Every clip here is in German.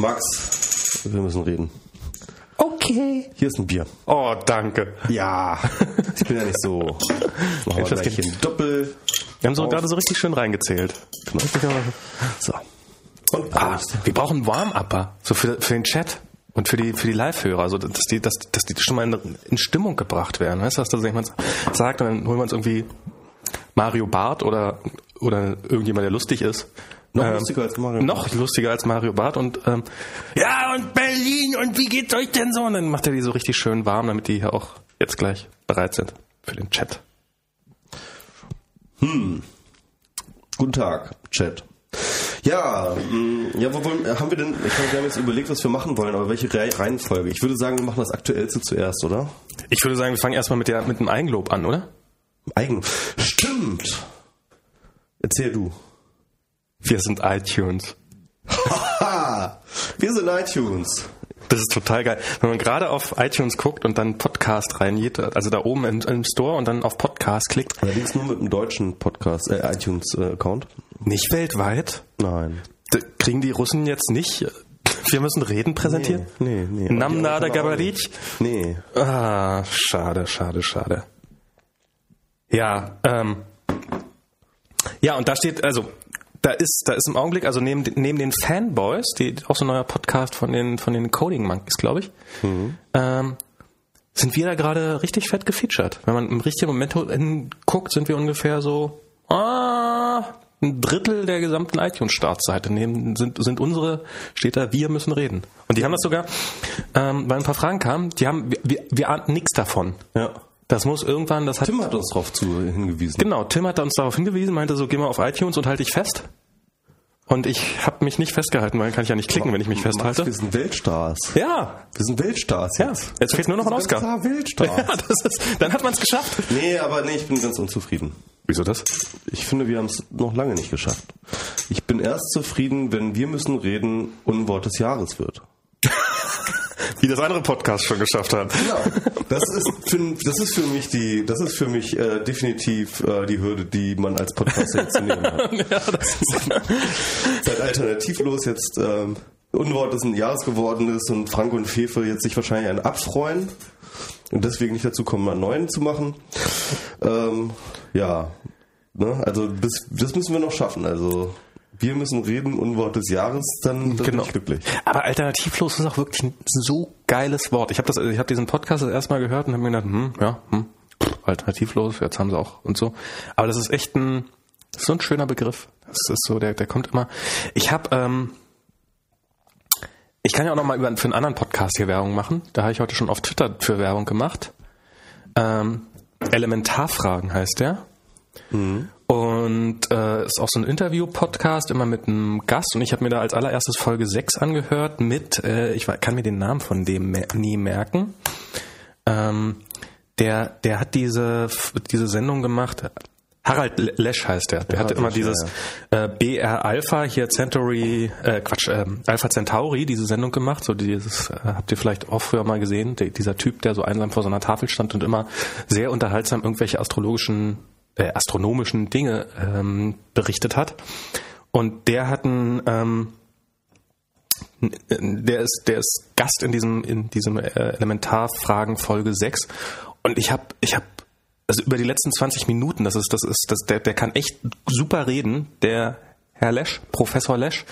Max, wir müssen reden. Okay. Hier ist ein Bier. Oh, danke. Ja, ich bin ja nicht so. Machen wir gleich ein Doppel. Wir haben so gerade so richtig schön reingezählt. So. Und Ah, wir brauchen einen Warm-Upper. So für, für den Chat. Und für die, für die Live-Hörer, also dass die, dass, dass die schon mal in, in Stimmung gebracht werden. Weißt du, dass da jemand sagt und dann holen wir uns irgendwie Mario Barth oder, oder irgendjemand, der lustig ist. Noch Ähm, lustiger als Mario Noch lustiger als Mario Barth und ähm, ja und Berlin und wie geht's euch denn so? Und dann macht er die so richtig schön warm, damit die hier auch jetzt gleich bereit sind für den Chat. Guten Tag, Chat. Ja, mh, ja, wo wollen, haben wir denn, ich wir haben jetzt überlegt, was wir machen wollen, aber welche Rei- Reihenfolge? Ich würde sagen, wir machen das Aktuellste zuerst, oder? Ich würde sagen, wir fangen erstmal mit, der, mit dem Eigenlob an, oder? Eigen. Stimmt. Erzähl du. Wir sind iTunes. Wir sind iTunes. Das ist total geil. Wenn man gerade auf iTunes guckt und dann Podcast reingeht, also da oben im, im Store und dann auf Podcast klickt, Allerdings nur mit einem deutschen Podcast, äh, iTunes-Account. nicht weltweit, Nein. d- kriegen die Russen jetzt nicht, äh, wir müssen reden präsentieren? Nee, nee. Nam nada Die Amerikaner auch gabarit? Nee. Ah, schade, schade, schade. Ja, ähm, ja, und da steht, also, da ist, da ist im Augenblick, also neben, neben den Fanboys, die auch so ein neuer Podcast von den, von den Coding Monkeys, glaube ich, ähm, sind wir da gerade richtig fett gefeatured. Wenn man im richtigen Moment hinguckt, sind wir ungefähr so, ah, ein Drittel der gesamten iTunes-Startseite nehmen, sind, sind unsere, steht da, wir müssen reden. Und die haben das sogar, ähm, weil ein paar Fragen kamen, die haben, wir, wir, wir ahnten nichts davon. Ja. Das muss irgendwann, das hat, Tim hat uns darauf hingewiesen. genau, Tim hat uns darauf hingewiesen, meinte so, geh mal auf iTunes und halte dich fest. Und ich habe mich nicht festgehalten, weil dann kann ich ja nicht klicken, wenn ich mich Max, festhalte. wir sind Weltstars. Ja, Wir sind Weltstars ja. jetzt. Jetzt fehlt nur noch ein Oscar. klar Weltstars. Ja, das ist, dann hat man es geschafft. Nee, aber nee, ich bin ganz unzufrieden. Wieso das? Ich finde, wir haben es noch lange nicht geschafft. Ich bin erst zufrieden, wenn wir müssen reden, Unwort des Jahres wird. Wie das andere Podcast schon geschafft hat. Genau. Das ist für, das ist für mich die, das ist für mich äh, definitiv äh, die Hürde, die man als Podcaster jetzt zu nehmen hat. ja, das ist, Seit alternativlos jetzt ähm, Unwort des Jahres geworden ist und Frank und Fefe jetzt sich wahrscheinlich einen abfreuen und deswegen nicht dazu kommen, einen neuen zu machen. Ähm, ja, ne? also bis, das müssen wir noch schaffen. Also wir müssen reden, Unwort des Jahres, dann, dann bin ich glücklich. Aber alternativlos ist auch wirklich ein so geiles Wort. Ich habe habe diesen Podcast das erste Mal gehört und habe mir gedacht, hm, ja, hm, alternativlos, jetzt haben sie auch und so. Aber das ist echt ein, ist so ein schöner Begriff. Das ist so, der, der kommt immer. Ich habe, ähm, ich kann ja auch noch mal über für einen anderen Podcast hier Werbung machen. Da habe ich heute schon auf Twitter für Werbung gemacht. Ähm, Elementarfragen heißt der. Und äh, ist auch so ein Interview-Podcast, immer mit einem Gast. Und ich habe mir da als allererstes Folge 6 angehört mit, äh, ich kann mir den Namen von dem nie merken. Ähm, der, der hat diese, diese Sendung gemacht. Harald Le- Lesch heißt der. Der hatte Harald immer Lesch, dieses äh, BR Alpha hier Centauri, äh, Quatsch, äh, Alpha Centauri, diese Sendung gemacht. So dieses äh, habt ihr vielleicht auch früher mal gesehen. Der, dieser Typ, der so einsam vor so einer Tafel stand und immer sehr unterhaltsam irgendwelche astrologischen, äh, astronomischen Dinge ähm, berichtet hat. Und der hat ein ähm, der ist, der ist Gast in diesem, in diesem äh, Elementarfragen Folge 6. Und ich habe, ich habe, also über die letzten 20 Minuten, das ist, das ist, das, der, der kann echt super reden, der Herr Lesch, Professor Lesch,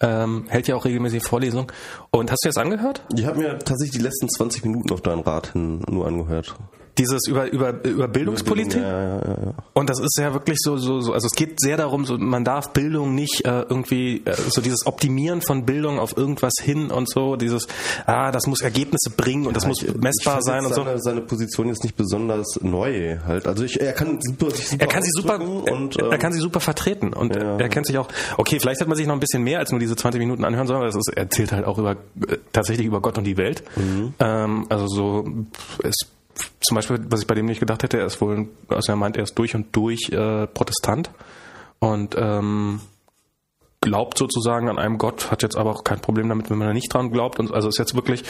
ähm, hält ja auch regelmäßig Vorlesungen. Und hast du jetzt angehört? Ich habe mir tatsächlich die letzten 20 Minuten auf deinen Rat hin nur angehört. Dieses über, über, über Bildungspolitik? Ja, ja, ja, ja. Und das ist ja wirklich so, so, so, also es geht sehr darum, so, man darf Bildung nicht äh, irgendwie, äh, so dieses Optimieren von Bildung auf irgendwas hin und so, dieses, ah, das muss Ergebnisse bringen und das muss messbar ich sein und so. seine, Seine Position jetzt nicht besonders neu halt. Also ich, er kann super, super Er kann sie super, und er ähm, kann sie super vertreten und er kennt sich auch. Okay, vielleicht hätte man sich noch ein bisschen mehr als nur diese 20 Minuten anhören sollen. weil Das ist, er erzählt halt auch über äh, tatsächlich über Gott und die Welt. Mhm. Ähm, also so ist zum Beispiel, was ich bei dem nicht gedacht hätte, er ist wohl, also er meint, er ist durch und durch äh, Protestant und ähm, glaubt sozusagen an einem Gott, hat jetzt aber auch kein Problem damit, wenn man da nicht dran glaubt. Und also ist jetzt wirklich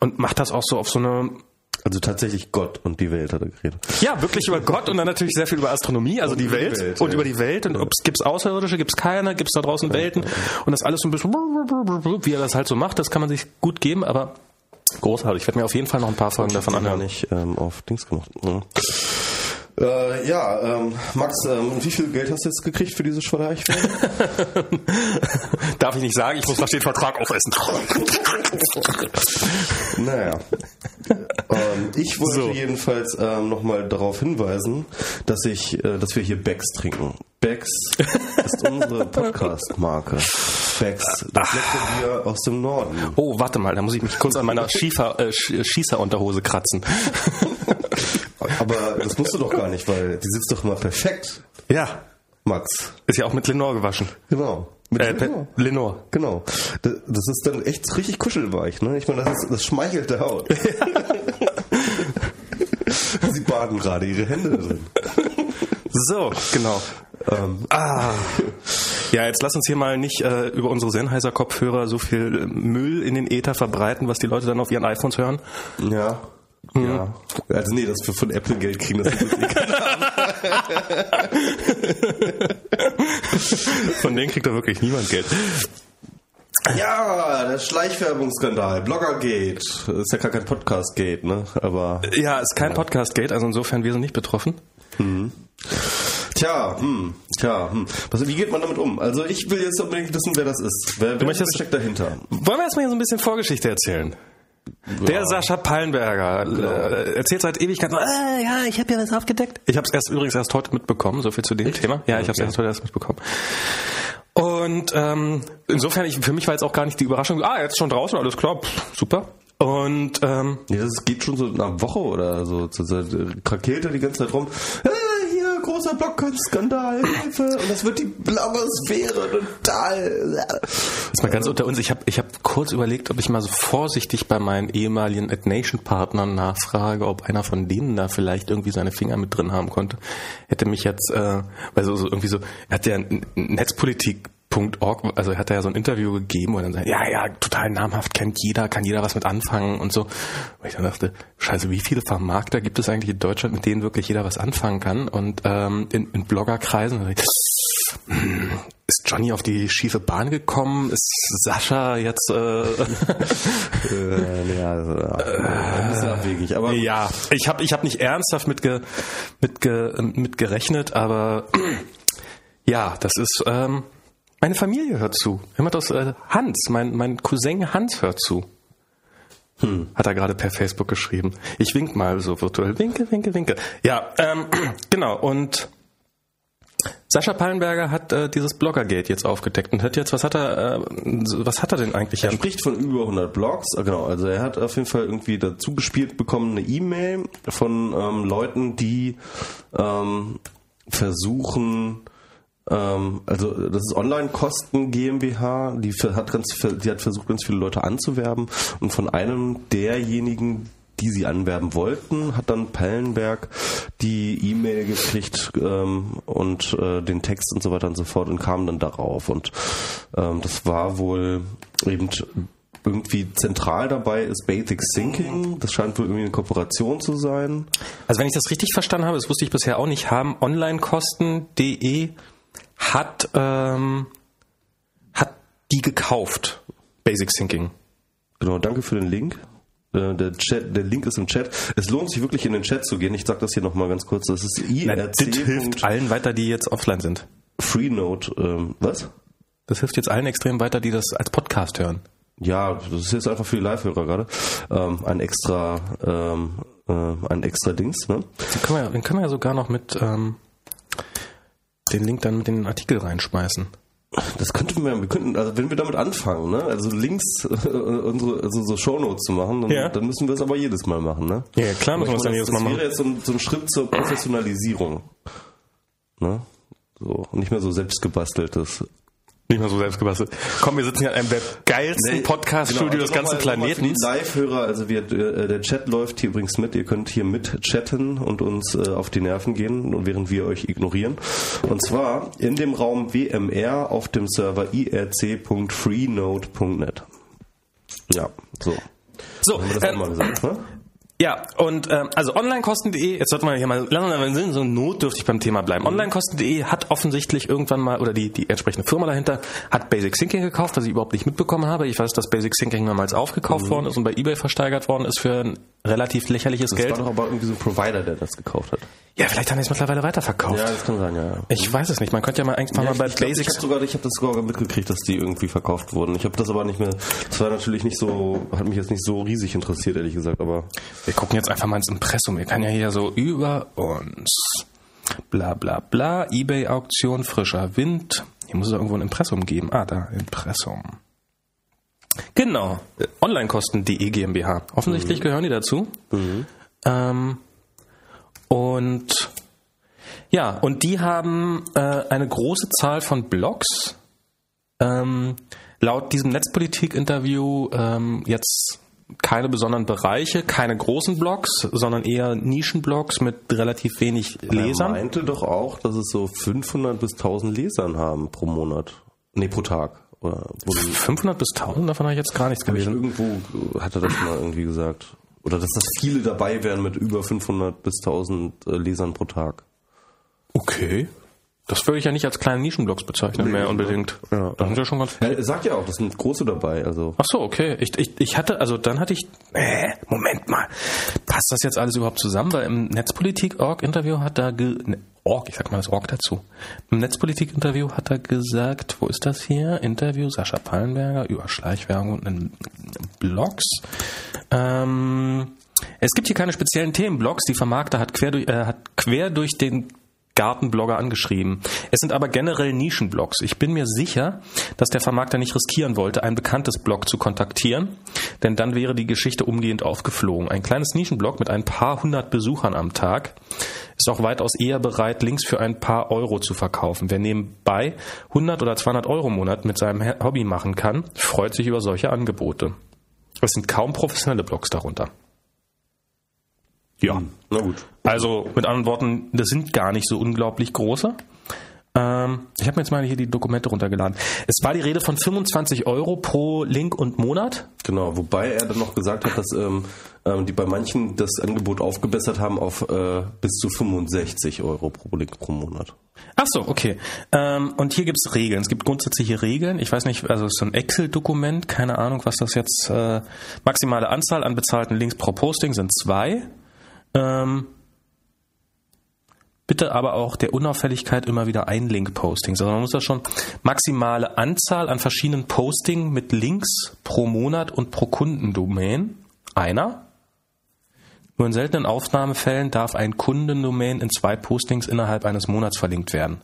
und macht das auch so auf so eine also tatsächlich Gott und die Welt hat er geredet. ja, wirklich über Gott und dann natürlich sehr viel über Astronomie, also die über die Welt, Welt, und ja. über die Welt und ob es gibt's Außerirdische, gibt's keine, gibt's da draußen Welten und das alles so ein bisschen wie er das halt so macht, das kann man sich gut geben, aber großartig. Ich werde mir auf jeden Fall noch ein paar Folgen davon gar anhören. nicht ähm, auf Dings gemacht. Ja, äh, ja ähm, Max, ähm, wie viel Geld hast du jetzt gekriegt für diese Schweißwerbung? Darf ich nicht sagen, ich muss nach den Vertrag aufessen. naja. ähm, ich wollte So. jedenfalls ähm, nochmal darauf hinweisen, dass ich, äh, dass wir hier Becks trinken. Becks ist unsere Podcast-Marke. Becks, das leckere Bier aus dem Norden. Oh, warte mal, da muss ich mich kurz an meiner Schiefer, äh, Sch- Schießerunterhose kratzen. Aber das musst du doch gar nicht, weil die sitzt doch immer perfekt, Ja, Max. ist ja auch mit Lenore gewaschen. Genau. Mit Äh, Lenore. Lenore. Genau. Das, das ist dann echt richtig kuschelweich, ne? Ich meine, das, ist, das schmeichelt der Haut. Sie baden gerade ihre Hände drin. So, genau. Ähm, Ah. Ja, jetzt lass uns hier mal nicht äh, über unsere Sennheiser-Kopfhörer so viel äh, Müll in den Äther verbreiten, was die Leute dann auf ihren iPhones hören. ja. Ja. Also nee, dass wir von Apple Geld kriegen, das ist uns egal. Von denen kriegt da wirklich niemand Geld. Ja, der Schleichwerbungsskandal, Bloggergate. Das ist ja gar kein Podcastgate, ne? Aber Ja, ist kein Podcast-Gate, also insofern wir sind nicht betroffen. Tja, hm, tja, hm. Was, wie geht man damit um? Also ich will jetzt unbedingt wissen, wer das ist. Wer, wer möchtest- steckt dahinter? Wollen wir erstmal hier so ein bisschen Vorgeschichte erzählen? Der Sascha Pallenberger äh, erzählt seit Ewigkeiten, äh, ja, ich habe ja was aufgedeckt. Ich habe es erst übrigens erst heute mitbekommen, so viel zu dem Thema. Ja, ich habe es erst heute erst mitbekommen. Und ähm, insofern, ich, für mich war jetzt auch gar nicht die Überraschung, ah, jetzt schon draußen, alles klar, pff, super. Und ähm, Ja, das geht schon so eine Woche oder so. so, so krakeelt er die ganze Zeit rum. Ah, großer Blockskandal, Hilfe. Und das wird die Blauersphäre total. Jetzt mal ganz unter uns, ich habe ich hab kurz überlegt, ob ich mal so vorsichtig bei meinen ehemaligen AdNation-Partnern nachfrage, ob einer von denen da vielleicht irgendwie seine Finger mit drin haben konnte. Hätte mich jetzt, äh, weil so, so irgendwie so, er hat ja ein Netzpolitik.org, also er hat da ja so ein Interview gegeben und dann sagt, ja, ja, total namhaft, kennt jeder, kann jeder was mit anfangen und so. Und ich dann dachte, scheiße, wie viele Vermarkter gibt es eigentlich in Deutschland, mit denen wirklich jeder was anfangen kann? Und ähm, in, in Bloggerkreisen, ich, ist Johnny auf die schiefe Bahn gekommen? Ist Sascha jetzt äh, Äh, ja, also, ja, ein bisschen abwegig. Aber Ja, ich habe ich hab nicht ernsthaft mit, ge, mit, ge, mit gerechnet, aber ja, das ist ähm, meine Familie hört zu. Immer das äh, Hans, mein mein Cousin Hans hört zu. Hat er gerade per Facebook geschrieben. Ich wink mal so virtuell. Winke, winke, winke. Ja, ähm, genau. Und Sascha Pallenberger hat äh, dieses Bloggergate jetzt aufgedeckt und hat jetzt, was hat er, äh, was hat er denn eigentlich? Er spricht von über 100 Blogs, Ah, genau. Also er hat auf jeden Fall irgendwie dazu gespielt bekommen eine E-Mail von ähm, Leuten, die ähm, versuchen, also das ist Online-Kosten GmbH, die hat ganz, die hat versucht ganz viele Leute anzuwerben und von einem derjenigen, die sie anwerben wollten, hat dann Pallenberg die E-Mail gekriegt ähm, und äh, den Text und so weiter und so fort und kam dann darauf. Und ähm, das war wohl eben irgendwie zentral dabei ist Basic Thinking. Das scheint wohl irgendwie eine Kooperation zu sein. Also wenn ich das richtig verstanden habe, das wusste ich bisher auch nicht, haben onlinekosten.de hat, ähm, hat die gekauft. Basic Thinking. Genau, danke für den Link. Äh, Der, Chat, der Link ist im Chat. Es lohnt sich wirklich in den Chat zu gehen. Ich sag das hier nochmal ganz kurz. Das ist Das hilft allen weiter, die jetzt offline sind. irc.freenode. Ähm, was? Das hilft jetzt allen extrem weiter, die das als Podcast hören. Ja, das ist jetzt einfach für die Live-Hörer gerade. Ähm, ein extra, ähm, äh, ein extra Dings, ne? Wir, den können wir ja sogar noch mit ähm, den Link dann mit den Artikel reinschmeißen. Das könnten wir, wir könnten, also wenn wir damit anfangen, ne? Also Links, äh, unsere, also so Shownotes zu machen, dann, Ja. dann müssen wir es aber jedes Mal machen, ne? Ja, klar müssen wir es dann das, jedes das Mal wäre machen. jetzt so ein, so ein Schritt zur Professionalisierung. Ne? So, nicht mehr so selbstgebasteltes. Nicht mal so selbst gebastelt. Komm, wir sitzen hier in einem der geilsten Podcast-Studio des ganzen Planeten. Für die Live-Hörer, also wir, äh, der Chat läuft hier übrigens mit. Ihr könnt hier mit chatten und uns äh, auf die Nerven gehen, während wir euch ignorieren. Und zwar in dem Raum WMR auf dem Server irc.freenode.net. Ja, so. So, äh, mal gesagt, ne? Ja, und ähm, also onlinekosten.de, jetzt sollten wir hier mal lassen wir so notdürftig beim Thema bleiben. Onlinekosten.de hat offensichtlich irgendwann mal, oder die, die entsprechende Firma dahinter, hat Basic Thinking gekauft, was ich überhaupt nicht mitbekommen habe. Ich weiß, dass Basic Thinking mehrmals aufgekauft mhm. worden ist und bei Ebay versteigert worden ist für ein relativ lächerliches das Geld. Das war doch aber irgendwie so ein Provider, der das gekauft hat. Ja, vielleicht haben die es mittlerweile weiterverkauft. Ja, das kann sein, ja. Ich weiß es nicht. Man könnte ja mal einfach ja, mal bei ich, Basics. Ich habe sogar, ich habe das sogar mitgekriegt, dass die irgendwie verkauft wurden. Ich habe das aber nicht mehr. Das war natürlich nicht so, hat mich jetzt nicht so riesig interessiert, ehrlich gesagt. Aber wir gucken jetzt einfach mal ins Impressum. Wir kann ja hier so über uns. Bla bla bla. Ebay-Auktion, frischer Wind. Hier muss es irgendwo ein Impressum geben. Ah, da, Impressum. Genau. Onlinekosten.de GmbH. Offensichtlich mhm. gehören die dazu. Mhm. Ähm, und ja, und die haben äh, eine große Zahl von Blogs. Ähm, laut diesem Netzpolitik-Interview ähm, jetzt keine besonderen Bereiche, keine großen Blogs, sondern eher Nischenblogs mit relativ wenig Lesern. Er meinte doch auch, dass es so 500 bis 1000 Lesern haben pro Monat. Nee, pro Tag. Oder 500 bis 1000, davon habe ich jetzt gar nichts gelesen. Irgendwo hat er das mal irgendwie gesagt. Oder dass das viele dabei wären mit über 500 bis 1000 äh, Lesern pro Tag. Okay. Das würde ich ja nicht als kleine Nischenblogs bezeichnen nee, mehr unbedingt. Ja. Das sind ja schon ganz. Er sagt ja auch, das sind große dabei. Also. Ach so, okay. Ich, ich, ich hatte, also dann hatte ich. Äh, Moment mal. Passt das jetzt alles überhaupt zusammen? Weil im Netzpolitik-Org-Interview hat er. Ge ne, Org, ich sag mal das Org dazu. Im Netzpolitik-Interview hat er gesagt, wo ist das hier? Interview Sascha Pallenberger über Schleichwerbung und in Blogs. Ähm, es gibt hier keine speziellen Themenblogs. Die Vermarkter hat quer durch, äh, hat quer durch den Gartenblogger angeschrieben. Es sind aber generell Nischenblogs. Ich bin mir sicher, dass der Vermarkter nicht riskieren wollte, ein bekanntes Blog zu kontaktieren, denn dann wäre die Geschichte umgehend aufgeflogen. Ein kleines Nischenblog mit ein paar hundert Besuchern am Tag ist auch weitaus eher bereit, Links für ein paar Euro zu verkaufen. Wer nebenbei 100 oder 200 Euro im Monat mit seinem Hobby machen kann, freut sich über solche Angebote. Es sind kaum professionelle Blogs darunter. Ja. Na gut. Also mit anderen Worten, das sind gar nicht so unglaublich große. Ähm, ich habe mir jetzt mal hier die Dokumente runtergeladen. Es war die Rede von 25 Euro pro Link und Monat. Genau, wobei er dann noch gesagt hat, dass ähm, ähm, die bei manchen das Angebot aufgebessert haben auf äh, bis zu 65 Euro pro Link pro Monat. Ach so, okay. Ähm, und hier gibt es Regeln. Es gibt grundsätzliche Regeln. Ich weiß nicht, also es ist so ein Excel-Dokument, keine Ahnung, was das jetzt. Äh, maximale Anzahl an bezahlten Links pro Posting sind zwei. Ähm, bitte aber auch der Unauffälligkeit immer wieder ein Link-Posting. Also man muss da schon maximale Anzahl an verschiedenen Posting mit Links pro Monat und pro Kundendomain. Einer. Nur in seltenen Aufnahmefällen darf ein Kundendomain in zwei Postings innerhalb eines Monats verlinkt werden.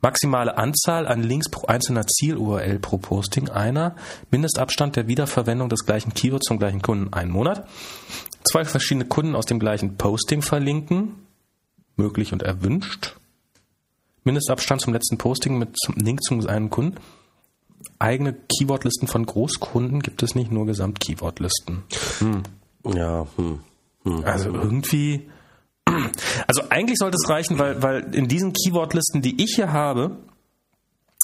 Maximale Anzahl an Links pro einzelner Ziel-URL pro Posting einer. Mindestabstand der Wiederverwendung des gleichen Keywords zum gleichen Kunden einen Monat. Zwei verschiedene Kunden aus dem gleichen Posting verlinken möglich und erwünscht. Mindestabstand zum letzten Posting mit zum Link zum einen Kunden. Eigene Keywordlisten von Großkunden gibt es nicht, nur Gesamt-Keywordlisten. Hm. Ja, hm. Hm. Also irgendwie. Also eigentlich sollte es reichen, weil, weil in diesen Keywordlisten, die ich hier habe,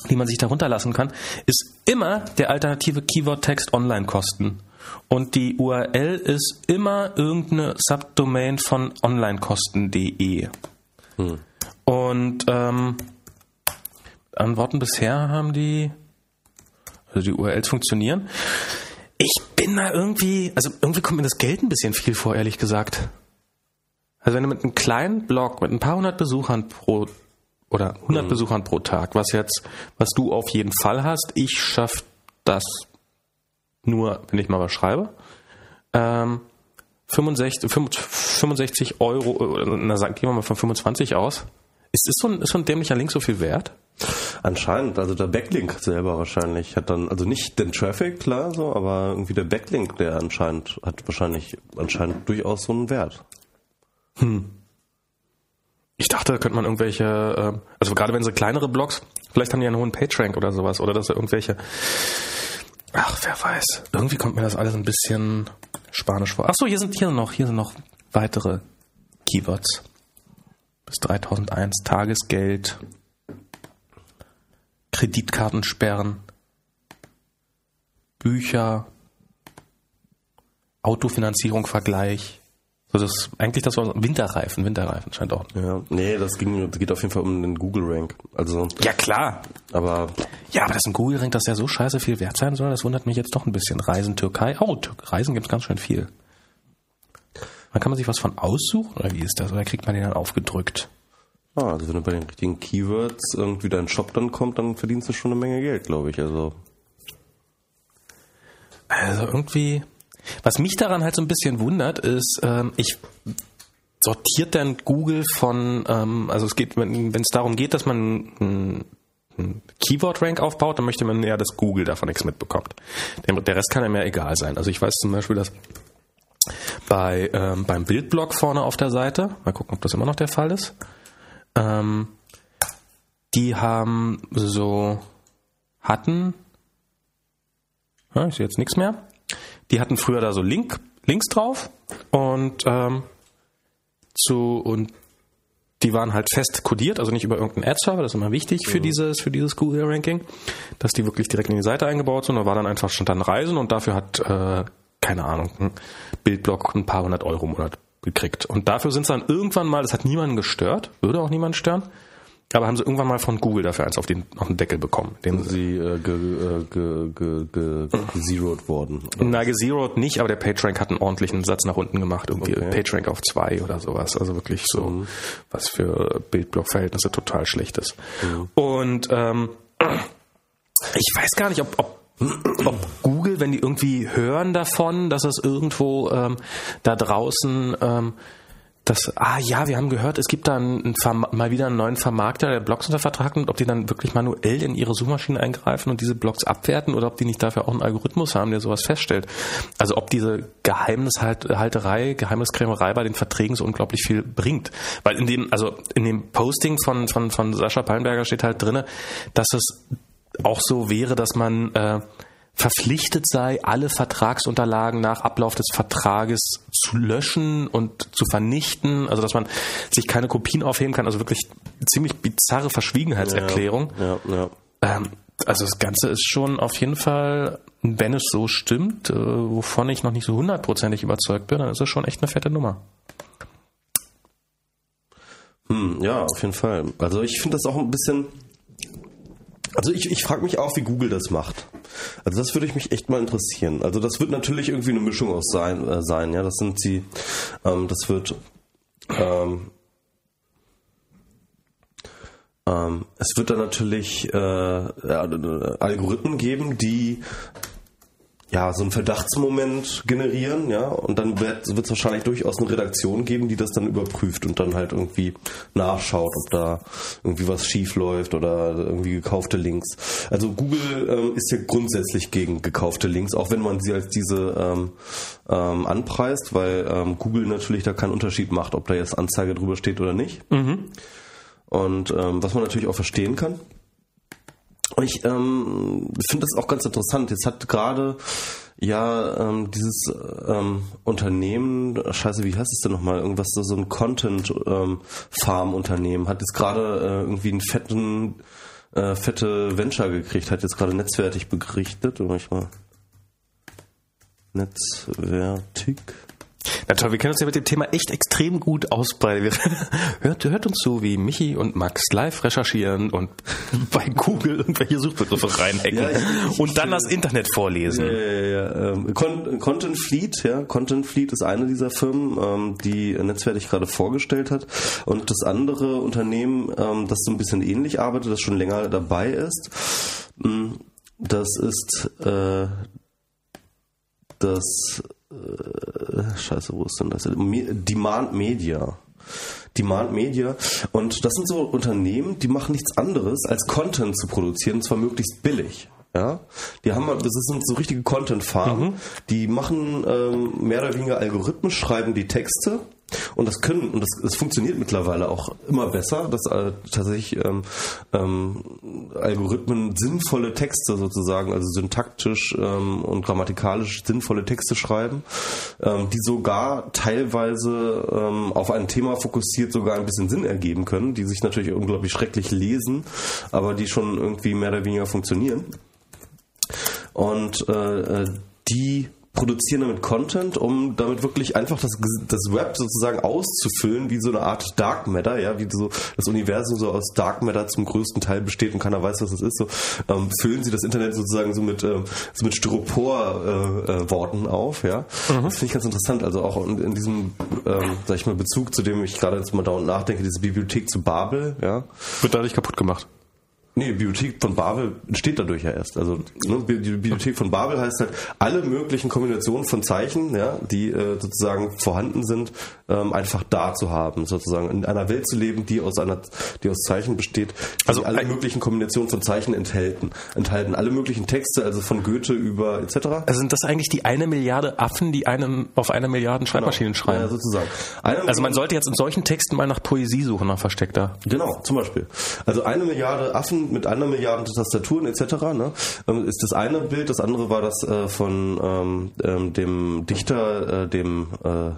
die man sich da runterlassen kann, ist immer der alternative Keyword-Text Online-Kosten. Und die URL ist immer irgendeine Subdomain von onlinekosten.de. Hm. Und ähm, Antworten bisher haben die, also die URLs funktionieren. Ich bin da irgendwie, also irgendwie kommt mir das Geld ein bisschen viel vor, ehrlich gesagt. Also wenn du mit einem kleinen Blog mit ein paar hundert Besuchern pro oder 100 mhm. Besuchern pro Tag, was jetzt, was du auf jeden Fall hast, ich schaff das nur, wenn ich mal was schreibe. Ähm, 65, 65 Euro, na sagen, gehen wir mal von 25 aus. Ist, ist, so ein, ist so ein dämlicher Link so viel wert? Anscheinend, also der Backlink selber wahrscheinlich hat dann, also nicht den Traffic, klar, so, aber irgendwie der Backlink, der anscheinend hat wahrscheinlich anscheinend durchaus so einen Wert. Hm. Ich dachte, da könnte man irgendwelche, äh, also gerade wenn sie kleinere Blogs, vielleicht haben die einen hohen PageRank oder sowas, oder dass sie irgendwelche Ach, wer weiß. Irgendwie kommt mir das alles ein bisschen spanisch vor. Ach so, hier sind hier noch, hier sind noch weitere Keywords. Bis 3001 Tagesgeld, Kreditkartensperren, Bücher, Autofinanzierung Vergleich. So das eigentlich das war Winterreifen, Winterreifen scheint auch. Ja, nee, das ging, das geht auf jeden Fall um den Google Rank. Also Ja klar. aber Ja, aber dass ein Google Rank, das ja so scheiße viel wert sein soll, das wundert mich jetzt doch ein bisschen. Reisen Türkei. Oh, Tür Reisen gibt's ganz schön viel. Man kann man sich was von aussuchen oder wie ist das? Oder kriegt man den dann aufgedrückt? ah, also wenn du bei den richtigen Keywords irgendwie dein Shop dann kommt, dann verdienst du schon eine Menge Geld, glaube ich. Also Also irgendwie, was mich daran halt so ein bisschen wundert, ist, ähm, ich sortiert dann Google von, ähm, also es geht, wenn es darum geht, dass man ein, ein Keyword-Rank aufbaut, dann möchte man ja, dass Google davon nichts mitbekommt. Der, der Rest kann einem ja egal sein. Also ich weiß zum Beispiel, dass bei ähm, beim Bildblog vorne auf der Seite, mal gucken, ob das immer noch der Fall ist, ähm, die haben so hatten ja, ich sehe jetzt nichts mehr. Die hatten früher da so Link, Links drauf und ähm, zu und die waren halt fest kodiert, also nicht über irgendeinen Ad-Server, das ist immer wichtig für dieses, für dieses Google-Ranking, dass die wirklich direkt in die Seite eingebaut sind. Da war dann einfach schon dann Reisen und dafür hat, äh, keine Ahnung, ein Bildblock ein paar hundert Euro im Monat gekriegt. Und dafür sind sie dann irgendwann mal, das hat niemanden gestört, würde auch niemanden stören, aber haben sie irgendwann mal von Google dafür eins auf den, auf den Deckel bekommen. Den, sie äh, ge, äh, ge, ge, ge, gezeroed worden. Na, gezeroed nicht, aber der PageRank hat einen ordentlichen Satz nach unten gemacht. Irgendwie Okay. PageRank auf zwei oder sowas. Also wirklich so, was für Bildblock-Verhältnisse total schlecht ist. Und ähm, ich weiß gar nicht, ob, ob, ob Google, wenn die irgendwie hören davon, dass es irgendwo ähm, da draußen ähm, das, ah ja, wir haben gehört, es gibt da mal wieder einen neuen Vermarkter, der Blogs unter Vertrag nimmt, ob die dann wirklich manuell in ihre Suchmaschinen eingreifen und diese Blogs abwerten oder ob die nicht dafür auch einen Algorithmus haben, der sowas feststellt. Also ob diese Geheimnishalterei, Geheimniskrämerei bei den Verträgen so unglaublich viel bringt. Weil in dem, also in dem Posting von, von, von Sascha Pallenberger steht halt drinne, dass es auch so wäre, dass man äh, verpflichtet sei, alle Vertragsunterlagen nach Ablauf des Vertrages zu löschen und zu vernichten, also dass man sich keine Kopien aufheben kann, also wirklich ziemlich bizarre Verschwiegenheitserklärung. Ja, ja. Ähm, also das Ganze ist schon auf jeden Fall, wenn es so stimmt, äh, wovon ich noch nicht so hundertprozentig überzeugt bin, dann ist es schon echt eine fette Nummer. Hm, ja, auf jeden Fall. Also ich finde das auch ein bisschen. Also ich, ich frage mich auch, wie Google das macht. Also das würde ich mich echt mal interessieren. Also das wird natürlich irgendwie eine Mischung aus sein, äh, sein ja. Das sind sie, ähm, das wird ähm, ähm, es wird dann natürlich äh, Algorithmen geben, die ja, so einen Verdachtsmoment generieren, ja, und dann wird es wahrscheinlich durchaus eine Redaktion geben, die das dann überprüft und dann halt irgendwie nachschaut, ob da irgendwie was schief läuft oder irgendwie gekaufte Links. Also Google ähm, ist ja grundsätzlich gegen gekaufte Links, auch wenn man sie als diese ähm, ähm, anpreist, weil ähm, Google natürlich da keinen Unterschied macht, ob da jetzt Anzeige drüber steht oder nicht. Und ähm, was man natürlich auch verstehen kann. Und ich ähm, finde das auch ganz interessant. Jetzt hat gerade ja ähm, dieses ähm, Unternehmen, scheiße, wie heißt es denn nochmal? Irgendwas, so ein Content-Farm-Unternehmen, hat jetzt gerade äh, irgendwie einen fetten, äh, fette Venture gekriegt, hat jetzt gerade netzwertig berichtet. Oder ich mal. Netzwertig. Na toll, wir kennen uns ja mit dem Thema echt extrem gut ausbreiten. Wir- Hört, hört uns so, wie Michi und Max live recherchieren und bei Google irgendwelche Suchbegriffe reinhacken Ja, ich- ich- und dann das Internet vorlesen. Ja, ja, ja. Ähm, Con Content Fleet, ja. Content Fleet ist eine dieser Firmen, ähm, die Netzwertig gerade vorgestellt hat. Und das andere Unternehmen, ähm, das so ein bisschen ähnlich arbeitet, das schon länger dabei ist, mh, das ist äh, das äh, Scheiße, wo ist denn das? Demand Media. Demand Media. Und das sind so Unternehmen, die machen nichts anderes, als Content zu produzieren, und zwar möglichst billig. Ja, die haben, das sind so richtige Content-Farmen. Die machen ähm, mehr oder weniger Algorithmen, schreiben die Texte und das können und das, das funktioniert mittlerweile auch immer besser, dass äh, tatsächlich ähm, ähm, Algorithmen sinnvolle Texte sozusagen, also syntaktisch ähm, und grammatikalisch sinnvolle Texte schreiben, ähm, die sogar teilweise ähm, auf ein Thema fokussiert sogar ein bisschen Sinn ergeben können, die sich natürlich unglaublich schrecklich lesen, aber die schon irgendwie mehr oder weniger funktionieren. Und äh, äh, die produzieren damit Content, um damit wirklich einfach das, das Web sozusagen auszufüllen, wie so eine Art Dark Matter, ja, wie so das Universum so aus Dark Matter zum größten Teil besteht und keiner weiß, was das ist. So ähm, füllen sie das Internet sozusagen so mit ähm, so mit Styropor-Worten äh, äh, auf, ja. Mhm. Das finde ich ganz interessant. Also auch in, in diesem, ähm, sag ich mal, Bezug, zu dem ich gerade jetzt mal dauernd nachdenke, diese Bibliothek zu Babel, ja. Wird dadurch kaputt gemacht. Nee, die Bibliothek von Babel entsteht dadurch ja erst. Also ne, die Bibliothek von Babel heißt halt, alle möglichen Kombinationen von Zeichen, ja, die äh, sozusagen vorhanden sind, ähm, einfach da zu haben, sozusagen in einer Welt zu leben, die aus einer, die aus Zeichen besteht, die also alle möglichen Kombinationen von Zeichen enthalten, enthalten alle möglichen Texte, also von Goethe über etc. Also sind das eigentlich die eine Milliarde Affen, die einem auf einer Milliarde Schreibmaschinen genau. schreiben? Ja, sozusagen. Eine also man sollte jetzt in solchen Texten mal nach Poesie suchen, nach versteckter. Genau, zum Beispiel. Also eine Milliarde Affen mit einer Milliarde Tastaturen etc. Ne, ähm, ist das eine Bild. Das andere war das äh, von ähm, ähm, dem Dichter, äh, dem äh, äh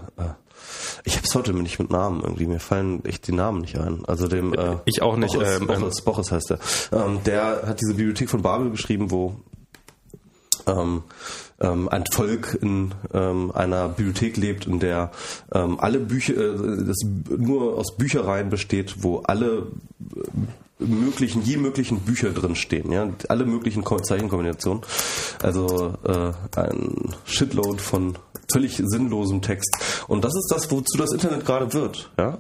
ich hab's heute nicht mit Namen irgendwie, mir fallen echt die Namen nicht ein. Also dem äh, Ich auch nicht. Boris, ähm, Boris, Boris heißt der. Ähm, der hat diese Bibliothek von Babel geschrieben, wo ähm, ähm, ein Volk in ähm, einer Bibliothek lebt, in der ähm, alle Bücher, äh, das nur aus Büchereien besteht, wo alle möglichen, je möglichen Bücher drinstehen, ja, alle möglichen Zeichenkombinationen. Also äh, ein Shitload von völlig sinnlosem Text. Und das ist das, wozu das Internet gerade wird, ja.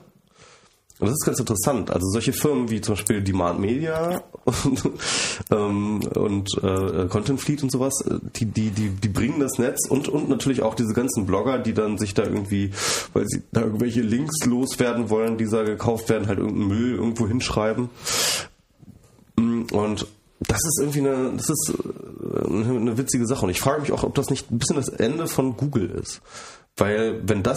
Und das ist ganz interessant. Also solche Firmen wie zum Beispiel Demand Media und, ähm, und äh, Content Fleet und sowas, die, die, die, die bringen das Netz und, und natürlich auch diese ganzen Blogger, die dann sich da irgendwie, weil sie da irgendwelche Links loswerden wollen, die da gekauft werden, halt irgendeinen Müll irgendwo hinschreiben. Und das ist irgendwie eine, das ist äh, eine witzige Sache. Und ich frage mich auch, ob das nicht ein bisschen das Ende von Google ist. Weil wenn das,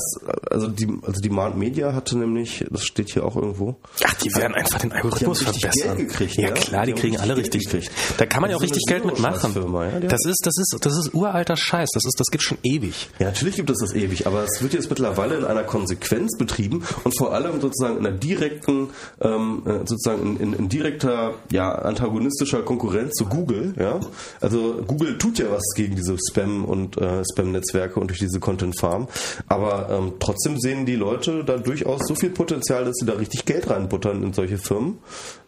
also die, also die Mount Media hatte nämlich, das steht hier auch irgendwo. Ach, die werden einfach den Algorithmus verbessern. Gekriegt, ja, ja klar, die, die kriegen alle richtig gekriegt. Da kann man ja auch richtig Geld mitmachen. Ja? Das ist, das ist, das ist uralter Scheiß. Das ist, das gibt schon ewig. Ja, natürlich gibt es das ewig, aber es wird jetzt mittlerweile in einer Konsequenz betrieben und vor allem sozusagen in einer direkten, ähm, äh, sozusagen in, in, in direkter, ja, antagonistischer Konkurrenz zu Google, ja. Also Google tut ja was gegen diese Spam und äh, Spam-Netzwerke und durch diese Content Farm. Aber ähm, trotzdem sehen die Leute da durchaus so viel Potenzial, dass sie da richtig Geld reinbuttern in solche Firmen,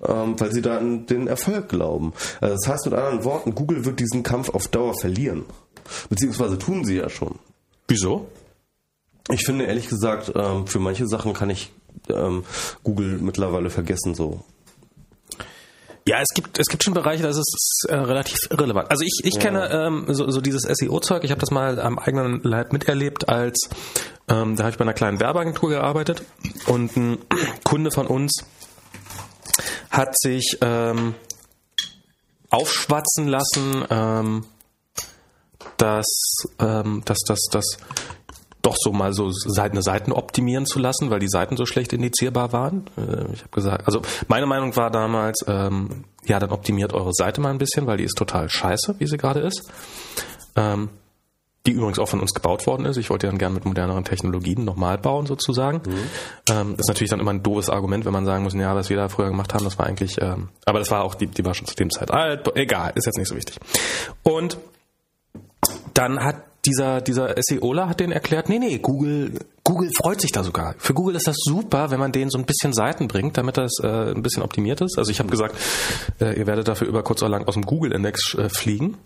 ähm, weil sie da an den Erfolg glauben. Also das heißt mit anderen Worten, Google wird diesen Kampf auf Dauer verlieren. Beziehungsweise tun sie ja schon. Wieso? Ich finde ehrlich gesagt, ähm, für manche Sachen kann ich ähm, Google mittlerweile vergessen so. Ja, es gibt es gibt schon Bereiche, da ist äh, relativ irrelevant. Also ich, ich ja. kenne ähm, so, so dieses SEO-Zeug, ich habe das mal am eigenen Leib miterlebt, als ähm, da habe ich bei einer kleinen Werbeagentur gearbeitet und ein Kunde von uns hat sich ähm, aufschwatzen lassen, ähm, dass, ähm, dass, dass, dass doch so mal so eine Seiten optimieren zu lassen, weil die Seiten so schlecht indizierbar waren. Äh, ich habe gesagt, also meine Meinung war damals, ähm, ja, dann optimiert eure Seite mal ein bisschen, weil die ist total scheiße, wie sie gerade ist. Ähm, die übrigens auch von uns gebaut worden ist. Ich wollte dann gerne mit moderneren Technologien nochmal bauen, sozusagen. Mhm. Ähm, das ist natürlich dann immer ein doofes Argument, wenn man sagen muss, ja, was wir da früher gemacht haben, das war eigentlich, ähm, aber das war auch, die, die war schon zu dem Zeit alt, egal, ist jetzt nicht so wichtig. Und dann hat dieser, dieser SEOler hat den erklärt, nee, nee, Google, Google freut sich da sogar. Für Google ist das super, wenn man denen so ein bisschen Seiten bringt, damit das äh, ein bisschen optimiert ist. Also ich habe gesagt, äh, ihr werdet dafür über kurz oder lang aus dem Google-Index äh, fliegen.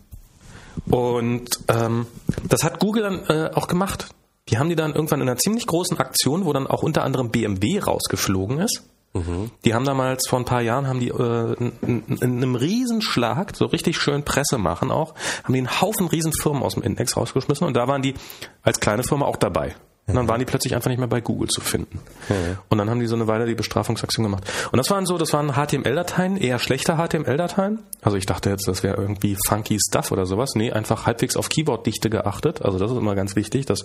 Und ähm, das hat Google dann äh, auch gemacht. Die haben die dann irgendwann in einer ziemlich großen Aktion, wo dann auch unter anderem BMW rausgeflogen ist, Mhm. Die haben damals vor ein paar Jahren haben die äh, in, in, in einem Riesenschlag, so richtig schön Presse machen auch, haben die einen Haufen Riesenfirmen aus dem Index rausgeschmissen und da waren die als kleine Firma auch dabei. Und dann waren die plötzlich einfach nicht mehr bei Google zu finden. Mhm. Und dann haben die so eine Weile die Bestrafungsaktion gemacht. Und das waren so, das waren HTML-Dateien, eher schlechte HTML-Dateien. Also ich dachte jetzt, das wäre irgendwie funky Stuff oder sowas. Nee, einfach halbwegs auf Keyboard-Dichte geachtet. Also das ist immer ganz wichtig, dass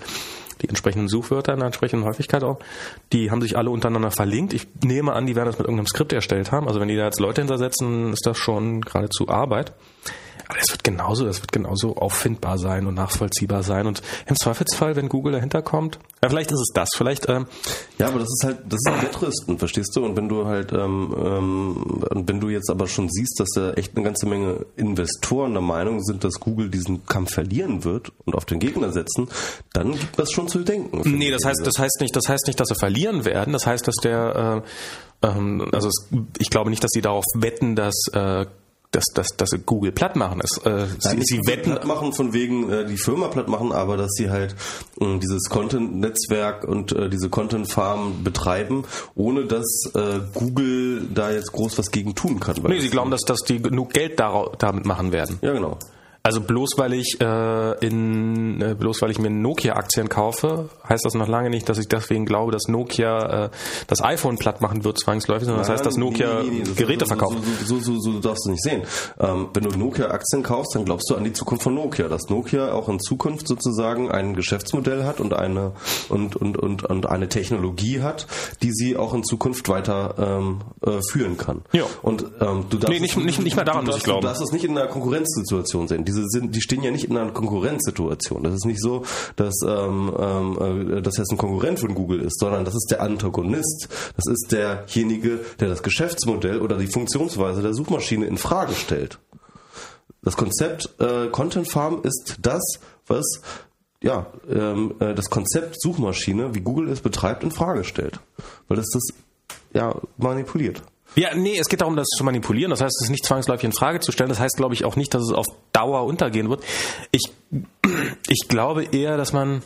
die entsprechenden Suchwörter in der entsprechenden Häufigkeit auch, die haben sich alle untereinander verlinkt. Ich nehme an, die werden das mit irgendeinem Skript erstellt haben. Also wenn die da jetzt Leute hintersetzen, ist das schon geradezu Arbeit. Aber das wird genauso, das wird genauso auffindbar sein und nachvollziehbar sein. Und im Zweifelsfall, wenn Google dahinter kommt, ja, vielleicht ist es das. Vielleicht. Ähm, ja, aber das ist halt, das ist halt Wettrüsten, verstehst du? Und wenn du halt, ähm, ähm, wenn du jetzt aber schon siehst, dass da echt eine ganze Menge Investoren der Meinung sind, dass Google diesen Kampf verlieren wird und auf den Gegner setzen, dann gibt das schon zu denken. Nee, das heißt, das heißt nicht, das heißt nicht, dass sie verlieren werden. Das heißt, dass der, äh, ähm, also es, ich glaube nicht, dass sie darauf wetten, dass äh, dass, dass, dass sie Google platt machen. Es, äh, sie, sie wetten platt machen von wegen äh, die Firma platt machen, aber dass sie halt äh, dieses Content-Netzwerk und äh, diese Content-Farm betreiben, ohne dass äh, Google da jetzt groß was gegen tun kann. Nee, sie glauben, dass, dass die genug Geld damit machen werden. Ja, genau. Also bloß weil ich äh, in äh, bloß weil ich mir Nokia-Aktien kaufe, heißt das noch lange nicht, dass ich deswegen glaube, dass Nokia äh, das iPhone platt machen wird zwangsläufig, sondern das heißt, dass Nokia nee, nee, nee, Geräte verkauft. So, so, so, so, darfst du nicht sehen. Ähm, wenn du Nokia-Aktien kaufst, dann glaubst du an die Zukunft von Nokia, dass Nokia auch in Zukunft sozusagen ein Geschäftsmodell hat und eine und und und, und eine Technologie hat, die sie auch in Zukunft weiter ähm, äh, führen kann. Ja. Und ähm, du darfst nee, nicht, nicht, nicht mehr daran, muss ich glauben. Du darfst es nicht in einer Konkurrenzsituation sehen diese sind, die stehen ja nicht in einer Konkurrenzsituation. Das ist nicht so, dass ähm, ähm, das jetzt ein Konkurrent von Google ist, sondern das ist der Antagonist. Das ist derjenige, der das Geschäftsmodell oder die Funktionsweise der Suchmaschine in Frage stellt. Das Konzept äh, Content Farm ist das, was ja, ähm, äh, das Konzept Suchmaschine, wie Google es betreibt, in Frage stellt. Weil es das ja manipuliert. Ja, nee, es geht darum, das zu manipulieren. Das heißt, es ist nicht zwangsläufig in Frage zu stellen. Das heißt, glaube ich, auch nicht, dass es auf Dauer untergehen wird. Ich, ich glaube eher, dass man,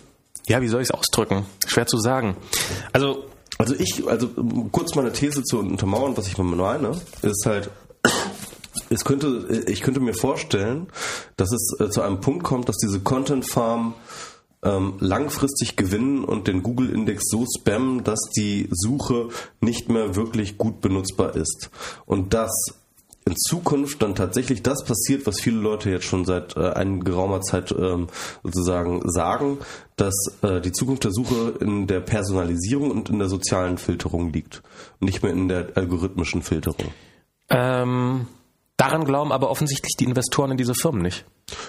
ja, wie soll ich es ausdrücken? Schwer zu sagen. Also, also ich, also kurz meine These zu untermauern, was ich meine, ist halt, es könnte, ich könnte mir vorstellen, dass es äh, zu einem Punkt kommt, dass diese Content Farm ähm, langfristig gewinnen und den Google-Index so spammen, dass die Suche nicht mehr wirklich gut benutzbar ist. Und das in Zukunft dann tatsächlich das passiert, was viele Leute jetzt schon seit äh, einer geraumer Zeit ähm, sozusagen sagen, dass äh, die Zukunft der Suche in der Personalisierung und in der sozialen Filterung liegt, nicht mehr in der algorithmischen Filterung. Ähm, daran glauben aber offensichtlich die Investoren in diese Firmen nicht.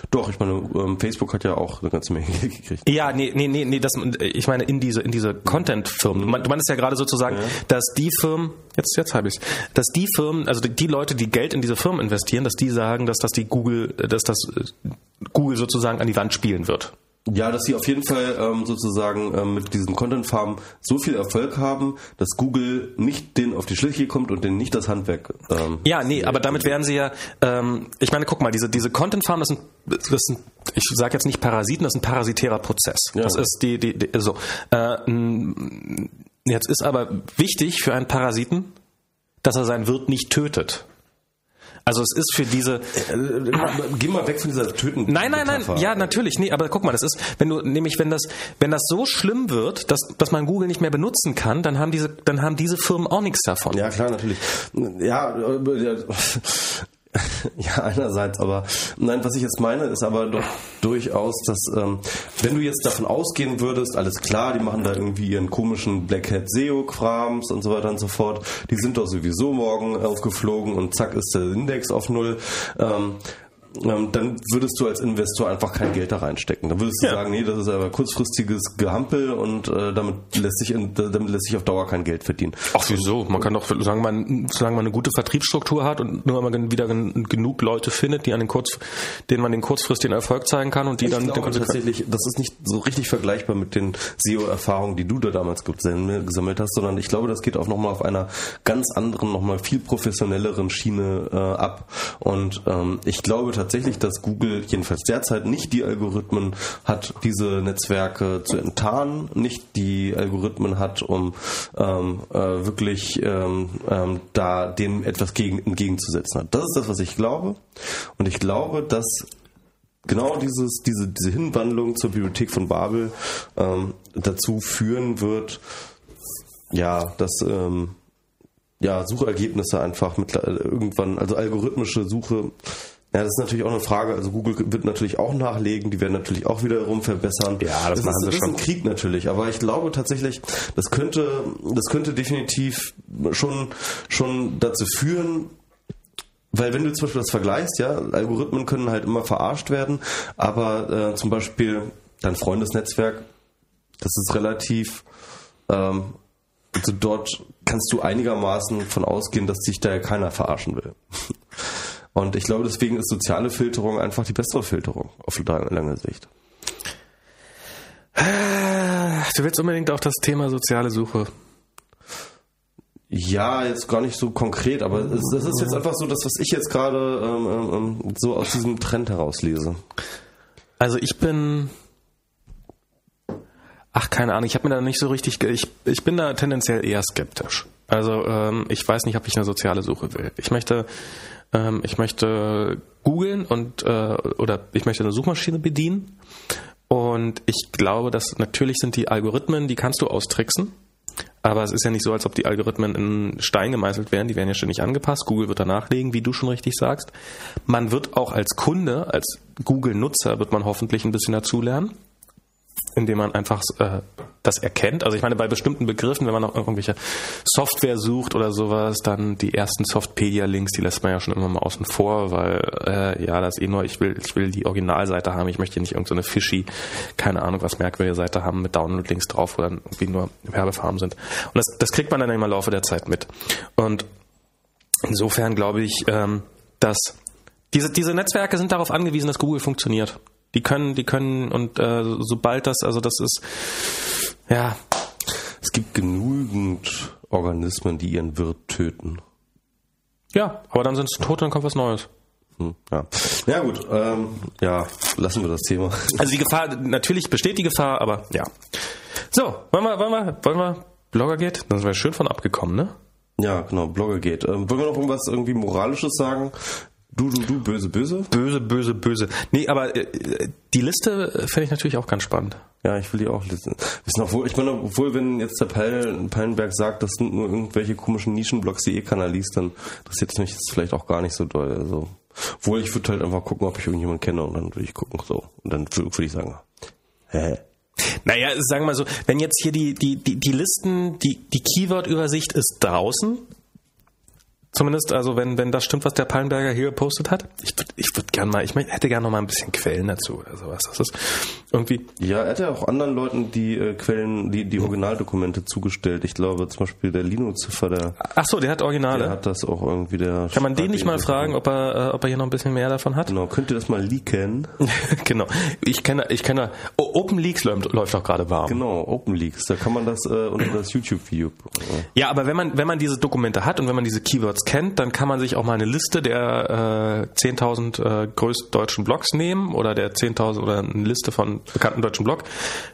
Doch, ich meine, ähm, Facebook hat ja auch eine ganze Menge gekriegt. Ja, nee, nee, nee, nee, das, ich meine in diese, in diese Content-Firmen. Du meinst ja gerade sozusagen, ja. dass die Firmen, jetzt, jetzt habe ich dass die Firmen, also die Leute, die Geld in diese Firmen investieren, dass die sagen, dass das die Google, dass das äh, Google sozusagen an die Wand spielen wird. Ja, dass sie auf jeden Fall ähm, sozusagen ähm, mit diesen Content Farmen so viel Erfolg haben, dass Google nicht denen auf die Schliche kommt und denen nicht das Handwerk. Ähm, ja, nee, aber damit werden sie ja. Ähm, ich meine, guck mal, diese diese Content Farm, das sind, das sind ich sage jetzt nicht Parasiten, das ist ein parasitärer Prozess. Ja. Das ist die die, die so. Äh, jetzt ist aber wichtig für einen Parasiten, dass er seinen Wirt nicht tötet. Also es ist für diese. Äh, geh mal weg von dieser töten. Nein, nein, nein. Ja, natürlich. Nee, aber guck mal, das ist, wenn du nämlich, wenn das, wenn das so schlimm wird, dass, dass man Google nicht mehr benutzen kann, dann haben diese, dann haben diese Firmen auch nichts davon. Ja, klar, natürlich. Ja, äh, Ja, einerseits, aber nein, was ich jetzt meine, ist aber doch durchaus, dass ähm, wenn du jetzt davon ausgehen würdest, alles klar, die machen da irgendwie ihren komischen Black Hat SEO-Krams und so weiter und so fort, die sind doch sowieso morgen aufgeflogen und zack ist der Index auf Null. Ähm, dann würdest du als Investor einfach kein Geld da reinstecken. Dann würdest du ja. sagen, nee, das ist aber kurzfristiges Gehampel und äh, damit lässt sich in, damit lässt sich auf Dauer kein Geld verdienen. Ach wieso? Man kann doch, solange man, solange man eine gute Vertriebsstruktur hat und nur mal wieder genug Leute findet, die an den kurz, denen man den kurzfristigen Erfolg zeigen kann und die ich dann glaube tatsächlich, das ist nicht so richtig vergleichbar mit den SEO-Erfahrungen, die du da damals gesammelt hast, sondern ich glaube, das geht auch nochmal auf einer ganz anderen, nochmal viel professionelleren Schiene äh, ab. Und ähm, ich glaube tatsächlich tatsächlich, dass Google jedenfalls derzeit nicht die Algorithmen hat, diese Netzwerke zu enttarnen, nicht die Algorithmen hat, um ähm, äh, wirklich ähm, ähm, da dem etwas gegen, entgegenzusetzen Das ist das, was ich glaube. Und ich glaube, dass genau dieses, diese, diese Hinwandlung zur Bibliothek von Babel ähm, dazu führen wird, ja, dass ähm, ja, Suchergebnisse einfach mit, irgendwann, also algorithmische Suche ja, das ist natürlich auch eine Frage. Also Google wird natürlich auch nachlegen, die werden natürlich auch wiederum verbessern. Ja, das, das machen ist, sie schon. Das ist ein Krieg natürlich, aber ich glaube tatsächlich, das könnte, das könnte definitiv schon, schon dazu führen, weil wenn du zum Beispiel das vergleichst, ja, Algorithmen können halt immer verarscht werden, aber äh, zum Beispiel dein Freundesnetzwerk, das ist relativ, ähm, also dort kannst du einigermaßen von ausgehen, dass dich da keiner verarschen will. Und ich glaube, deswegen ist soziale Filterung einfach die bessere Filterung auf lange Sicht. Du willst unbedingt auch das Thema soziale Suche ja, jetzt gar nicht so konkret, aber es, das ist jetzt einfach so das, was ich jetzt gerade ähm, ähm, ähm, so aus diesem Trend herauslese. Also ich bin, ach keine Ahnung, ich habe mir da nicht so richtig, ich, ich bin da tendenziell eher skeptisch. Also ähm, ich weiß nicht, ob ich eine soziale Suche will. Ich möchte, ähm, ich möchte googeln und äh, oder ich möchte eine Suchmaschine bedienen. Und ich glaube, dass natürlich sind die Algorithmen, die kannst du austricksen aber es ist ja nicht so, als ob die Algorithmen in Stein gemeißelt wären. Die werden ja ständig angepasst. Google wird da nachlegen, wie du schon richtig sagst. Man wird auch als Kunde, als Google-Nutzer, wird man hoffentlich ein bisschen dazulernen indem man einfach äh, das erkennt. Also ich meine, bei bestimmten Begriffen, wenn man noch irgendwelche Software sucht oder sowas, dann die ersten Softpedia-Links, die lässt man ja schon immer mal außen vor, weil äh, ja, das ist eh nur, ich will, ich will die Originalseite haben, ich möchte nicht irgendeine so fishy, keine Ahnung, was merkwürdige Seite haben mit Download-Links drauf, wo dann irgendwie nur Werbefarben sind. Und das, das kriegt man dann im Laufe der Zeit mit. Und insofern glaube ich, ähm, dass diese, diese Netzwerke sind darauf angewiesen, dass Google funktioniert. Die können, die können und äh, sobald das, also das ist, ja. Es gibt genügend Organismen, die ihren Wirt töten. Ja, aber dann sind sie tot und dann kommt was Neues. Hm, ja. ja gut, ähm, ja, lassen wir das Thema. Also die Gefahr, natürlich besteht die Gefahr, aber ja. So, wollen wir, wollen wir, wollen wir Blogger geht? Dann sind wir schön von abgekommen, ne? Ja, genau, Blogger geht. Ähm, wollen wir noch irgendwas irgendwie Moralisches sagen? Du, du, du, böse, böse? Böse, böse, böse. Nee, aber äh, die Liste fände ich natürlich auch ganz spannend. Ja, ich will die auch listen. Wissen, obwohl, ich meine, obwohl, wenn jetzt der Peil, Peilenberg sagt, das sind nur irgendwelche komischen Nischenblogs, die eh keiner liest, dann interessiert es mich jetzt vielleicht auch gar nicht so doll. Also, obwohl ich würde halt einfach gucken, ob ich irgendjemanden kenne und dann würde ich gucken, so. Und dann würde ich sagen, hä? Naja, sagen wir mal so, wenn jetzt hier die, die, die, die Listen, die, die Keyword-Übersicht ist draußen, Zumindest, also wenn, wenn das stimmt, was der Pallenberger hier gepostet hat. Ich würde ich würd gerne mal, ich hätte gerne noch mal ein bisschen Quellen dazu oder sowas. Das ist irgendwie. Ja, er hat ja auch anderen Leuten die äh, Quellen, die, die Originaldokumente zugestellt. Ich glaube zum Beispiel der Lino-Ziffer, der. Ach so, der hat Originale. Der hat das auch irgendwie der. Kann man den nicht mal fragen, ob er, äh, ob er hier noch ein bisschen mehr davon hat? Genau, könnt ihr das mal leaken? genau. Ich kenne, ich kenne, oh, Open Leaks läuft, läuft auch gerade warm. Genau, Open Leaks. Da kann man das äh, unter das YouTube-Video. Ja, aber wenn man, wenn man diese Dokumente hat und wenn man diese Keywords kennt, dann kann man sich auch mal eine Liste der äh, 10.000 äh, größten deutschen Blogs nehmen oder der 10.000 oder eine Liste von bekannten deutschen Blogs,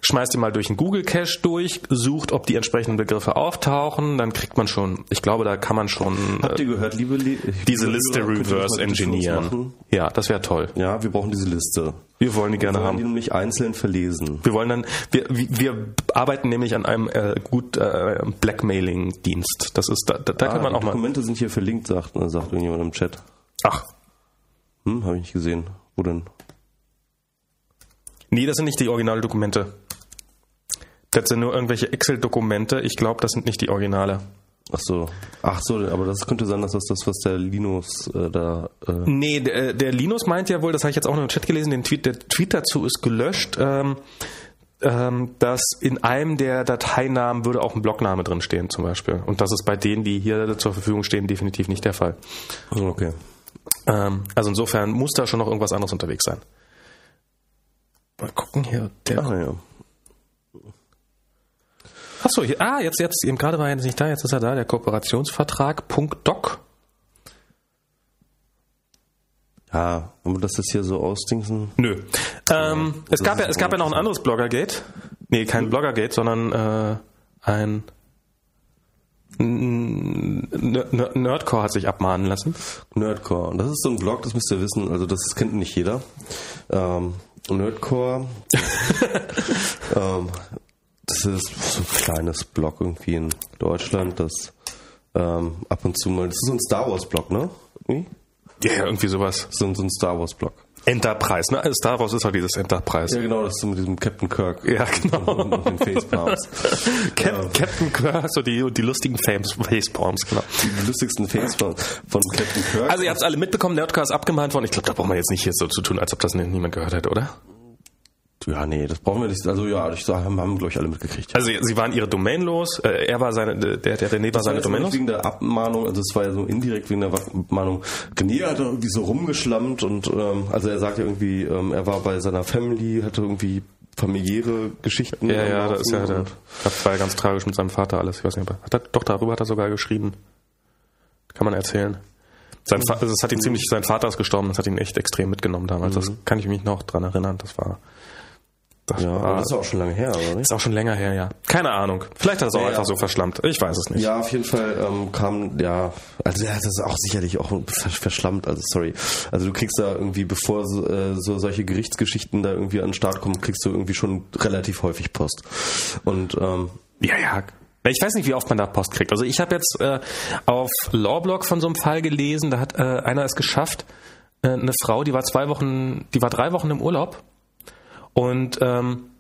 schmeißt die mal durch einen Google Cache durch, sucht, ob die entsprechenden Begriffe auftauchen, dann kriegt man schon, ich glaube, da kann man schon äh, Habt ihr gehört, liebe, liebe diese Liste reverse engineeren. Ja, das wäre toll. Ja, wir brauchen diese Liste. Wir wollen die gerne wir wollen haben. die nämlich einzeln verlesen. Wir wollen dann, wir, wir arbeiten nämlich an einem äh, gut äh, Blackmailing-Dienst. Das ist, da, da, da ah, kann man auch mal. Dokumente sind hier verlinkt, sagt, sagt irgendjemand im Chat. Ach. Hm, habe ich nicht gesehen. Wo denn? Nee, das sind nicht die Originaldokumente. Das sind nur irgendwelche Excel-Dokumente. Ich glaube, das sind nicht die Originale. Ach so. Ach so, aber das könnte sein, dass das das, was der Linus äh, da. Äh nee, der, der, Linus meint ja wohl, das habe ich jetzt auch noch im Chat gelesen, den Tweet, der Tweet dazu ist gelöscht, ähm, ähm, dass in einem der Dateinamen würde auch ein Blogname drin stehen, zum Beispiel. Und das ist bei denen, die hier zur Verfügung stehen, definitiv nicht der Fall. Okay. Ähm, also insofern muss da schon noch irgendwas anderes unterwegs sein. Mal gucken hier. Der Ach, ja. Achso, ah, jetzt, jetzt, eben gerade war er jetzt nicht da, jetzt ist er da, der Kooperationsvertrag, Punkt Ja, wir das jetzt hier so ausdingsen? Nö. Ähm, es, gab ja, es gab ja noch ein anderes Bloggergate. Nee, kein Bloggergate, sondern äh, ein Nerdcore hat sich abmahnen lassen. Nerdcore. Und das ist so ein Blog, das müsst ihr wissen, also das kennt nicht jeder. Ähm, Nerdcore. ähm, das ist so ein kleines Blog irgendwie in Deutschland, das ähm, ab und zu mal. Das ist so ein Star Wars Blog, ne? Irgendwie? Ja, irgendwie sowas. So, so ein Star Wars Blog. Enterprise, ne? Star Wars ist halt dieses Enterprise. Ja, genau, das ist mit diesem Captain Kirk. Ja, genau. Und, und den Facepalms. Cap Captain Kirk, so die, die lustigen Facepalms, genau. Die lustigsten Facepalms von Captain Kirk. Also ihr habt es alle mitbekommen, ist abgemahnt worden. Ich glaube, da braucht man jetzt nicht hier so zu tun, als ob das niemand gehört hätte, oder? Ja, nee, das brauchen wir nicht. Also ja, ich sage, haben, haben glaube ich alle mitgekriegt. Also sie, waren ihre Domain los, äh, er war seine, der, der René war seine Das war Domain jetzt los. wegen der Abmahnung, also es war ja so indirekt wegen der Abmahnung. René hat irgendwie so rumgeschlammt und ähm, also er sagt ja irgendwie, ähm, er war bei seiner Family, hatte irgendwie familiäre Geschichten. Ja, ja, das ist ja, der, das war ja ganz tragisch mit seinem Vater alles. Ich weiß nicht, aber hat er, doch darüber hat er sogar geschrieben. Kann man erzählen. Sein, Fa- also es hat ihn ziemlich, sein Vater ist gestorben, das hat ihn echt extrem mitgenommen damals. Das kann ich mich noch dran erinnern. Das war, das Ja, aber war, das ist auch schon lange her, oder nicht? ist auch schon länger her, ja. Keine Ahnung. Vielleicht hat er es auch Ja, einfach ja. so verschlammt. Ich weiß es nicht. Ja, auf jeden Fall ähm, kam, ja, also ja, das ist auch sicherlich auch vers- verschlammt, also sorry. Also du kriegst da irgendwie, bevor so, äh, so solche Gerichtsgeschichten da irgendwie an den Start kommen, kriegst du irgendwie schon relativ häufig Post. Und ähm, Ja, ja. Ich weiß nicht, wie oft man da Post kriegt. Also ich habe jetzt äh, auf Lawblog von so einem Fall gelesen, da hat äh, einer es geschafft, äh, eine Frau, die war zwei Wochen, die war drei Wochen im Urlaub und ähm,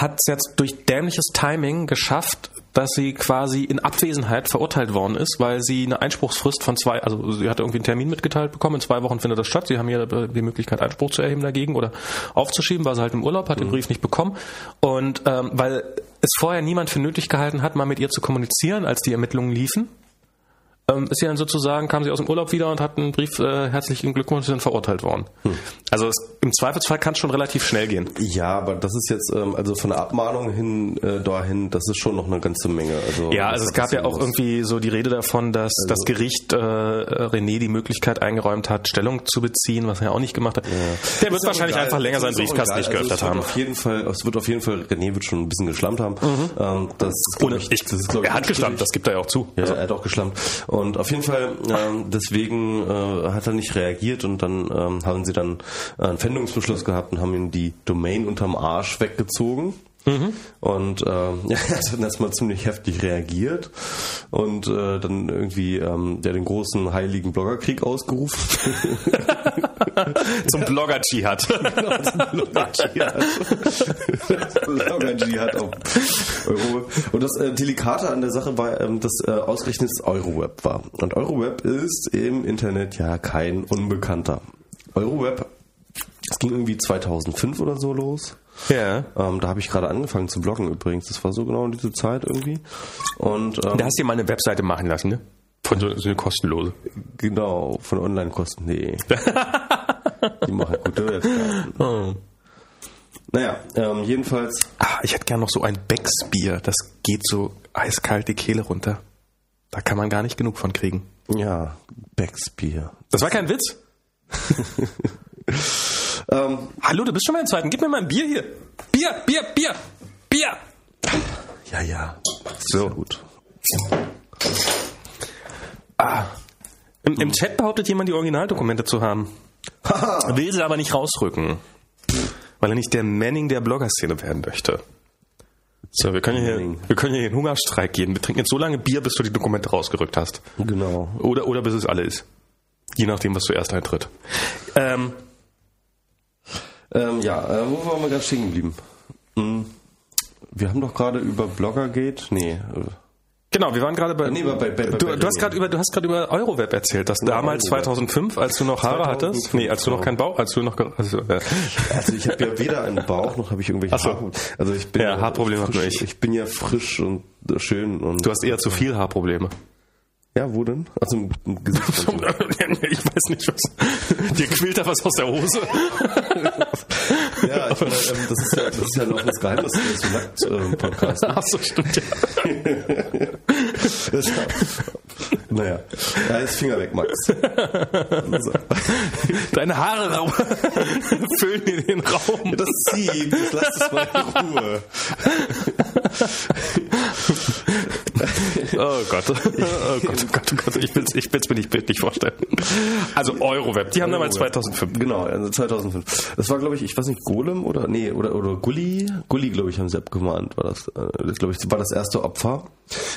hat es jetzt durch dämliches Timing geschafft, dass sie quasi in Abwesenheit verurteilt worden ist, weil sie eine Einspruchsfrist von zwei, also sie hatte irgendwie einen Termin mitgeteilt bekommen, in zwei Wochen findet das statt, sie haben hier äh, die Möglichkeit Einspruch zu erheben dagegen oder aufzuschieben, war sie halt im Urlaub, hat den Brief nicht bekommen. Und ähm, weil es vorher niemand für nötig gehalten hat, mal mit ihr zu kommunizieren, als die Ermittlungen liefen, ähm, ist sie dann sozusagen, kam sie aus dem Urlaub wieder und hat einen Brief, äh, herzlichen Glückwunsch, sind verurteilt worden. Also es, im Zweifelsfall kann es schon relativ schnell gehen. ja, aber das ist jetzt, ähm, also von der Abmahnung hin äh, dahin, das ist schon noch eine ganze Menge. Also, Ja, also es gab ja auch irgendwie so die Rede davon, dass das Gericht äh, René die Möglichkeit eingeräumt hat, Stellung zu beziehen, was er auch nicht gemacht hat. Der wird wahrscheinlich einfach länger seinen Briefkasten nicht geöffnet also haben. Auf jeden Fall, es wird auf jeden Fall, René wird schon ein bisschen geschlammt haben. Ähm, das Ohne, ich, das ist, ich, er hat schwierig. das gibt er ja auch zu. Ja, er hat auch geschlammt. Und auf jeden Fall, ähm, deswegen äh, hat er nicht reagiert und dann ähm, haben sie dann einen Pfändungsbeschluss gehabt und haben ihm die Domain unterm Arsch weggezogen. Und ähm, ja, hat dann erstmal ziemlich heftig reagiert und äh, dann irgendwie ähm, der den großen heiligen Bloggerkrieg ausgerufen. Zum Blogger-Dschihad. Blogger-Dschihad auf Euroweb. Und das äh, Delikate an der Sache war, ähm, dass äh, ausgerechnet das Euroweb war. Und Euroweb ist im Internet ja kein Unbekannter. Euroweb, das ging irgendwie 2005 oder so los. Ja. Ähm, da habe ich gerade angefangen zu bloggen übrigens. Das war so genau in diese Zeit irgendwie. Und ähm, Da hast du dir mal eine Webseite machen lassen, ne? Von so, so eine kostenlose. genau, von Online-Kosten.de. Die machen gute Webseiten. Oh. Naja, ähm, jedenfalls Ah, ich hätte gern noch so ein Becksbier. Das geht so eiskalt die Kehle runter. Da kann man gar nicht genug von kriegen. Ja, Becksbier. Das war kein Witz. Ähm, Hallo, du bist schon mal im zweiten. Gib mir mal ein Bier hier. Bier, Bier, Bier, Bier. ja, ja. So. Gut. Im, Im Chat behauptet jemand, die Originaldokumente zu haben. Will sie aber nicht rausrücken. Weil er nicht der Manning der Blogger-Szene werden möchte. So, wir können, hier, wir können hier einen Hungerstreik gehen. Wir trinken jetzt so lange Bier, bis du die Dokumente rausgerückt hast. Genau. Oder, oder bis es alle ist. Je nachdem, was zuerst eintritt. Ähm, Ähm, ja, äh, wo waren wir gerade stehen geblieben? Hm, Wir haben doch gerade über Bloggergate, nee, äh, genau, wir waren gerade bei. Nee, bei- bei- bei- du, bei- du hast gerade über, du hast gerade über Euroweb erzählt, dass damals Euroweb. 2005, als du noch Haare 2005, hattest, nee, als du noch keinen Bauch, als du noch, also, äh, also ich habe ja weder einen Bauch noch habe ich irgendwelche so. Haarprobleme. Also ich bin Ja, Haarprobleme frisch, ich. Ich bin ja frisch und schön und du hast eher zu viel Haarprobleme. Ja, wo denn? Also im, im Gesicht. ich weiß nicht, was. Dir quillt da was aus der Hose. ja, ich meine, ähm, das ist ja das ist ja noch das Geheimnis des so nackt ähm, Podcast. Ach so, stimmt ja. Das- naja, da ist Finger weg, Max. So. Deine Haare rau füllen dir den Raum. Das zieht, das lass es mal in Ruhe. Oh Gott. Oh Gott, oh Gott, oh Gott. Ich will es ich will's mir nicht bildlich vorstellen. Also Euroweb, die haben damals 2005. Genau, also 2005. Das war, glaube ich, ich weiß nicht, Golem oder nee, oder oder Gulli, Gulli, glaube ich, haben sie abgemahnt, war das, äh, das glaube ich, war das erste Opfer.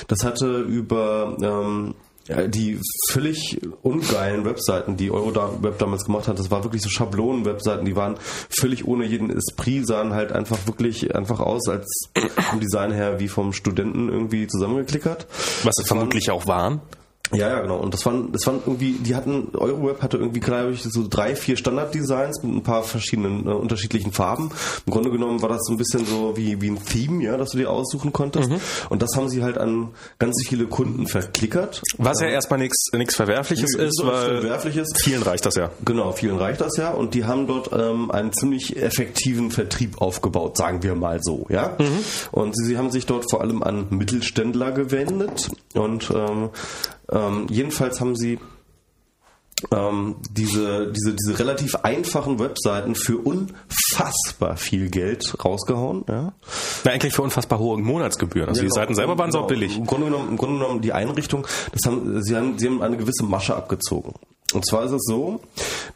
Das hatte über ähm, die völlig ungeilen Webseiten, die Euroweb damals gemacht hat, das war wirklich so Schablonen-Webseiten, die waren völlig ohne jeden Esprit, sahen halt einfach wirklich einfach aus, als vom Design her wie vom Studenten irgendwie zusammengeklickert. Was es vermutlich auch waren. Ja, ja, genau. Und das waren, das waren irgendwie, die hatten, Euroweb hatte irgendwie, glaube ich, so drei, vier Standarddesigns mit ein paar verschiedenen äh, unterschiedlichen Farben. Im Grunde genommen war das so ein bisschen so wie, wie ein Theme, ja, dass du dir aussuchen konntest. Mhm. Und das haben sie halt an ganz viele Kunden verklickert. Was ja ähm, erstmal nichts nichts Verwerfliches ist, ist weil Verwerfliches. vielen reicht das ja. Genau, vielen reicht das ja. Und die haben dort ähm, einen ziemlich effektiven Vertrieb aufgebaut, sagen wir mal so, ja. Mhm. Und sie, sie haben sich dort vor allem an Mittelständler gewendet und ähm, ähm, jedenfalls haben sie ähm, diese, diese, diese relativ einfachen Webseiten für unfassbar viel Geld rausgehauen. Ja. Na, eigentlich für unfassbar hohe Monatsgebühren. Also ja, die genau. Seiten selber waren genau. auch billig. Im Grunde genommen, im Grunde genommen die Einrichtung, das haben, sie, haben, sie haben eine gewisse Masche abgezogen. Und zwar ist es so,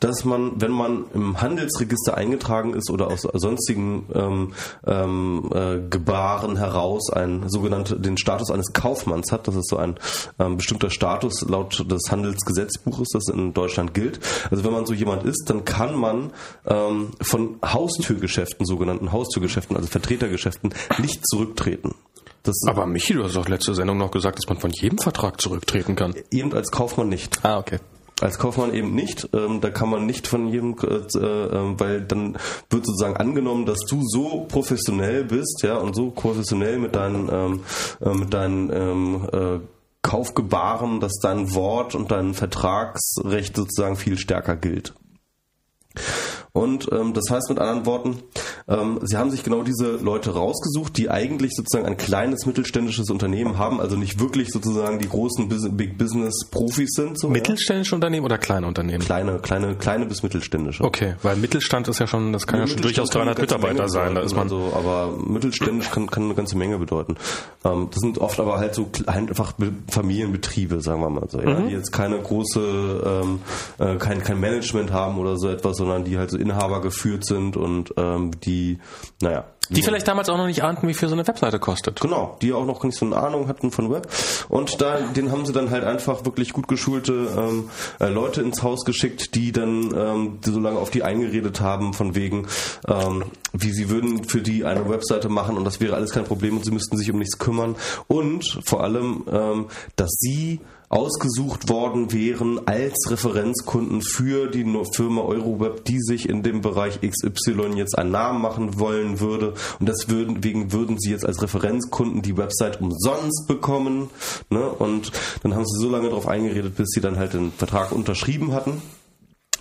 dass man, wenn man im Handelsregister eingetragen ist oder aus sonstigen ähm, ähm, äh, Gebaren heraus ein sogenannte den Status eines Kaufmanns hat, das ist so ein ähm, bestimmter Status laut des Handelsgesetzbuches, das in Deutschland gilt. Also wenn man so jemand ist, dann kann man ähm, von Haustürgeschäften, sogenannten Haustürgeschäften, also Vertretergeschäften, nicht zurücktreten. Das Aber Michi, du hast doch letzte Sendung noch gesagt, dass man von jedem Vertrag zurücktreten kann. Eben als Kaufmann nicht. Ah, okay. Als Kaufmann eben nicht. Ähm, da kann man nicht von jedem, äh, äh, weil dann wird sozusagen angenommen, dass du so professionell bist, ja, und so professionell mit deinen, ähm, äh, mit deinen ähm, äh, Kaufgebaren, dass dein Wort und dein Vertragsrecht sozusagen viel stärker gilt. Und ähm, das heißt mit anderen Worten, ähm, sie haben sich genau diese Leute rausgesucht, die eigentlich sozusagen ein kleines mittelständisches Unternehmen haben, also nicht wirklich sozusagen die großen Big Business Profis sind. So, Mittelständische ja. Unternehmen oder kleine Unternehmen? Kleine, kleine, kleine bis mittelständische. Okay, weil Mittelstand ist ja schon, das kann ja, schon durchaus 300 Mitarbeiter sein. Da ist man so, aber mittelständisch kann, kann eine ganze Menge bedeuten. Ähm, das sind oft aber halt so einfach Familienbetriebe, sagen wir mal so, ja, mhm. die jetzt keine große, ähm, äh, kein, kein Management haben oder so etwas, sondern die halt so Inhaber geführt sind und ähm, die, naja. Die vielleicht damals auch noch nicht ahnten, wie viel so eine Webseite kostet. Genau, die auch noch nicht so eine Ahnung hatten von Web. Und da, den haben sie dann halt einfach wirklich gut geschulte ähm, äh, Leute ins Haus geschickt, die dann ähm, die so lange auf die eingeredet haben, von wegen, ähm, wie sie würden für die eine Webseite machen und das wäre alles kein Problem und sie müssten sich um nichts kümmern. Und vor allem, ähm, dass sie ausgesucht worden wären als Referenzkunden für die Firma Euroweb, die sich in dem Bereich XY jetzt einen Namen machen wollen würde. Und deswegen würden sie jetzt als Referenzkunden die Website umsonst bekommen. Ne? Und dann haben sie so lange darauf eingeredet, bis sie dann halt den Vertrag unterschrieben hatten.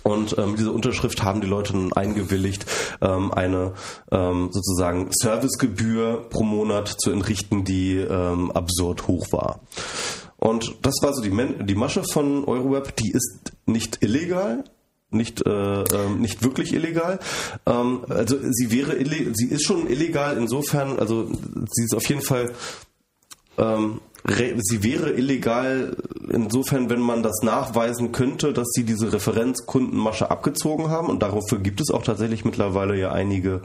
Und ähm, diese Unterschrift haben die Leute dann eingewilligt, ähm, eine ähm, sozusagen Servicegebühr pro Monat zu entrichten, die ähm, absurd hoch war. Und das war so die, die Masche von Euroweb, die ist nicht illegal, nicht äh, ähm, nicht wirklich illegal. Ähm, also sie wäre sie ist schon illegal insofern, also sie ist auf jeden Fall ähm, sie wäre illegal insofern, wenn man das nachweisen könnte, dass sie diese Referenzkundenmasche abgezogen haben. Und dafür gibt es auch tatsächlich mittlerweile ja einige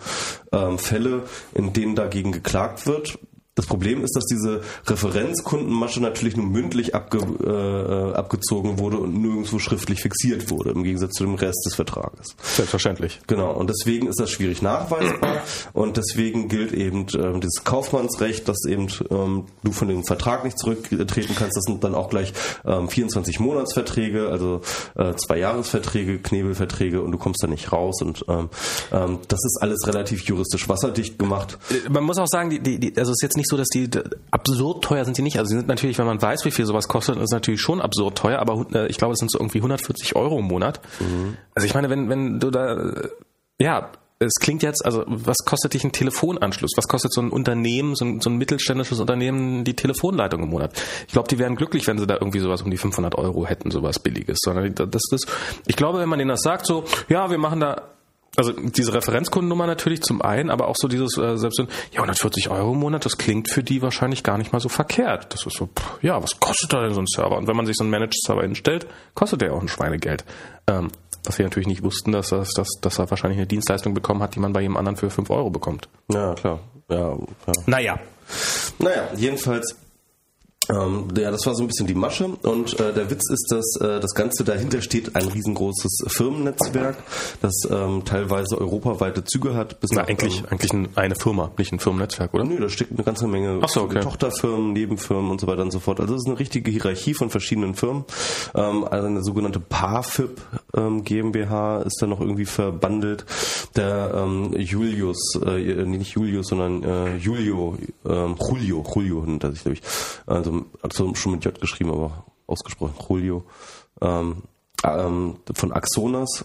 ähm, Fälle, in denen dagegen geklagt wird. Das Problem ist, dass diese Referenzkundenmasche natürlich nur mündlich abge, äh, abgezogen wurde und nirgendwo schriftlich fixiert wurde, im Gegensatz zu dem Rest des Vertrages. Selbstverständlich. Genau, und deswegen ist das schwierig nachweisbar und deswegen gilt eben äh, dieses Kaufmannsrecht, dass eben ähm, du von dem Vertrag nicht zurücktreten kannst. Das sind dann auch gleich ähm, 24 Monatsverträge, also äh, zwei Jahresverträge, Knebelverträge und du kommst da nicht raus und ähm, ähm, das ist alles relativ juristisch wasserdicht gemacht. Man muss auch sagen, die, die, also es ist jetzt nicht so, dass die absurd teuer sind die nicht. Also sie sind natürlich, wenn man weiß, wie viel sowas kostet, ist natürlich schon absurd teuer, aber äh, ich glaube, es sind so irgendwie 140 Euro im Monat. Mhm. Also ich meine, wenn, wenn du da, äh, ja, es klingt jetzt, also was kostet dich ein Telefonanschluss? Was kostet so ein Unternehmen, so ein, so ein mittelständisches Unternehmen die Telefonleitung im Monat? Ich glaube, die wären glücklich, wenn sie da irgendwie sowas um die 500 Euro hätten, sowas Billiges. Sondern das, das, ich glaube, wenn man denen das sagt, so, ja, wir machen da also diese Referenzkundennummer natürlich zum einen, aber auch so dieses äh, selbst ja 140 Euro im Monat, das klingt für die wahrscheinlich gar nicht mal so verkehrt. Das ist so, pff, ja, was kostet da denn so ein Server? Und wenn man sich so einen Managed Server hinstellt, kostet der auch ein Schweinegeld. Ähm, was sie natürlich nicht wussten, dass, dass, dass, dass er wahrscheinlich eine Dienstleistung bekommen hat, die man bei jedem anderen für 5 Euro bekommt. Ja, klar. Ja, ja. Naja. Naja, jedenfalls Ähm, ja, das war so ein bisschen die Masche und äh, der Witz ist, dass äh, das Ganze dahinter steht ein riesengroßes Firmennetzwerk, das ähm, teilweise europaweite Züge hat. Bis Na, nach, eigentlich, ähm, eigentlich eine Firma, nicht ein Firmennetzwerk, oder? Nö, da steckt eine ganze Menge so, okay. Tochterfirmen, Nebenfirmen und so weiter und so fort. Also es ist eine richtige Hierarchie von verschiedenen Firmen. Ähm, also eine sogenannte PAFIP ähm, GmbH ist da noch irgendwie verbandelt. Der ähm, Julius, äh, nicht Julius, sondern äh, Julio, ähm, Julio, Julio nennt er sich, glaube ich. Also also schon mit J geschrieben, aber ausgesprochen, Julio, ähm, ähm, von Axonas.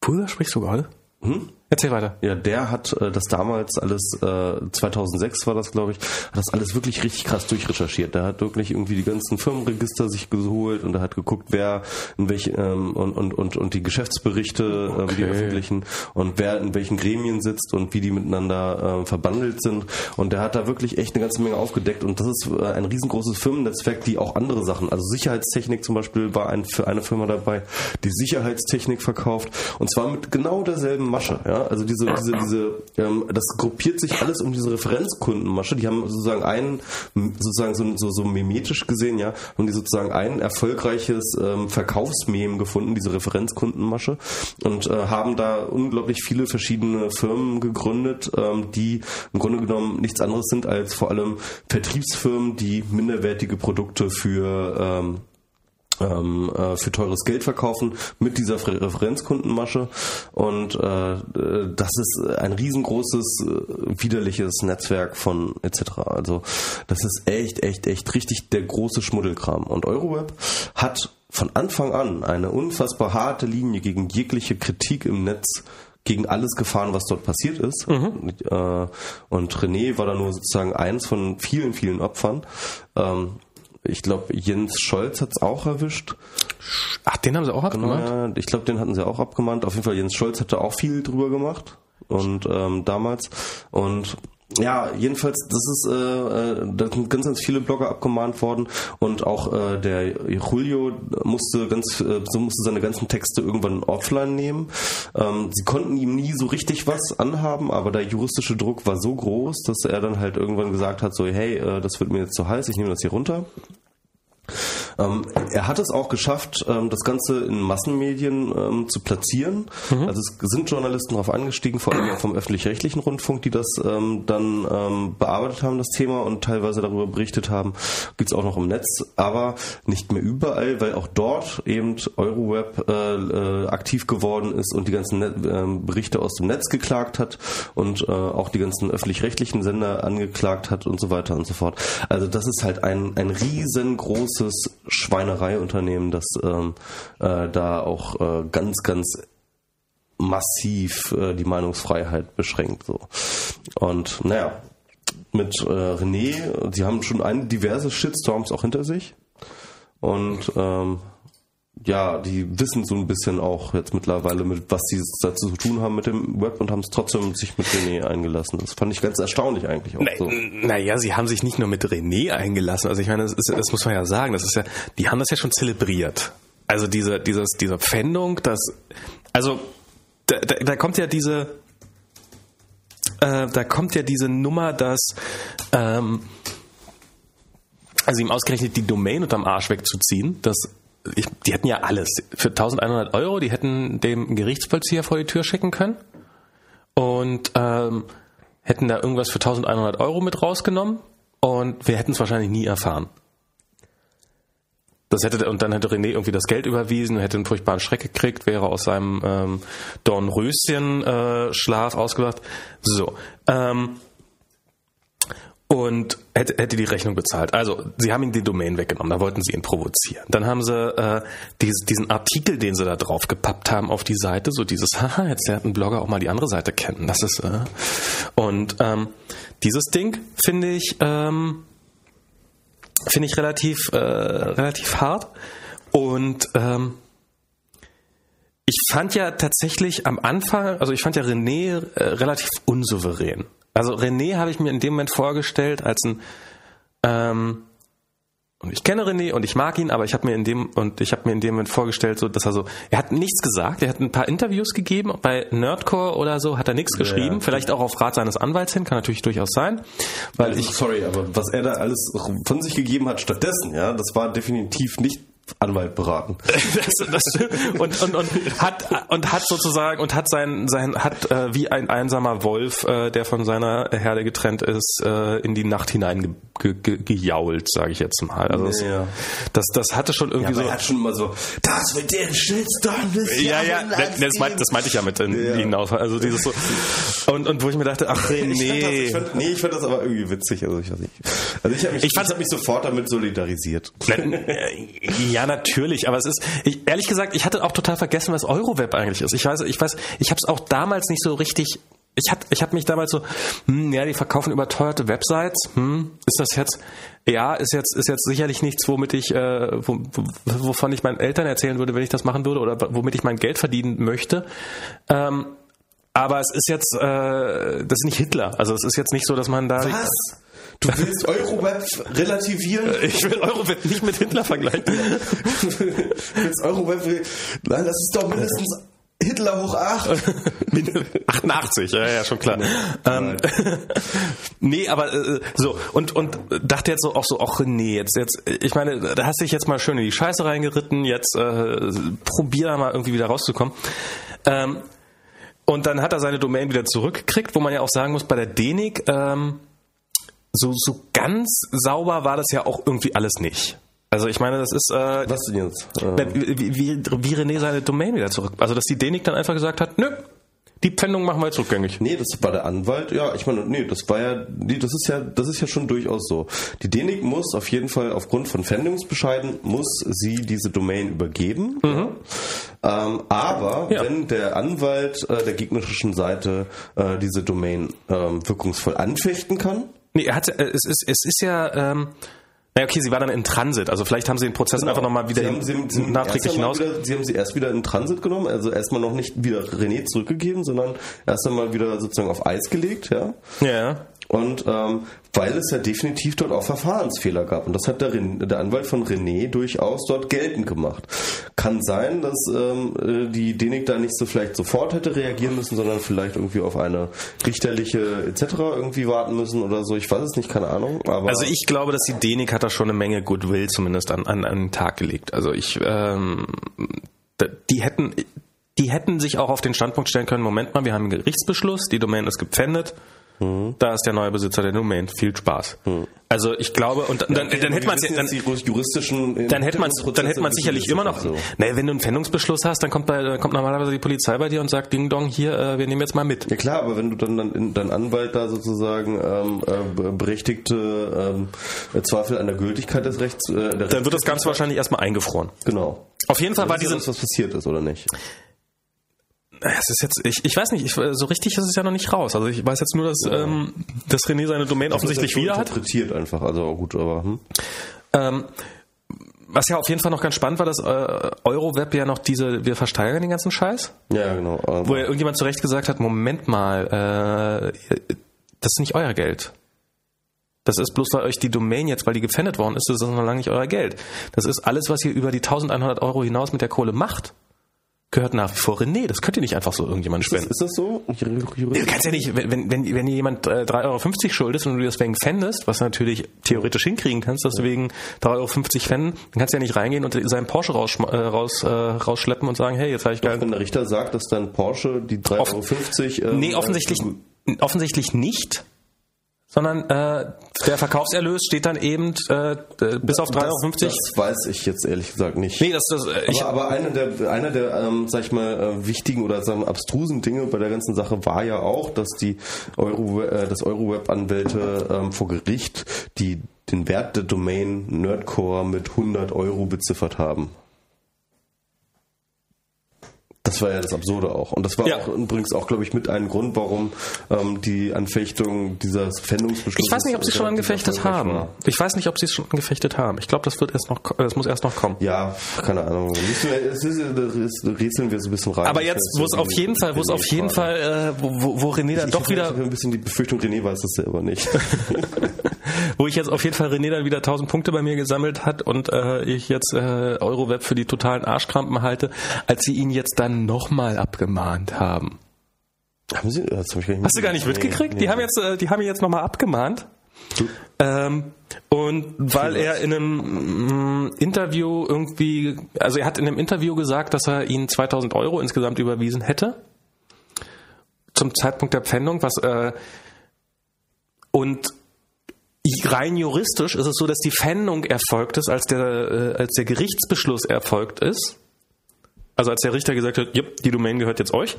Puder sprichst du gerade? Hm? Erzähl weiter. Ja, der hat äh, das damals alles, äh, 2006 war das, glaube ich, hat das alles wirklich richtig krass durchrecherchiert. Der hat wirklich irgendwie die ganzen Firmenregister sich geholt und er hat geguckt, wer in welche ähm, und, und, und, und die Geschäftsberichte, okay. ähm, die öffentlichen und wer in welchen Gremien sitzt und wie die miteinander äh, verbandelt sind. Und der hat da wirklich echt eine ganze Menge aufgedeckt und das ist äh, ein riesengroßes Firmennetzwerk, die auch andere Sachen, also Sicherheitstechnik zum Beispiel war ein, für eine Firma dabei, die Sicherheitstechnik verkauft und zwar mit genau derselben Masche. Ja? Also diese, diese, diese, ähm, das gruppiert sich alles um diese Referenzkundenmasche. Die haben sozusagen einen, sozusagen so, so, so memetisch gesehen, ja, haben die sozusagen ein erfolgreiches ähm, Verkaufsmem gefunden, diese Referenzkundenmasche, und äh, haben da unglaublich viele verschiedene Firmen gegründet, ähm, die im Grunde genommen nichts anderes sind als vor allem Vertriebsfirmen, die minderwertige Produkte für ähm, ähm, äh, für teures Geld verkaufen mit dieser Referenzkundenmasche und äh, das ist ein riesengroßes äh, widerliches Netzwerk von etc. Also das ist echt echt echt richtig der große Schmuddelkram und Euroweb hat von Anfang an eine unfassbar harte Linie gegen jegliche Kritik im Netz gegen alles gefahren, was dort passiert ist. Mhm. Äh, und René war da nur sozusagen eins von vielen, vielen Opfern. Ich glaube, Jens Scholz hat es auch erwischt. Ach, den haben sie auch abgemahnt? Ja, ich glaube, den hatten sie auch abgemahnt. Auf jeden Fall, Jens Scholz hatte auch viel drüber gemacht. Und ähm, damals. Und ja, jedenfalls, das ist, äh, äh, da sind ganz, ganz viele Blogger abgemahnt worden und auch äh, der Julio musste ganz, äh, so musste seine ganzen Texte irgendwann offline nehmen. Ähm, sie konnten ihm nie so richtig was anhaben, aber der juristische Druck war so groß, dass er dann halt irgendwann gesagt hat, so, hey, äh, das wird mir jetzt zu heiß, ich nehme das hier runter. Ähm, er hat es auch geschafft, ähm, das Ganze in Massenmedien ähm, zu platzieren. Mhm. Also es sind Journalisten darauf angestiegen, vor allem vom öffentlich-rechtlichen Rundfunk, die das ähm, dann ähm, bearbeitet haben, das Thema und teilweise darüber berichtet haben. Gibt es auch noch im Netz, aber nicht mehr überall, weil auch dort eben Euroweb äh, äh, aktiv geworden ist und die ganzen Net äh, Berichte aus dem Netz geklagt hat und äh, auch die ganzen öffentlich-rechtlichen Sender angeklagt hat und so weiter und so fort. Also das ist halt ein, ein riesengroßes Schweinereiunternehmen, das ähm, äh, da auch äh, ganz, ganz massiv äh, die Meinungsfreiheit beschränkt. So. Und naja, mit äh, René, sie haben schon ein, diverse Shitstorms auch hinter sich. Und ähm, ja, die wissen so ein bisschen auch jetzt mittlerweile, mit was sie dazu zu tun haben mit dem Web und haben es trotzdem sich mit René eingelassen. Das fand ich ganz erstaunlich eigentlich auch na, so. Naja, sie haben sich nicht nur mit René eingelassen. Also ich meine, das, ist, das muss man ja sagen, das ist ja, die haben das ja schon zelebriert. Also diese, dieses, diese Pfändung, das, also da, da, da kommt ja diese, äh, da kommt ja diese Nummer, dass ähm, also ihm ausgerechnet die Domain unterm Arsch wegzuziehen, das ich, die hätten ja alles. Für 1100 Euro, die hätten dem Gerichtsvollzieher vor die Tür schicken können und ähm, hätten da irgendwas für 1100 Euro mit rausgenommen und wir hätten es wahrscheinlich nie erfahren. Das hätte, und dann hätte René irgendwie das Geld überwiesen, hätte einen furchtbaren Schreck gekriegt, wäre aus seinem ähm, Dornröschen-Schlaf äh, ausgewacht. So. Ähm, und hätte, hätte die Rechnung bezahlt. Also, sie haben ihm die Domain weggenommen, da wollten sie ihn provozieren. Dann haben sie äh, diesen, diesen Artikel, den sie da drauf gepappt haben auf die Seite, so dieses, haha, jetzt lernt ein Blogger auch mal die andere Seite kennen. Das ist, äh, und ähm, dieses Ding finde ich, ähm, finde ich relativ, äh, relativ hart. Und ähm, ich fand ja tatsächlich am Anfang, also ich fand ja René äh, relativ unsouverän. Also René habe ich mir in dem Moment vorgestellt als ein ähm, und ich kenne René und ich mag ihn, aber ich habe mir in dem und ich habe mir in dem Moment vorgestellt, so dass er so, er hat nichts gesagt, er hat ein paar Interviews gegeben, bei Nerdcore oder so hat er nichts geschrieben, ja. vielleicht auch auf Rat seines Anwalts hin, kann natürlich durchaus sein, weil Also, ich sorry, aber was er da alles von sich gegeben hat stattdessen, ja, das war definitiv nicht Anwalt beraten. das, das, und, und, und hat und hat sozusagen und hat sein sein hat äh, wie ein einsamer Wolf, äh, der von seiner Herde getrennt ist, äh, in die Nacht hinein ge, ge, ge, gejault, sage ich jetzt mal. Also das, Ja. das das hatte schon irgendwie aber so er hat schon immer so, das mit den Shitstorm des ja, ja, Jahrhunderts das, meint, das meinte ich ja mit in, Ja. hinaus. Also dieses so und, und wo ich mir dachte, ach Ich fand das, nee. ich fand, nee, ich fand das aber irgendwie witzig. Also ich weiß nicht. Also ich habe mich, Ich fand's- hab mich sofort damit solidarisiert. Ja, natürlich, aber es ist, ich, ehrlich gesagt, ich hatte auch total vergessen, was Euroweb eigentlich ist. Ich weiß, ich weiß, ich habe es auch damals nicht so richtig. Ich hab, ich hab mich damals so, hm, ja, die verkaufen überteuerte Websites. Hm, ist das jetzt? Ja, ist jetzt, ist jetzt sicherlich nichts, womit ich, äh, wo- wovon ich meinen Eltern erzählen würde, wenn ich das machen würde, oder womit ich mein Geld verdienen möchte. Ähm, aber es ist jetzt, äh, das ist nicht Hitler. Also es ist jetzt nicht so, dass man da. Was? Du willst Euroweb relativieren? Ich will Euroweb nicht mit Hitler vergleichen. du willst Euroweb... Nein, das ist doch mindestens Hitler hoch 8. 88, ja, ja, schon klar. Ähm, nee, aber äh, so, und, und dachte jetzt so auch so, ach nee, jetzt, jetzt, ich meine, da hast du dich jetzt mal schön in die Scheiße reingeritten, jetzt äh, probier da mal irgendwie wieder rauszukommen. Ähm, und dann hat er seine Domain wieder zurückgekriegt, wo man ja auch sagen muss, bei der DENIC, ähm, so, so ganz sauber war das ja auch irgendwie alles nicht. Also ich meine, das ist äh, Was denn jetzt? Äh, wie, wie, wie René seine Domain wieder zurück. Also dass die DENIC dann einfach gesagt hat, nö, die Pfändung machen wir jetzt rückgängig. Nee, das war der Anwalt. Ja, ich meine, nee, das war ja, nee, das ist ja, das ist ja schon durchaus so. Die DENIC muss auf jeden Fall aufgrund von Pfändungsbescheiden muss sie diese Domain übergeben. Ähm, aber Ja. wenn der Anwalt äh, der gegnerischen Seite äh, diese Domain ähm, wirkungsvoll anfechten kann, Nee, er hat, äh, es ist, es ist ja, ähm, naja, okay, sie war dann in Transit, also vielleicht haben sie den Prozess einfach nochmal wieder Genau. sie haben, sie, sie, nachträglich hinaus. Wieder, sie haben sie erst wieder in Transit genommen, also erstmal noch nicht wieder René zurückgegeben, sondern erst einmal wieder sozusagen auf Eis gelegt, ja. Ja. Und ähm, weil es ja definitiv dort auch Verfahrensfehler gab. Und das hat der, der Anwalt von René durchaus dort geltend gemacht. Kann sein, dass ähm, äh, die DENIC da nicht so vielleicht sofort hätte reagieren müssen, sondern vielleicht irgendwie auf eine richterliche etc. irgendwie warten müssen oder so. Ich weiß es nicht, keine Ahnung. Aber Also ich glaube, dass die DENIC hat da schon eine Menge Goodwill zumindest an, an, an den Tag gelegt. Also ich, ähm, die hätten, die hätten sich auch auf den Standpunkt stellen können, Moment mal, wir haben einen Gerichtsbeschluss, die Domain ist gepfändet, Mhm. da ist der neue Besitzer der Domain, viel Spaß. Also ich glaube, und dann, dann, dann hätte man wissen dann, juristischen dann hätte man dann hätte man sicherlich immer noch. So. Naja, wenn du einen Pfändungsbeschluss hast, dann kommt, bei, kommt normalerweise die Polizei bei dir und sagt, Ding Dong, hier, äh, wir nehmen jetzt mal mit. Ja klar, aber wenn du dann, dann in, dein Anwalt da sozusagen ähm, äh, berechtigte ähm, Zweifel an der Gültigkeit des Rechts, äh, Dann wird das Ganze wahrscheinlich erstmal eingefroren. genau. Auf jeden Fall war ist ja diese. was passiert ist, oder nicht? Es ist jetzt, ich, ich weiß nicht, ich, so richtig ist es ja noch nicht raus. Also ich weiß jetzt nur, dass, ähm, dass René seine Domain offensichtlich Das ja wieder hat. interpretiert einfach, also gut, aber hm. Ähm, was ja auf jeden Fall noch ganz spannend war, dass äh, Euroweb ja noch diese, wir versteigern den ganzen Scheiß, ja genau. Ähm, wo ja irgendjemand zu Recht gesagt hat, Moment mal, äh, das ist nicht euer Geld. Das ist bloß, weil euch die Domain jetzt, weil die gefändet worden ist, das ist noch lange nicht euer Geld. Das ist alles, was ihr über die 1100 Euro hinaus mit der Kohle macht, gehört nach wie vor René. Das könnt ihr nicht einfach so irgendjemandem ist, das, spenden. ist das so? Du kannst ja nicht, wenn, wenn, wenn dir jemand äh, 3,50 Euro schuldest und du deswegen fändest, was du natürlich theoretisch hinkriegen kannst, dass du wegen 3,50 Euro fänden, dann kannst du ja nicht reingehen und seinen Porsche raus, äh, raus, äh, rausschleppen und sagen, hey, jetzt habe ich geil. Wenn der Richter sagt, dass dein Porsche die 3,50 Euro... Ähm, Nee, offensichtlich, äh, offensichtlich nicht, sondern äh, der Verkaufserlös steht dann eben äh, bis auf 3,50 Euro. Das, das weiß ich jetzt ehrlich gesagt nicht. Nee, das, das, äh, ich, aber, aber einer der, einer der ähm, sag ich mal, äh, wichtigen oder sagen wir, abstrusen Dinge bei der ganzen Sache war ja auch, dass die Euro, äh, dass Euroweb-Anwälte ähm, vor Gericht die, den Wert der Domain Nerdcore mit 100 Euro beziffert haben. Das war ja das Absurde auch. Und das war Ja. auch übrigens auch, glaube ich, mit einem Grund, warum ähm, die Anfechtung dieses Pfändungsbeschlusses... ich weiß nicht, ob sie es schon angefechtet haben. war. Ich weiß nicht, ob sie es schon angefechtet haben. Ich glaube, das wird erst noch, das muss erst noch kommen. Ja, keine Ahnung. Rätseln wir so ein bisschen rein. Aber jetzt, wo es auf jeden Fall, wo es auf jeden Fall, äh, wo, wo, René dann Ich doch hab wieder ein bisschen die Befürchtung, René weiß das selber nicht. wo ich jetzt auf jeden Fall René dann wieder 1000 Punkte bei mir gesammelt hat und äh, ich jetzt äh, Euroweb für die totalen Arschkrampen halte, als sie ihn jetzt dann nochmal abgemahnt haben. Haben Sie, hab nicht Hast du gar nicht mitgekriegt? Nee, Die haben jetzt, äh, die haben ihn jetzt nochmal abgemahnt. Ähm, und weil er in einem mm, Interview irgendwie, also er hat in einem Interview gesagt, dass er ihnen 2000 Euro insgesamt überwiesen hätte. Zum Zeitpunkt der Pfändung, was, äh, und rein juristisch ist es so, dass die Pfändung erfolgt ist, als der, äh, als der Gerichtsbeschluss erfolgt ist. Also als der Richter gesagt hat, jupp, die Domain gehört jetzt euch.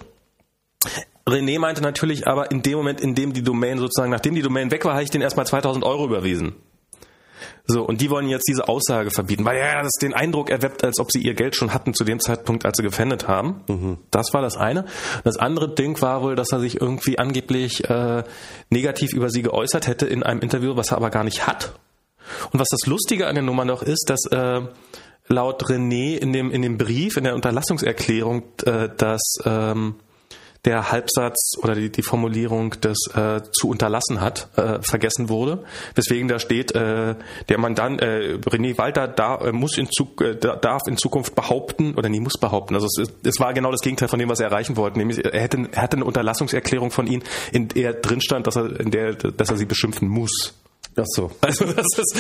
René meinte natürlich aber in dem Moment, in dem die Domain sozusagen, nachdem die Domain weg war, habe ich den erstmal 2000 Euro überwiesen. So, und die wollen jetzt diese Aussage verbieten, weil ja das den Eindruck erweckt, als ob sie ihr Geld schon hatten zu dem Zeitpunkt, als sie gefändet haben. Das war das eine. Das andere Ding war wohl, dass er sich irgendwie angeblich äh, negativ über sie geäußert hätte in einem Interview, was er aber gar nicht hat. Und was das Lustige an der Nummer noch ist, dass äh, laut René in dem, in dem Brief, in der Unterlassungserklärung, äh, dass ähm, der Halbsatz oder die, die Formulierung des äh, zu unterlassen hat, äh, vergessen wurde. Weswegen da steht, äh, der Mandant, äh, René Walter da, äh, muss in Zug, äh, da- darf in Zukunft behaupten, oder nie muss behaupten, also es, es war genau das Gegenteil von dem, was er erreichen wollte, nämlich er hätte, er hatte eine Unterlassungserklärung von ihm, in der drin stand, dass er, in der, dass er sie beschimpfen muss. Ach so. Also das ist,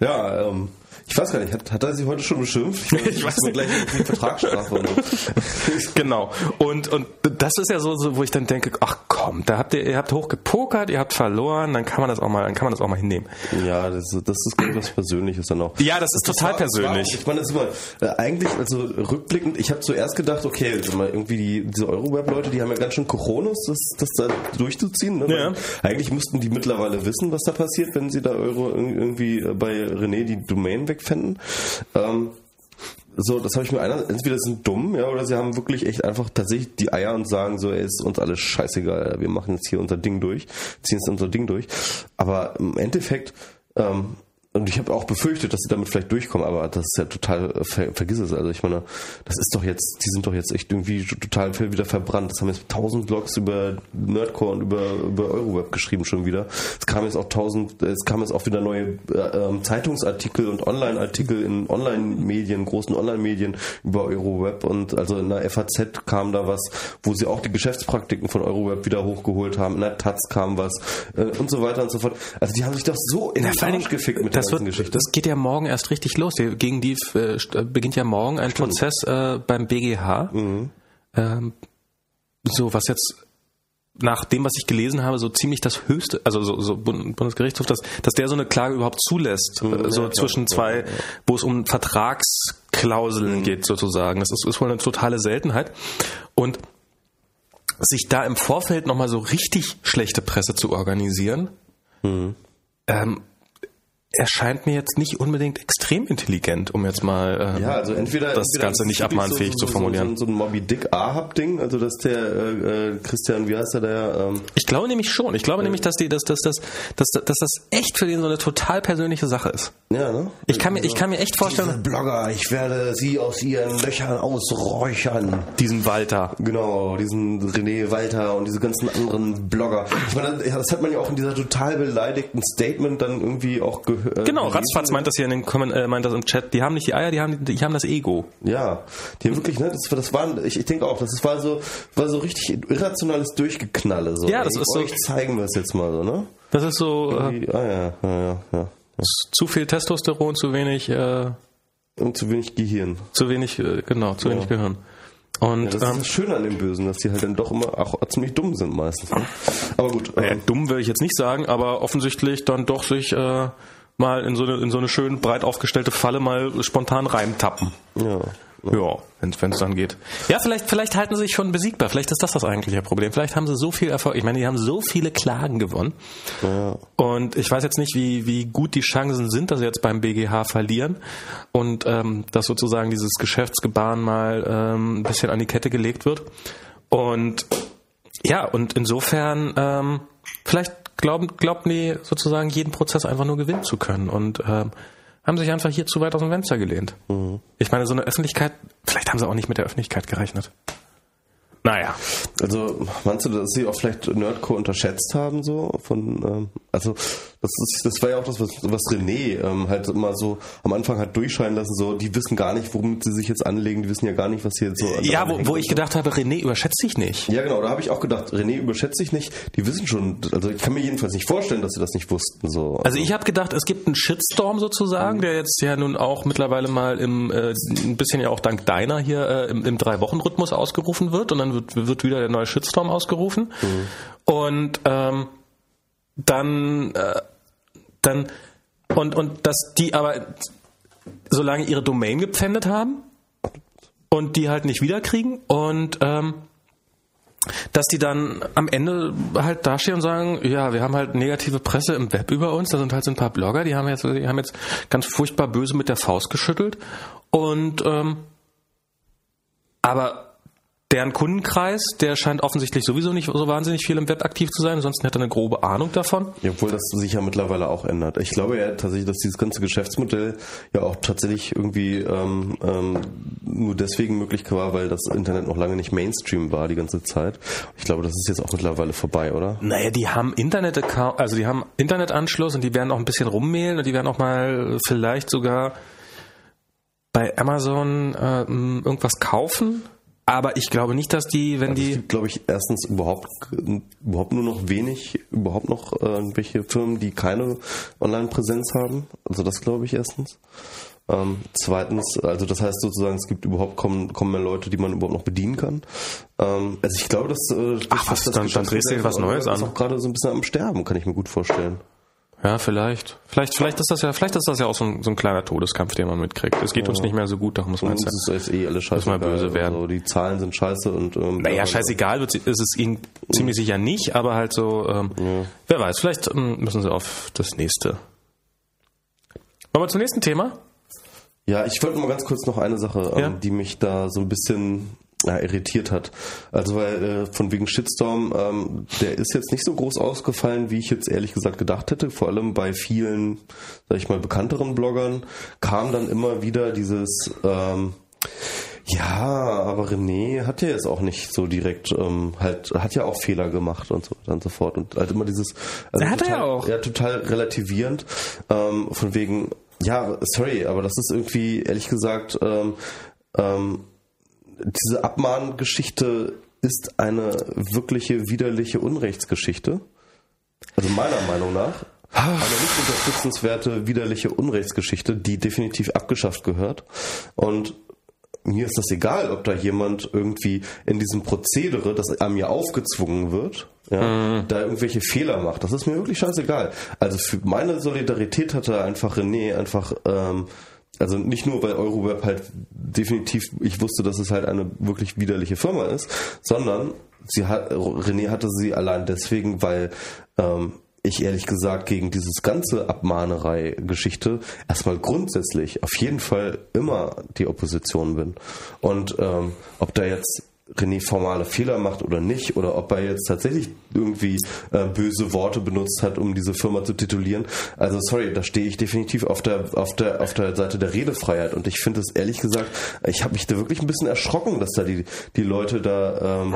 Ja, ähm, ich weiß gar nicht, hat, hat er sie heute schon beschimpft? Ich weiß nicht. Gleich irgendwie Vertragsstrafe und so. Genau. Und, und das ist ja so, so, wo ich dann denke, ach komm, da habt ihr, ihr habt hochgepokert, ihr habt verloren, dann kann man das auch mal, dann kann man das auch mal hinnehmen. Ja, das, das ist glaube ich was Persönliches dann auch. Ja, das ist total war- das war- persönlich. Ich meine, das ist immer, äh, eigentlich, also rückblickend, ich habe zuerst gedacht, okay, also mal irgendwie die, diese Euroweb-Leute, die haben ja ganz schön Kochonos, das, das da durchzuziehen. Ne? Ja. Eigentlich müssten die mittlerweile wissen, was da passiert, wenn sie da Euro ir- irgendwie äh, bei René die Domain wegfänden. Ähm, so, das habe ich mir einer, entweder sind dumm, ja, oder sie haben wirklich echt einfach tatsächlich die Eier und sagen so, ey, ist uns alles scheißegal, wir machen jetzt hier unser Ding durch, ziehen jetzt unser Ding durch. Aber im Endeffekt, ähm, und ich habe auch befürchtet, dass sie damit vielleicht durchkommen, aber das ist ja total, äh, ver, vergiss es. Also ich meine, das ist doch jetzt, die sind doch jetzt echt irgendwie total wieder verbrannt. Das haben jetzt tausend Blogs über Nerdcore und über, über Euroweb geschrieben schon wieder. Es kam jetzt auch tausend, es kam jetzt auch wieder neue äh, ähm, Zeitungsartikel und Online-Artikel in Online-Medien, großen Online-Medien über Euroweb und also in der FAZ kam da was, wo sie auch die Geschäftspraktiken von Euroweb wieder hochgeholt haben. In der Taz kam was äh, und so weiter und so fort. Also die haben sich doch so in den Arsch Dingen, gefickt mit der das, wird, Geschichte. das geht ja morgen erst richtig los. Gegen die äh, beginnt ja morgen ein Prozess äh, beim BGH. Mhm. Ähm, so, was jetzt nach dem, was ich gelesen habe, so ziemlich das höchste, also so, so Bund- Bundesgerichtshof, dass, dass der so eine Klage überhaupt zulässt, äh, so Mhm, ja, zwischen zwei, wo es um Vertragsklauseln Mhm. geht sozusagen. Das ist, ist wohl eine totale Seltenheit. Und sich da im Vorfeld nochmal so richtig schlechte Presse zu organisieren, Mhm. ähm, erscheint mir jetzt nicht unbedingt extrem intelligent, um jetzt mal ähm, Ja, also entweder das entweder Ganze nicht abmahnfähig so, zu so, formulieren. So, so ein Moby Dick Ahab-Ding, also dass der äh, äh, Christian, wie heißt er der? Ähm, Ich glaube nämlich schon. Ich glaube nämlich, dass, die, dass, dass, dass, dass, dass das echt für den so eine total persönliche Sache ist. ja, ne? Ich kann mir, ich kann mir echt Diese vorstellen, Blogger, ich werde sie aus ihren Löchern ausräuchern. diesen Walter. Genau, diesen René Walter und diese ganzen anderen Blogger. Ich meine, das hat man ja auch in dieser total beleidigten Statement dann irgendwie auch gehört. Genau, Ratzfatz meint das hier in den Kommen, äh, meint das im Chat. Die haben nicht die Eier, die haben, die haben das Ego. Ja, die haben wirklich, ne, das, das waren, ich, ich denke auch, das war so, war so richtig irrationales Durchgeknalle. So. Ja, das Ey, ist so- Euch zeigen wir es jetzt mal so, ne? Das ist so äh, Die, ah ja, ja, ja, ja. zu viel Testosteron, zu wenig, äh, Und zu wenig Gehirn. zu wenig, äh, genau, zu wenig Gehirn. Und Das ist ähm, das Schöne an den Bösen, dass die halt dann doch immer auch ziemlich dumm sind meistens. Ne? Aber gut. Ähm, dumm will ich jetzt nicht sagen, aber offensichtlich dann doch sich äh, mal in so eine in so eine schön breit aufgestellte Falle mal spontan reintappen. ja. Ja, wenn es dann geht. Ja, vielleicht, vielleicht halten sie sich schon besiegbar. Vielleicht ist das das eigentliche Problem. Vielleicht haben sie so viel Erfolg. Ich meine, die haben so viele Klagen gewonnen. Ja. Und ich weiß jetzt nicht, wie, wie gut die Chancen sind, dass sie jetzt beim BGH verlieren und ähm, dass sozusagen dieses Geschäftsgebaren mal ähm, ein bisschen an die Kette gelegt wird. Und ja, und insofern, ähm, vielleicht glauben, glaubten die sozusagen jeden Prozess einfach nur gewinnen zu können und ähm, haben sich einfach hier zu weit aus dem Fenster gelehnt. Ich meine, so eine Öffentlichkeit, vielleicht haben sie auch nicht mit der Öffentlichkeit gerechnet. Naja. Also meinst du, dass sie auch vielleicht Nerdcore unterschätzt haben so? Von ähm, also Das, ist, das war ja auch das, was, was René ähm, halt immer so am Anfang hat durchscheinen lassen, so, die wissen gar nicht, womit sie sich jetzt anlegen, die wissen ja gar nicht, was hier jetzt so Ja, wo, wo ich gedacht habe, René überschätzt sich nicht. Ja, genau, da habe ich auch gedacht, René überschätzt sich nicht, die wissen schon, also ich kann mir jedenfalls nicht vorstellen, dass sie das nicht wussten. So. Also ich habe gedacht, es gibt einen Shitstorm sozusagen, mhm. der jetzt ja nun auch mittlerweile mal im, äh, ein bisschen ja auch dank deiner hier äh, im, im Drei-Wochen-Rhythmus ausgerufen wird und dann wird, wird wieder der neue Shitstorm ausgerufen. Mhm. Und ähm, dann äh, dann und und dass die aber solange ihre Domain gepfändet haben und die halt nicht wiederkriegen und ähm, dass die dann am Ende halt dastehen und sagen, ja, wir haben halt negative Presse im Web über uns, da sind halt so ein paar Blogger, die haben jetzt, die haben jetzt ganz furchtbar böse mit der Faust geschüttelt und ähm, aber deren Kundenkreis, der scheint offensichtlich sowieso nicht so wahnsinnig viel im Web aktiv zu sein, ansonsten hätte er eine grobe Ahnung davon. Ja, obwohl das sich ja mittlerweile auch ändert. Ich glaube ja tatsächlich, dass dieses ganze Geschäftsmodell ja auch tatsächlich irgendwie ähm, ähm, nur deswegen möglich war, weil das Internet noch lange nicht Mainstream war die ganze Zeit. Ich glaube, das ist jetzt auch mittlerweile vorbei, oder? Naja, die haben Internet also die haben Internetanschluss und die werden auch ein bisschen rummailen und die werden auch mal vielleicht sogar bei Amazon äh, irgendwas kaufen aber ich glaube nicht, dass die, wenn also die. Es gibt, glaube ich, erstens überhaupt, überhaupt nur noch wenig, überhaupt noch äh, irgendwelche Firmen, die keine Online-Präsenz haben. Also das glaube ich erstens. Ähm, zweitens, also das heißt sozusagen, es gibt überhaupt kommen, kommen mehr Leute, die man überhaupt noch bedienen kann. Ähm, also ich glaube, dass äh, Ach, was, das dann, dann drehst du was Neues an. ist auch gerade so ein bisschen am Sterben, kann ich mir gut vorstellen. Ja, vielleicht. Vielleicht, vielleicht ist das ja, vielleicht ist das ja auch so ein, so ein kleiner Todeskampf, den man mitkriegt. Es geht ja. uns nicht mehr so gut, darum muss man jetzt, ja, ist eh alles scheiße. Mal böse werden. Also die Zahlen sind scheiße und ähm, naja, scheißegal wird, ist es ihnen mhm. ziemlich sicher nicht, aber halt so, ähm, ja. wer weiß, vielleicht ähm, müssen sie auf das nächste. Wollen wir zum nächsten Thema? Ja, ich wollte mal ganz kurz noch eine Sache, ähm, die mich da so ein bisschen ja, irritiert hat. Also weil äh, von wegen Shitstorm, ähm, der ist jetzt nicht so groß ausgefallen, wie ich jetzt ehrlich gesagt gedacht hätte. Vor allem bei vielen, sag ich mal, bekannteren Bloggern kam dann immer wieder dieses ähm, ja, aber René hat ja jetzt auch nicht so direkt ähm, halt hat ja auch Fehler gemacht und so und so fort und halt immer dieses also hat total, er ja auch ja total relativierend ähm, von wegen ja sorry, aber das ist irgendwie ehrlich gesagt ähm, ähm, diese Abmahngeschichte ist eine wirkliche widerliche Unrechtsgeschichte. Also meiner Meinung nach. Eine nicht unterstützenswerte, widerliche Unrechtsgeschichte, die definitiv abgeschafft gehört. Und mir ist das egal, ob da jemand irgendwie in diesem Prozedere, das einem ja aufgezwungen wird, ja, mhm. da irgendwelche Fehler macht. Das ist mir wirklich scheißegal. Also für meine Solidarität hatte einfach René einfach ähm, also nicht nur, weil Euroweb halt definitiv, ich wusste, dass es halt eine wirklich widerliche Firma ist, sondern sie hat, René hatte sie allein deswegen, weil ähm, ich ehrlich gesagt gegen dieses ganze Abmahnerei-Geschichte erstmal grundsätzlich auf jeden Fall immer die Opposition bin. Und ähm, ob da jetzt René formale Fehler macht oder nicht, oder ob er jetzt tatsächlich irgendwie äh, böse Worte benutzt hat, um diese Firma zu titulieren. Also sorry, da stehe ich definitiv auf der auf der auf der Seite der Redefreiheit und ich finde es ehrlich gesagt, ich habe mich da wirklich ein bisschen erschrocken, dass da die die Leute da ähm,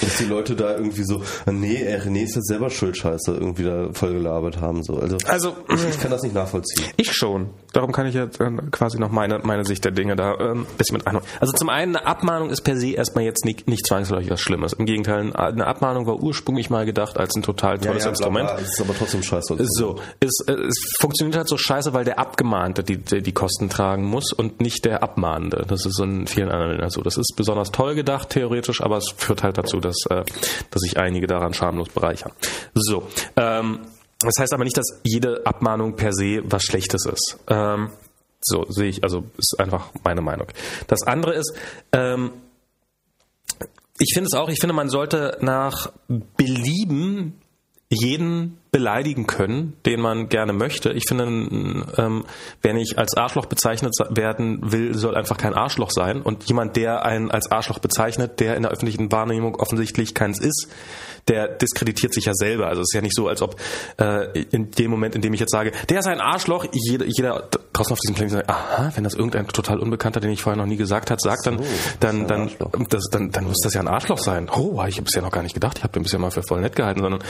dass die Leute da irgendwie so, nee, René ist jetzt selber schuld, scheiße, irgendwie da voll gelabert haben. So. Also, also ich, ich, kann das nicht nachvollziehen. Ich schon. Darum kann ich jetzt äh, quasi noch meine, meine Sicht der Dinge da ein ähm, bisschen mit einholen. Also zum einen, eine Abmahnung ist per se erstmal jetzt nicht, nicht zwangsläufig was Schlimmes. Im Gegenteil, eine Abmahnung war ursprünglich mal gedacht als ein total tolles ja, ja, Instrument. Bla, bla, ist aber trotzdem scheiße. So, es, äh, es funktioniert halt so scheiße, weil der Abgemahnte die, die, die Kosten tragen muss und nicht der Abmahnende. Das ist in vielen anderen Ländern so. Das ist besonders toll gedacht, theoretisch, aber es führt halt dazu, dass äh, dass sich einige daran schamlos bereichern. So, ähm, das heißt aber nicht, dass jede Abmahnung per se was Schlechtes ist. Ähm, so sehe ich, also ist einfach meine Meinung. Das andere ist, ähm, ich finde es auch, ich finde, man sollte nach Belieben jeden beleidigen können, den man gerne möchte. Ich finde, ähm, wer nicht als Arschloch bezeichnet werden will, soll einfach kein Arschloch sein. Und jemand, der einen als Arschloch bezeichnet, der in der öffentlichen Wahrnehmung offensichtlich keins ist, der diskreditiert sich ja selber. Also es ist ja nicht so, als ob äh, in dem Moment, in dem ich jetzt sage, der ist ein Arschloch, jeder, jeder draußen auf diesem Planeten sagt, aha, wenn das irgendein total Unbekannter, den ich vorher noch nie gesagt hat, sagt, dann, so, dann, dann, das, dann, dann muss das ja ein Arschloch sein. Oh, ich habe es ja noch gar nicht gedacht, ich habe den bisher mal für voll nett gehalten, sondern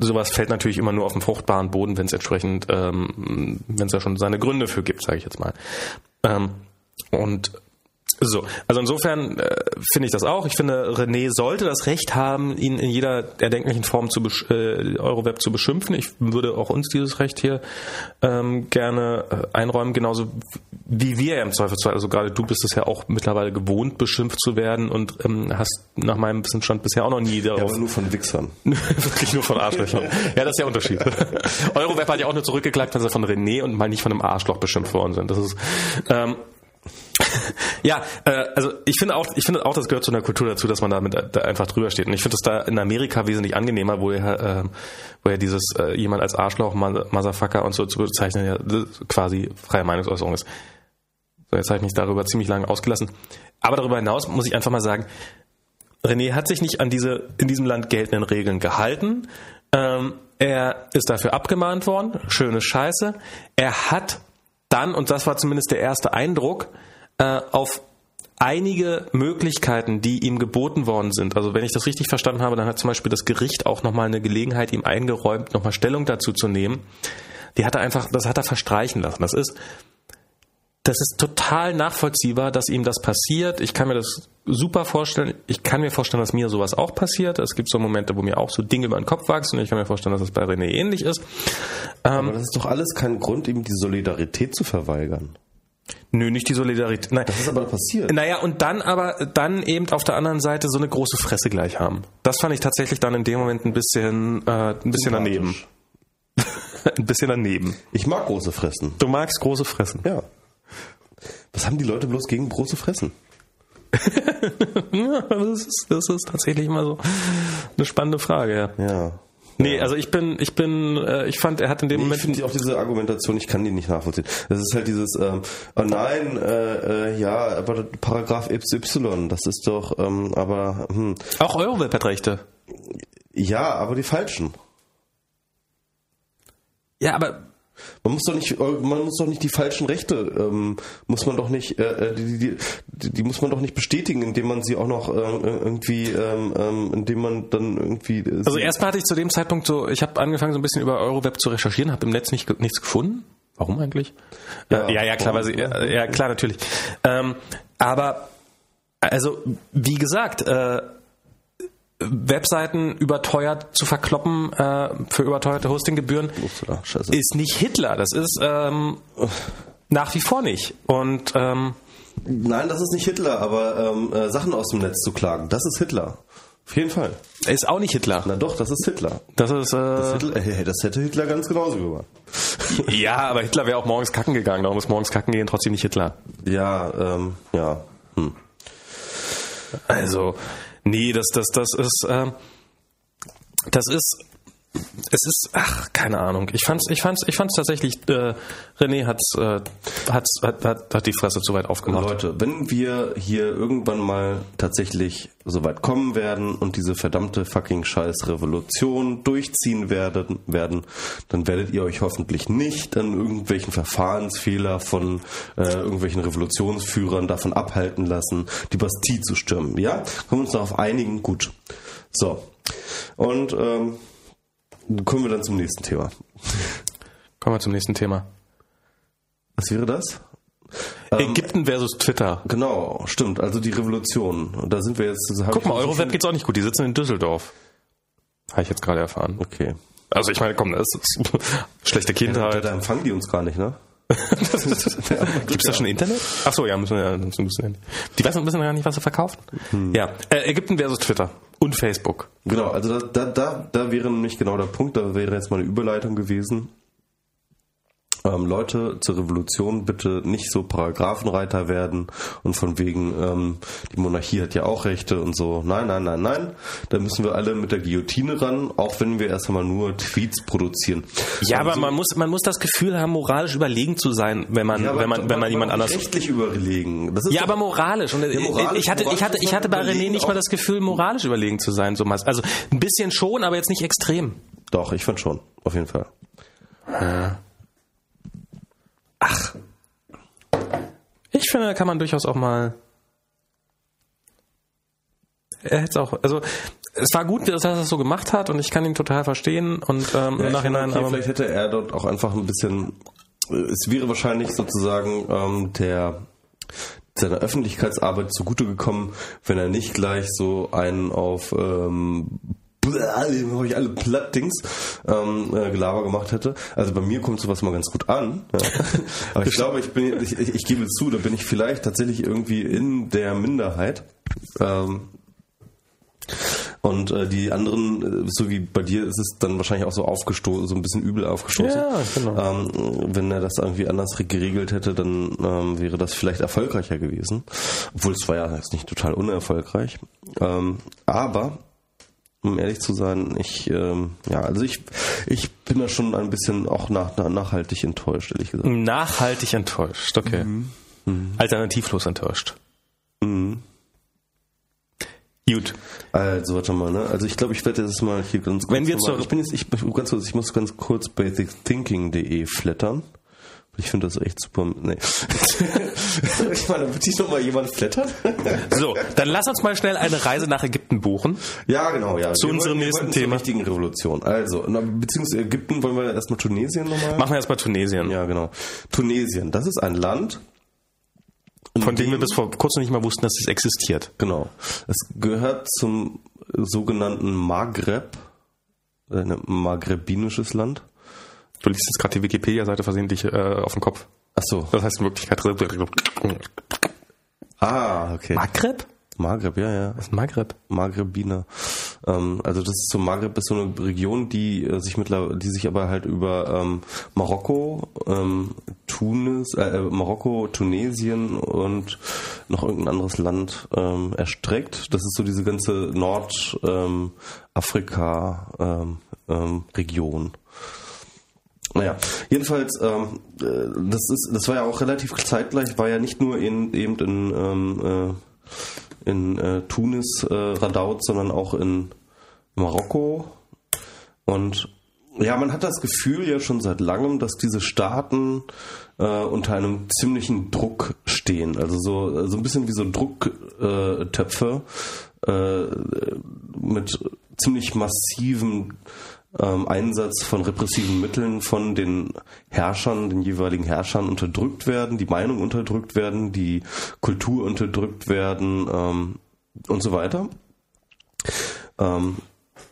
sowas fällt natürlich immer nur auf den fruchtbaren Boden, wenn es entsprechend, ähm, wenn es da schon seine Gründe für gibt, sage ich jetzt mal. Ähm, und so, also insofern äh, finde ich das auch. Ich finde, René sollte das Recht haben, ihn in jeder erdenklichen Form zu äh, Euroweb zu beschimpfen. Ich würde auch uns dieses Recht hier ähm, gerne äh, einräumen, genauso wie wir im Zweifelsfall. Also gerade du bist es ja auch mittlerweile gewohnt, beschimpft zu werden und ähm, hast nach meinem Wissensstand bisher auch noch nie darauf. Ja, aber nur von Wichsern. Wirklich nur von Arschlöchern. ja, das ist der Unterschied. Euroweb hat ja auch nur zurückgeklagt, wenn sie von René und mal nicht von einem Arschloch beschimpft worden sind. Das ist ähm, ja, äh, also ich finde auch, ich finde auch, das gehört zu einer Kultur dazu, dass man damit da einfach drüber steht. Und ich finde es da in Amerika wesentlich angenehmer, wo er, äh, wo er dieses äh, jemand als Arschloch, Motherfucker und so zu bezeichnen, ja quasi freie Meinungsäußerung ist. So, jetzt habe ich mich darüber ziemlich lange ausgelassen. Aber darüber hinaus muss ich einfach mal sagen, René hat sich nicht an diese in diesem Land geltenden Regeln gehalten. Ähm, er ist dafür abgemahnt worden. Schöne Scheiße. Er hat dann, und das war zumindest der erste Eindruck, äh, auf einige Möglichkeiten, die ihm geboten worden sind. Also wenn ich das richtig verstanden habe, dann hat zum Beispiel das Gericht auch nochmal eine Gelegenheit ihm eingeräumt, nochmal Stellung dazu zu nehmen. Die hat er einfach, das hat er verstreichen lassen. Das ist, das ist total nachvollziehbar, dass ihm das passiert. Ich kann mir das super vorstellen. Ich kann mir vorstellen, dass mir sowas auch passiert. Es gibt so Momente, wo mir auch so Dinge über den Kopf wachsen. Und ich kann mir vorstellen, dass das bei René ähnlich ist. Aber das ist doch alles kein Grund, ihm die Solidarität zu verweigern. Nö, nicht die Solidarität. Nein. Das ist aber passiert. Naja, und dann aber, dann eben auf der anderen Seite so eine große Fresse gleich haben. Das fand ich tatsächlich dann in dem Moment ein bisschen, äh, ein bisschen daneben. ein bisschen daneben. Ich mag große Fressen. Du magst große Fressen. Ja. Was haben die Leute bloß gegen große Fressen? das ist, das ist tatsächlich mal so eine spannende Frage, ja. Ja. Nee, also ich bin, ich bin, äh, ich fand, er hat in dem nee, Moment. Ich finde auch diese Argumentation, ich kann die nicht nachvollziehen. Das ist halt dieses, ähm, oh nein, äh, äh, ja, aber Paragraph XY, das ist doch, ähm, aber. Hm. Auch Euroweb hat Rechte. Ja, aber die falschen. Ja, aber man muss doch nicht, man muss doch nicht die falschen Rechte, ähm, muss man doch nicht, äh, äh die, die, die, die, muss man doch nicht bestätigen, indem man sie auch noch äh, irgendwie, ähm, ähm, indem man dann irgendwie. Äh, also erstmal hatte ich zu dem Zeitpunkt so, ich habe angefangen so ein bisschen über Euroweb zu recherchieren, habe im Netz nicht, nichts gefunden. Warum eigentlich? Ja, ja, ja klar, weil sie, ja, ja, klar, natürlich. Ähm, aber also wie gesagt. Äh, Webseiten überteuert zu verkloppen äh, für überteuerte Hostinggebühren ist nicht Hitler. Das ist ähm, nach wie vor nicht. Und ähm, Nein, das ist nicht Hitler, aber ähm, äh, Sachen aus dem Netz zu klagen, das ist Hitler. Auf jeden Fall. Ist auch nicht Hitler. Na doch, das ist Hitler. Das ist, äh, das, Hitler, äh, das hätte Hitler ganz genauso gemacht. ja, aber Hitler wäre auch morgens kacken gegangen. Darum ist morgens kacken gehen trotzdem nicht Hitler. Ja, ähm, ja. Hm. Also, Nee, das, das, das ist, äh, das ist, es ist, ach, keine Ahnung. Ich fand's, ich fand's, ich fand's tatsächlich, äh, René hat's, äh, hat's, hat, hat, hat die Fresse zu weit aufgemacht. Leute, wenn wir hier irgendwann mal tatsächlich so weit kommen werden und diese verdammte fucking scheiß Revolution durchziehen werden, werden, dann werdet ihr euch hoffentlich nicht an irgendwelchen Verfahrensfehler von äh, irgendwelchen Revolutionsführern davon abhalten lassen, die Bastille zu stürmen. Ja? Können wir uns darauf einigen? Gut. So. Und ähm, Kommen wir dann zum nächsten Thema. Kommen wir zum nächsten Thema. Was wäre das? Ähm, Ägypten versus Twitter. Genau, stimmt. Also die Revolution. Und da sind wir jetzt. Guck mal, Euroweb geht's auch nicht gut. Die sitzen in Düsseldorf. Habe ich jetzt gerade erfahren. Okay. Also ich meine, komm, das ist schlechte Kindheit. Ja, da empfangen die uns gar nicht, ne? Gibt es da schon Internet? Ach so, ja, müssen wir ja müssen, müssen, Die wissen, wissen gar nicht, was sie verkaufen. Hm. Ja, äh, Ägypten versus Twitter und Facebook. Genau, also da, da, da wäre nämlich genau der Punkt, da wäre jetzt mal eine Überleitung gewesen ähm, Leute zur Revolution bitte nicht so Paragraphenreiter werden und von wegen, ähm, die Monarchie hat ja auch Rechte und so. Nein, nein, nein, nein. Da müssen wir alle mit der Guillotine ran, auch wenn wir erst einmal nur Tweets produzieren. Ja, also, aber man muss, man muss das Gefühl haben, moralisch überlegen zu sein, wenn man, ja, wenn man, wenn man jemand anders. Rechtlich überlegen. ja, aber moralisch. Und ja, moralisch, ich hatte, ich hatte, ich hatte bei René nicht mal das Gefühl, moralisch überlegen zu sein, so was. Also ein bisschen schon, aber jetzt nicht extrem. Doch, ich fand schon, auf jeden Fall. Ja. Ach. Ich finde, da kann man durchaus auch mal. Er hätte auch, also es war gut, dass er das so gemacht hat und ich kann ihn total verstehen und ähm, Ja, im Nachhinein. okay, aber, vielleicht hätte er dort auch einfach ein bisschen. Es wäre wahrscheinlich sozusagen ähm, der seiner Öffentlichkeitsarbeit zugute gekommen, wenn er nicht gleich so einen auf ähm, habe ich alle Plattdings ähm, äh, Gelaber gemacht hätte. Also bei mir kommt sowas mal ganz gut an. Ja. Aber ich glaube, ich bin, ich, ich, ich gebe zu, da bin ich vielleicht tatsächlich irgendwie in der Minderheit. Ähm, und äh, die anderen, äh, so wie bei dir, ist es dann wahrscheinlich auch so aufgestoßen, so ein bisschen übel aufgestoßen. Ja, genau. Ähm, wenn er das irgendwie anders geregelt hätte, dann ähm, wäre das vielleicht erfolgreicher gewesen. Obwohl es war ja jetzt nicht total unerfolgreich. Ähm, aber um ehrlich zu sein, ich ähm, ja, also ich ich bin da schon ein bisschen auch nach, nach, nachhaltig enttäuscht, ehrlich gesagt. Nachhaltig enttäuscht, okay. Mhm. Alternativlos enttäuscht. Gut. Also warte mal, ne? Also ich glaube, ich werde jetzt mal hier ganz kurz. Wenn wir zur- ich bin jetzt, ich ganz kurz, ich muss ganz kurz basicthinking.de flattern. Ich finde das echt super. Nee. ich meine, wird dich noch mal jemand flattern? So, dann lass uns mal schnell eine Reise nach Ägypten buchen. ja, genau, ja. Zu Wir unserem wir nächsten zur Thema. richtigen Revolution. Also, na, beziehungsweise Ägypten wollen wir erstmal Tunesien nochmal. Machen wir erstmal Tunesien, Ja, genau. Tunesien, das ist ein Land. von dem wir bis vor kurzem nicht mal wussten, dass es existiert. Genau. Es gehört zum sogenannten Maghreb, äh, ein maghrebinisches Land. Du liest jetzt gerade die Wikipedia-Seite versehentlich äh, auf den Kopf. Ach so. Das heißt in Wirklichkeit Ah, okay. Maghreb? Maghreb, ja, ja. Was ist Maghreb? Maghrebiner. Ähm, also das ist so Maghreb ist so eine Region, die äh, sich mittlerweile, die sich aber halt über ähm, Marokko, ähm, Tunis, äh, Marokko, Tunesien und noch irgendein anderes Land ähm, erstreckt. Das ist so diese ganze Nordafrika ähm, ähm, ähm, Region. Naja, jedenfalls, ähm, äh, das ist, das war ja auch relativ zeitgleich, war ja nicht nur in, eben in, ähm, äh, in äh, Tunis, äh, Radaut, sondern auch in Marokko. Und ja, man hat das Gefühl ja schon seit langem, dass diese Staaten äh, unter einem ziemlichen Druck stehen. Also so, so ein bisschen wie so Drucktöpfe äh, äh, mit ziemlich massiven ähm, Einsatz von repressiven Mitteln von den Herrschern, den jeweiligen Herrschern unterdrückt werden, die Meinung unterdrückt werden, die Kultur unterdrückt werden ähm, und so weiter. Ähm,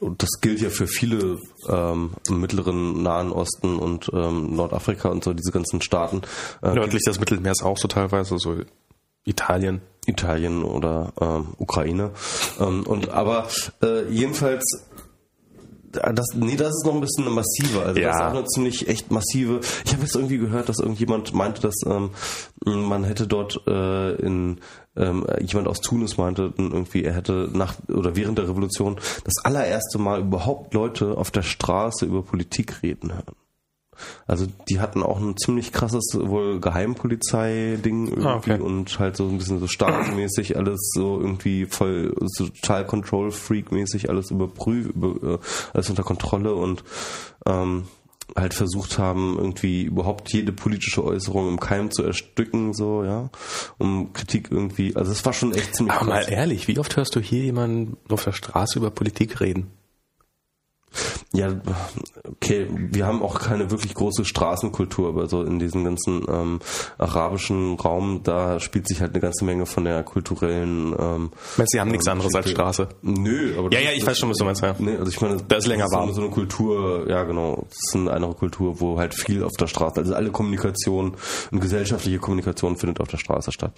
und das gilt ja für viele ähm, im mittleren Nahen Osten und ähm, Nordafrika und so diese ganzen Staaten. Äh, Nördlich des Mittelmeers auch so teilweise, so Italien. Italien oder ähm, Ukraine. Ähm, und aber äh, jedenfalls das, nee, das ist noch ein bisschen massiver. Also Ja. das ist auch eine ziemlich echt massive. Ich habe jetzt irgendwie gehört, dass irgendjemand meinte, dass ähm, man hätte dort äh, in ähm, jemand aus Tunis meinte irgendwie, er hätte nach oder während der Revolution das allererste Mal überhaupt Leute auf der Straße über Politik reden hören. Also die hatten auch ein ziemlich krasses wohl Geheimpolizei-Ding irgendwie Ah, okay. und halt so ein bisschen so staatsmäßig alles so irgendwie voll so total Control-Freak-mäßig alles überprüft, über, äh, alles unter Kontrolle und ähm, halt versucht haben, irgendwie überhaupt jede politische Äußerung im Keim zu ersticken, so, ja, um Kritik irgendwie, also es war schon echt ziemlich Aber mal krass. ehrlich, wie oft hörst du hier jemanden auf der Straße über Politik reden? Ja, okay, wir haben auch keine wirklich große Straßenkultur, aber so in diesem ganzen ähm, arabischen Raum, da spielt sich halt eine ganze Menge von der kulturellen. Ähm, Meinst du, sie haben nichts ähm, anderes als. Straße? Nö, aber Ja, ja, ich das- weiß schon, was du meinst, ja. Nee, also ich meine, Da ist länger das so, warm. so eine Kultur, ja genau, das ist eine andere Kultur, wo halt viel auf der Straße, also alle Kommunikation und gesellschaftliche Kommunikation findet auf der Straße statt.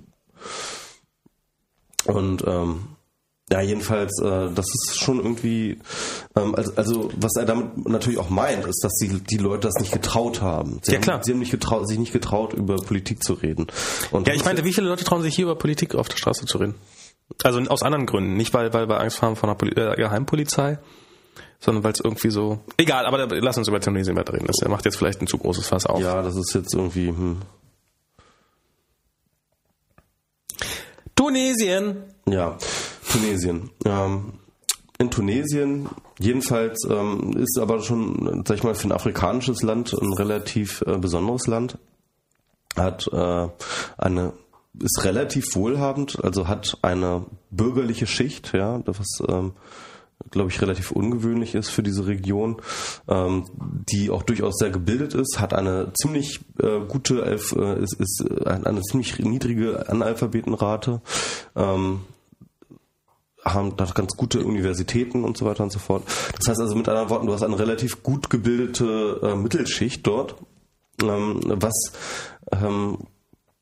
Und ähm, ja, jedenfalls, äh, das ist schon irgendwie, ähm, also, also was er damit natürlich auch meint, ist, dass die, die Leute das nicht getraut haben. Sie Ja, haben, klar. Sie haben nicht getraut, sich nicht getraut, über Politik zu reden. Und Ja, ich meinte, wie viele Leute trauen sich hier über Politik auf der Straße zu reden? Also aus anderen Gründen. Nicht, weil, weil wir Angst haben vor einer Poli äh, Geheimpolizei, sondern weil es irgendwie so... Egal, aber da, lass uns über Tunesien weiterreden. Das macht jetzt vielleicht ein zu großes Fass auf. ja, das ist jetzt irgendwie, hm, Tunesien! Ja, Tunesien. Ähm, in Tunesien, jedenfalls ähm, ist aber schon, sag ich mal, für ein afrikanisches Land ein relativ äh, besonderes Land. Hat äh, eine ist relativ wohlhabend, also hat eine bürgerliche Schicht, ja, was ähm, glaube ich, relativ ungewöhnlich ist für diese Region, ähm, die auch durchaus sehr gebildet ist, hat eine ziemlich äh, gute, äh, ist, ist äh, eine ziemlich niedrige Analphabetenrate. Ähm, haben da ganz gute Universitäten und so weiter und so fort. Das heißt also mit anderen Worten, du hast eine relativ gut gebildete äh, Mittelschicht dort, ähm, was ähm,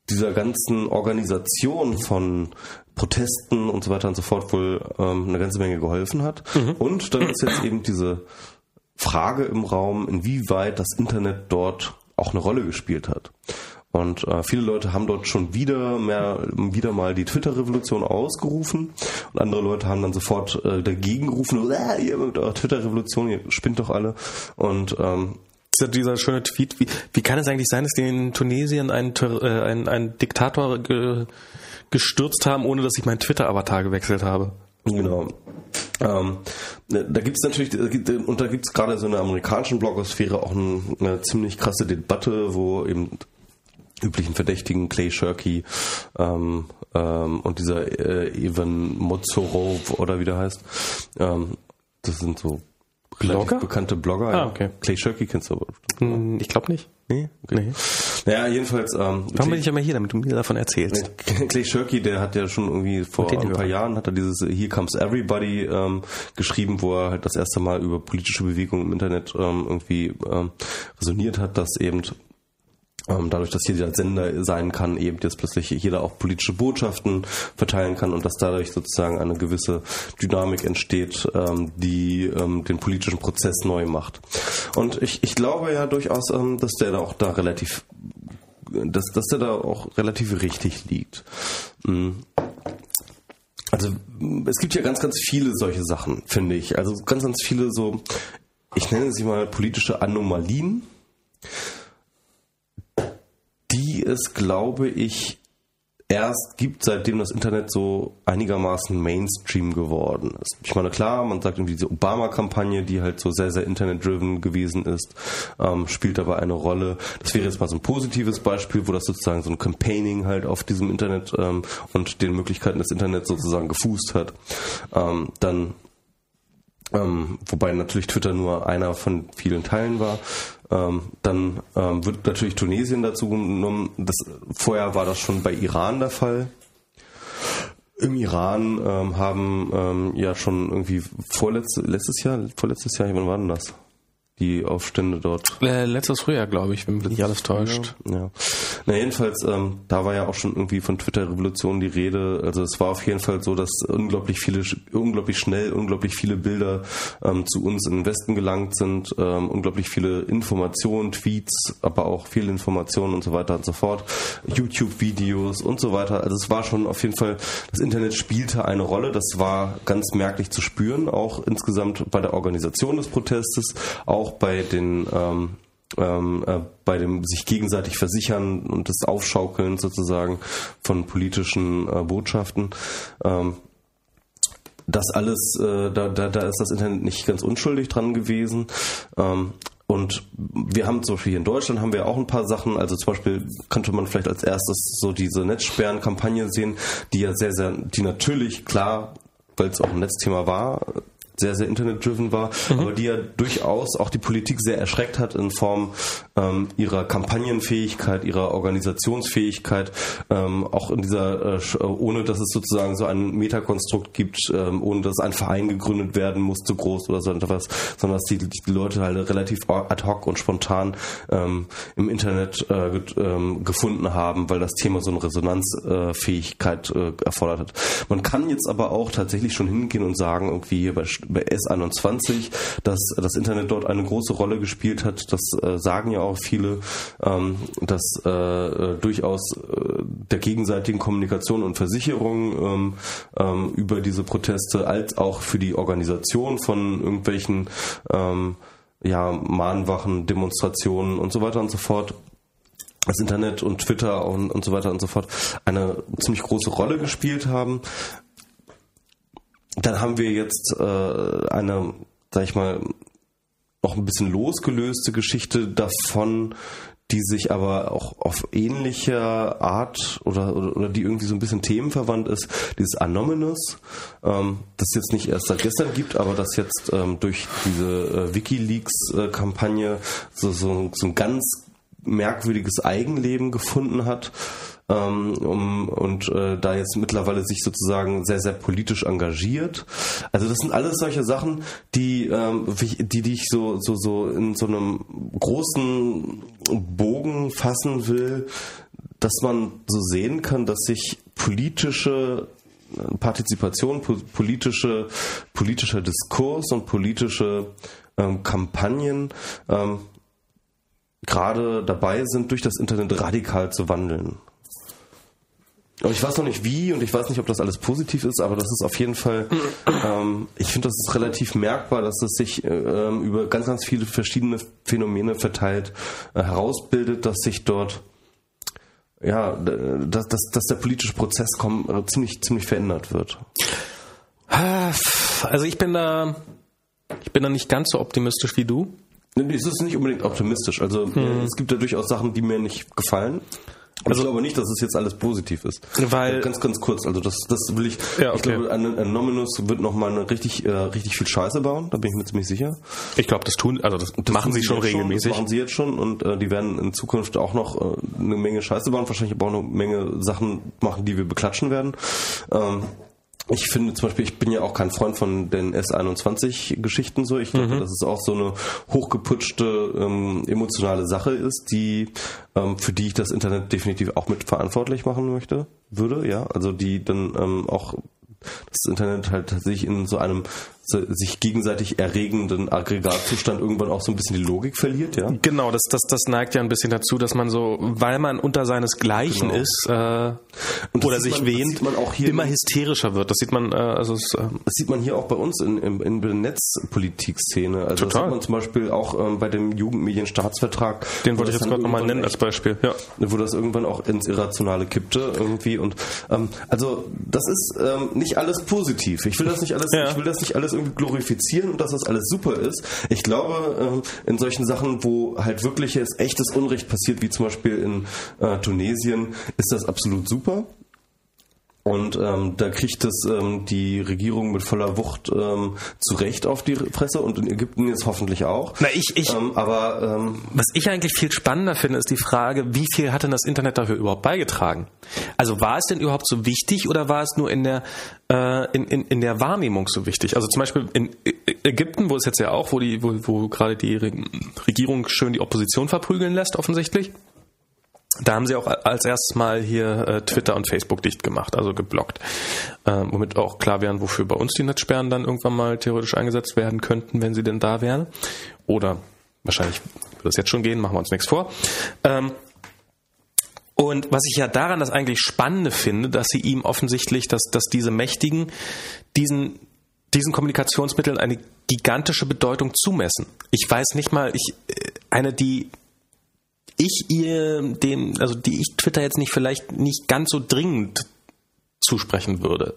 dieser ganzen Organisation von Protesten und so weiter und so fort wohl ähm, eine ganze Menge geholfen hat. Mhm. Und dann ist jetzt eben diese Frage im Raum, inwieweit das Internet dort auch eine Rolle gespielt hat. Und äh, viele Leute haben dort schon wieder mehr, wieder mal die Twitter-Revolution ausgerufen. Und andere Leute haben dann sofort äh, dagegen gerufen, äh, ihr mit eurer Twitter-Revolution, ihr spinnt doch alle. Und ähm, dieser schöne Tweet, wie, wie kann es eigentlich sein, dass die in Tunesien einen, äh, einen, einen Diktator ge, gestürzt haben, ohne dass ich meinen Twitter-Avatar gewechselt habe? Genau. Ähm, da gibt es natürlich, und da gibt es gerade so in der amerikanischen Blogosphäre auch ein, eine ziemlich krasse Debatte, wo eben üblichen Verdächtigen Clay Shirky ähm, ähm, und dieser äh, Ivan Mozorov oder wie der heißt, ähm, das sind so Blogger? bekannte Blogger. Ah, okay. Clay Shirky kennst du aber. Hm, ich glaube nicht. Nee? Okay. Nee. Naja, jedenfalls. Ähm, Warum bin ich immer hier, damit du mir davon erzählst? Clay Shirky, der hat ja schon irgendwie vor ein paar Jahren hat er dieses Here Comes Everybody ähm, geschrieben, wo er halt das erste Mal über politische Bewegungen im Internet ähm, irgendwie ähm, resoniert hat, dass eben dadurch, dass jeder Sender sein kann, eben jetzt plötzlich jeder auch politische Botschaften verteilen kann und dass dadurch sozusagen eine gewisse Dynamik entsteht, ähm, die ähm, den politischen Prozess neu macht. Und ich, ich glaube ja durchaus, dass der da auch da relativ, dass, dass der da auch relativ richtig liegt. Mhm. Also es gibt ja ganz, ganz viele solche Sachen, finde ich. Also ganz, ganz viele so, ich nenne sie mal politische Anomalien die es, glaube ich, erst gibt, seitdem das Internet so einigermaßen Mainstream geworden ist. Ich meine, klar, man sagt irgendwie diese Obama-Kampagne, die halt so sehr, sehr Internet-driven gewesen ist, ähm, spielt dabei eine Rolle. Das wäre jetzt mal so ein positives Beispiel, wo das sozusagen so ein Campaigning halt auf diesem Internet ähm, und den Möglichkeiten des Internets sozusagen gefußt hat. Ähm, dann ähm, wobei natürlich Twitter nur einer von vielen Teilen war. Ähm, dann ähm, wird natürlich Tunesien dazu genommen. Das, vorher war das schon bei Iran der Fall. Im Iran ähm, haben ja schon irgendwie vorletztes letztes Jahr, vorletztes Jahr, wann war denn das? Die Aufstände dort. Äh, letztes Frühjahr, glaube ich, wenn mich nicht alles täuscht. Ja. ja. Na jedenfalls, ähm, da war ja auch schon irgendwie von Twitter-Revolution die Rede. Also es war auf jeden Fall so, dass unglaublich viele, unglaublich schnell, unglaublich viele Bilder ähm, zu uns in den Westen gelangt sind, ähm, unglaublich viele Informationen, Tweets, aber auch viele Informationen und so weiter und so fort, YouTube-Videos und so weiter. Also es war schon auf jeden Fall, das Internet spielte eine Rolle. Das war ganz merklich zu spüren, auch insgesamt bei der Organisation des Protestes, auch auch bei den ähm, ähm, äh, bei dem sich gegenseitig versichern und das Aufschaukeln sozusagen von politischen äh, Botschaften. Ähm, das alles, äh, da, da, da ist das Internet nicht ganz unschuldig dran gewesen. Ähm, und wir haben zum Beispiel hier in Deutschland haben wir auch ein paar Sachen, also zum Beispiel könnte man vielleicht als erstes so diese Netzsperren-Kampagne sehen, die ja sehr, sehr, die natürlich klar, weil es auch ein Netzthema war, sehr, sehr internet-driven war, mhm. aber die ja durchaus auch die Politik sehr erschreckt hat in Form ähm, ihrer Kampagnenfähigkeit, ihrer Organisationsfähigkeit, ähm, auch in dieser, äh, ohne dass es sozusagen so ein Metakonstrukt gibt, ähm, ohne dass ein Verein gegründet werden muss, zu groß oder so etwas, sondern dass die, die Leute halt relativ ad hoc und spontan ähm, im Internet äh, ähm, gefunden haben, weil das Thema so eine Resonanzfähigkeit äh, erfordert hat. Man kann jetzt aber auch tatsächlich schon hingehen und sagen, irgendwie bei bei S21, dass das Internet dort eine große Rolle gespielt hat. Das äh, sagen ja auch viele, ähm, dass äh, äh durchaus äh, der gegenseitigen Kommunikation und Versicherung ähm, ähm, über diese Proteste als auch für die Organisation von irgendwelchen ähm, ja, Mahnwachen, Demonstrationen und so weiter und so fort das Internet und Twitter und, und so weiter und so fort eine ziemlich große Rolle gespielt haben. Dann haben wir jetzt äh, eine, sag ich mal, noch ein bisschen losgelöste Geschichte davon, die sich aber auch auf ähnliche Art oder, oder, oder die irgendwie so ein bisschen themenverwandt ist, dieses Anonymous, ähm, das jetzt nicht erst seit gestern gibt, aber das jetzt ähm, durch diese äh, Wikileaks-Kampagne so, so, so ein ganz merkwürdiges Eigenleben gefunden hat ähm, um, und äh, da jetzt mittlerweile sich sozusagen sehr, sehr politisch engagiert. Also das sind alles solche Sachen, die, ähm, die, ich so, so, so in so einem großen Bogen fassen will, dass man so sehen kann, dass sich politische Partizipation, politische, politischer Diskurs und politische ähm, Kampagnen ähm, gerade dabei sind, durch das Internet radikal zu wandeln. Und ich weiß noch nicht wie und ich weiß nicht, ob das alles positiv ist, aber das ist auf jeden Fall, ähm, ich finde, das ist relativ merkbar, dass es sich ähm, über ganz, ganz viele verschiedene Phänomene verteilt äh, herausbildet, dass sich dort ja, dass, dass, dass der politische Prozess komm, äh, ziemlich, ziemlich verändert wird. Also ich bin da, ich bin da nicht ganz so optimistisch wie du. Nee, es ist nicht unbedingt optimistisch. Also hm. es gibt ja durchaus Sachen, die mir nicht gefallen. Also, ich glaube nicht, dass es jetzt alles positiv ist. Weil ganz, ganz kurz. Also das, das will ich. Ja, okay. Ich glaube, ein, ein Nominus wird noch mal eine richtig, äh, richtig viel Scheiße bauen. Da bin ich mir ziemlich sicher. Ich glaube, das tun, also das, das machen sie schon regelmäßig. Schon, das machen sie jetzt schon und äh, die werden in Zukunft auch noch äh, eine Menge Scheiße bauen. Wahrscheinlich auch eine Menge Sachen machen, die wir beklatschen werden. Ähm, ich finde zum Beispiel, ich bin ja auch kein Freund von den S21-Geschichten so. Ich glaube, mhm. dass es auch so eine hochgeputschte ähm, emotionale Sache ist, die ähm, für die ich das Internet definitiv auch mit verantwortlich machen möchte, würde, ja. Also die dann ähm, auch das Internet halt tatsächlich in so einem sich gegenseitig erregenden Aggregatzustand irgendwann auch so ein bisschen die Logik verliert, ja? Genau, das, das, das neigt ja ein bisschen dazu, dass man so, weil man unter seinesgleichen genau. ist äh, oder sich man, wehnt, immer hysterischer wird. Das sieht man, äh, also es, äh, das sieht man hier auch bei uns in, in, in der Netzpolitik-Szene. Also Total. das sieht man zum Beispiel auch ähm, bei dem Jugendmedienstaatsvertrag. Den wollte ich jetzt gerade nochmal nennen als Beispiel. Ja. Wo das irgendwann auch ins Irrationale kippte irgendwie und ähm, also das ist ähm, nicht alles positiv. Ich will das nicht alles, ja. ich will das nicht alles irgendwie glorifizieren und dass das alles super ist. Ich glaube, ähm, in solchen Sachen, wo halt wirkliches, echtes Unrecht passiert, wie zum Beispiel in äh, Tunesien, ist das absolut super. Und ähm, da kriegt es ähm, die Regierung mit voller Wucht ähm, zu Recht auf die Fresse und in Ägypten jetzt hoffentlich auch. Na, ich, ich, ähm, aber ähm, was ich eigentlich viel spannender finde, ist die Frage, wie viel hat denn das Internet dafür überhaupt beigetragen? Also war es denn überhaupt so wichtig oder war es nur in der äh, in, in, in der Wahrnehmung so wichtig? Also zum Beispiel in Ägypten, wo es jetzt ja auch, wo die, wo, wo gerade die Regierung schön die Opposition verprügeln lässt, offensichtlich. Da haben sie auch als erstes Mal hier äh, Twitter und Facebook dicht gemacht, also geblockt. Ähm, womit auch klar wären, wofür bei uns die Netzsperren dann irgendwann mal theoretisch eingesetzt werden könnten, wenn sie denn da wären. Oder wahrscheinlich würde es jetzt schon gehen, machen wir uns nichts vor. Ähm, und was ich ja daran das eigentlich Spannende finde, dass sie ihm offensichtlich, dass, dass diese Mächtigen diesen, diesen Kommunikationsmitteln eine gigantische Bedeutung zumessen. Ich weiß nicht mal, ich, äh, eine, die ich ihr dem, also die ich Twitter jetzt nicht vielleicht nicht ganz so dringend zusprechen würde.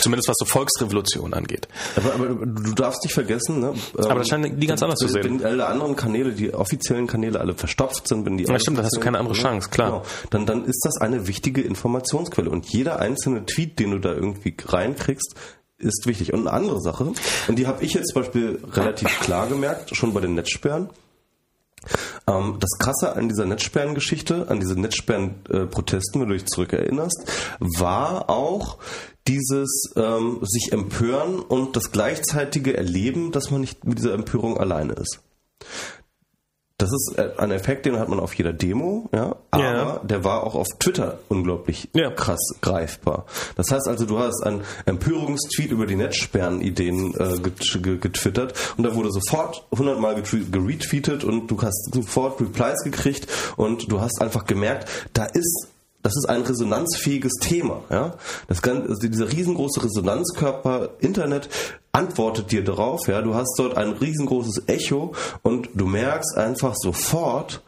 Zumindest was so Volksrevolution angeht. Aber, aber du darfst nicht vergessen, ne? Aber das scheinen die ganz anders wenn, zu sehen. Wenn alle anderen Kanäle, die offiziellen Kanäle alle verstopft sind, wenn die Ja, stimmt, dann hast du keine andere Chance, klar. Genau, dann, dann ist das eine wichtige Informationsquelle. Und jeder einzelne Tweet, den du da irgendwie reinkriegst, ist wichtig. Und eine andere Sache, und die habe ich jetzt zum Beispiel relativ klar gemerkt, schon bei den Netzsperren, ähm, das Krasse an dieser Netzsperrengeschichte, an diese Netzsperrenprotesten, wenn du dich zurückerinnerst, war auch dieses ähm, sich empören und das gleichzeitige Erleben, dass man nicht mit dieser Empörung alleine ist. Das ist äh, ein Effekt, den hat man auf jeder Demo, ja, aber ja. der war auch auf Twitter unglaublich ja. krass greifbar. Das heißt also, du hast einen Empörungstweet über die Netzsperren-Ideen äh, getwittert und da wurde sofort hundertmal geretweetet und du hast sofort Replies gekriegt und du hast einfach gemerkt, da ist das ist ein resonanzfähiges Thema. Ja? Das kann, also dieser riesengroße Resonanzkörper Internet antwortet dir darauf. Ja? Du hast dort ein riesengroßes Echo und du merkst einfach sofort,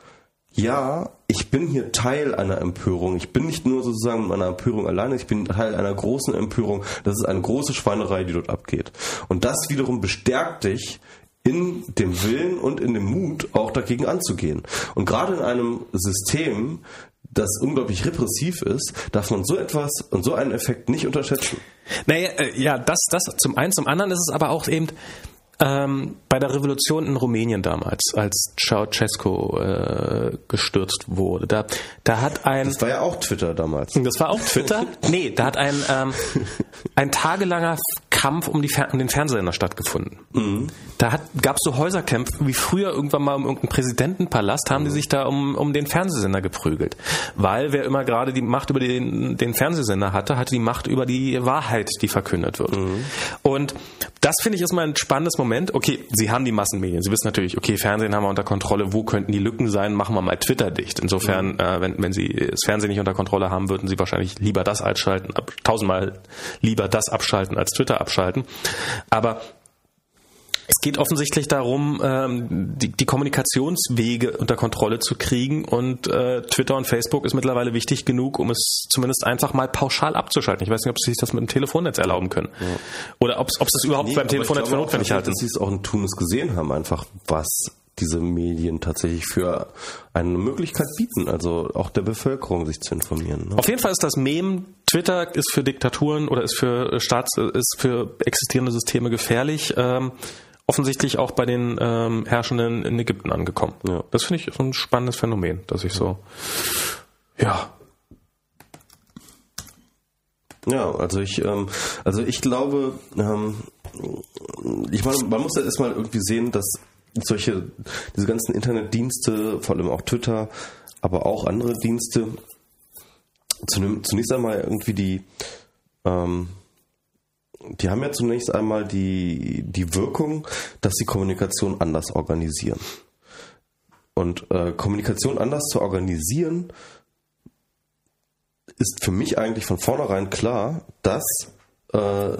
ja, ich bin hier Teil einer Empörung. Ich bin nicht nur sozusagen mit meiner Empörung alleine, ich bin Teil einer großen Empörung. Das ist eine große Schweinerei, die dort abgeht. Und das wiederum bestärkt dich in dem Willen und in dem Mut auch dagegen anzugehen. Und gerade in einem System, das unglaublich repressiv ist, darf man so etwas und so einen Effekt nicht unterschätzen. Naja, äh, ja, das, das zum einen, zum anderen ist es aber auch eben, ähm, bei der Revolution in Rumänien damals, als Ceausescu äh, gestürzt wurde, da, da hat ein... Das war ja auch Twitter damals. Das war auch Twitter? nee, da hat ein, ähm, ein tagelanger Kampf um, die, um den Fernsehsender stattgefunden. Mhm. Da gab es so Häuserkämpfe, wie früher irgendwann mal um irgendeinen Präsidentenpalast, haben mhm. die sich da um, um den Fernsehsender geprügelt. Weil wer immer gerade die Macht über den, den Fernsehsender hatte, hatte die Macht über die Wahrheit, die verkündet wird. Mhm. Und das finde ich ist mal ein spannendes Moment. Okay, sie haben die Massenmedien. Sie wissen natürlich, okay, Fernsehen haben wir unter Kontrolle. Wo könnten die Lücken sein? Machen wir mal Twitter dicht. Insofern, mhm. äh, wenn, wenn sie das Fernsehen nicht unter Kontrolle haben, würden sie wahrscheinlich lieber das abschalten, ab, tausendmal lieber das abschalten als Twitter abschalten. Aber es geht offensichtlich darum, ähm, die, die, Kommunikationswege unter Kontrolle zu kriegen und äh, Twitter und Facebook ist mittlerweile wichtig genug, um es zumindest einfach mal pauschal abzuschalten. Ich weiß nicht, ob sie sich das mit dem Telefonnetz erlauben können. Ja. Oder ob sie das überhaupt nee, beim Telefonnetz für notwendig halten. Dass sie es auch in Tunis gesehen haben, einfach was diese Medien tatsächlich für eine Möglichkeit bieten, also auch der Bevölkerung sich zu informieren. Ne? Auf jeden Fall ist das Mem, Twitter ist für Diktaturen oder ist für Staats, ist für existierende Systeme gefährlich. Ähm, offensichtlich auch bei den ähm, Herrschenden in Ägypten angekommen. Ja. Das finde ich so ein spannendes Phänomen, dass ich so, ja. Ja, also ich, ähm, also ich glaube, ähm, ich meine, man muss ja erstmal irgendwie sehen, dass solche, diese ganzen Internetdienste, vor allem auch Twitter, aber auch andere Dienste, zunächst einmal irgendwie die, ähm, die haben ja zunächst einmal die, die Wirkung, dass sie Kommunikation anders organisieren. Und äh, Kommunikation anders zu organisieren, ist für mich eigentlich von vornherein klar, dass äh,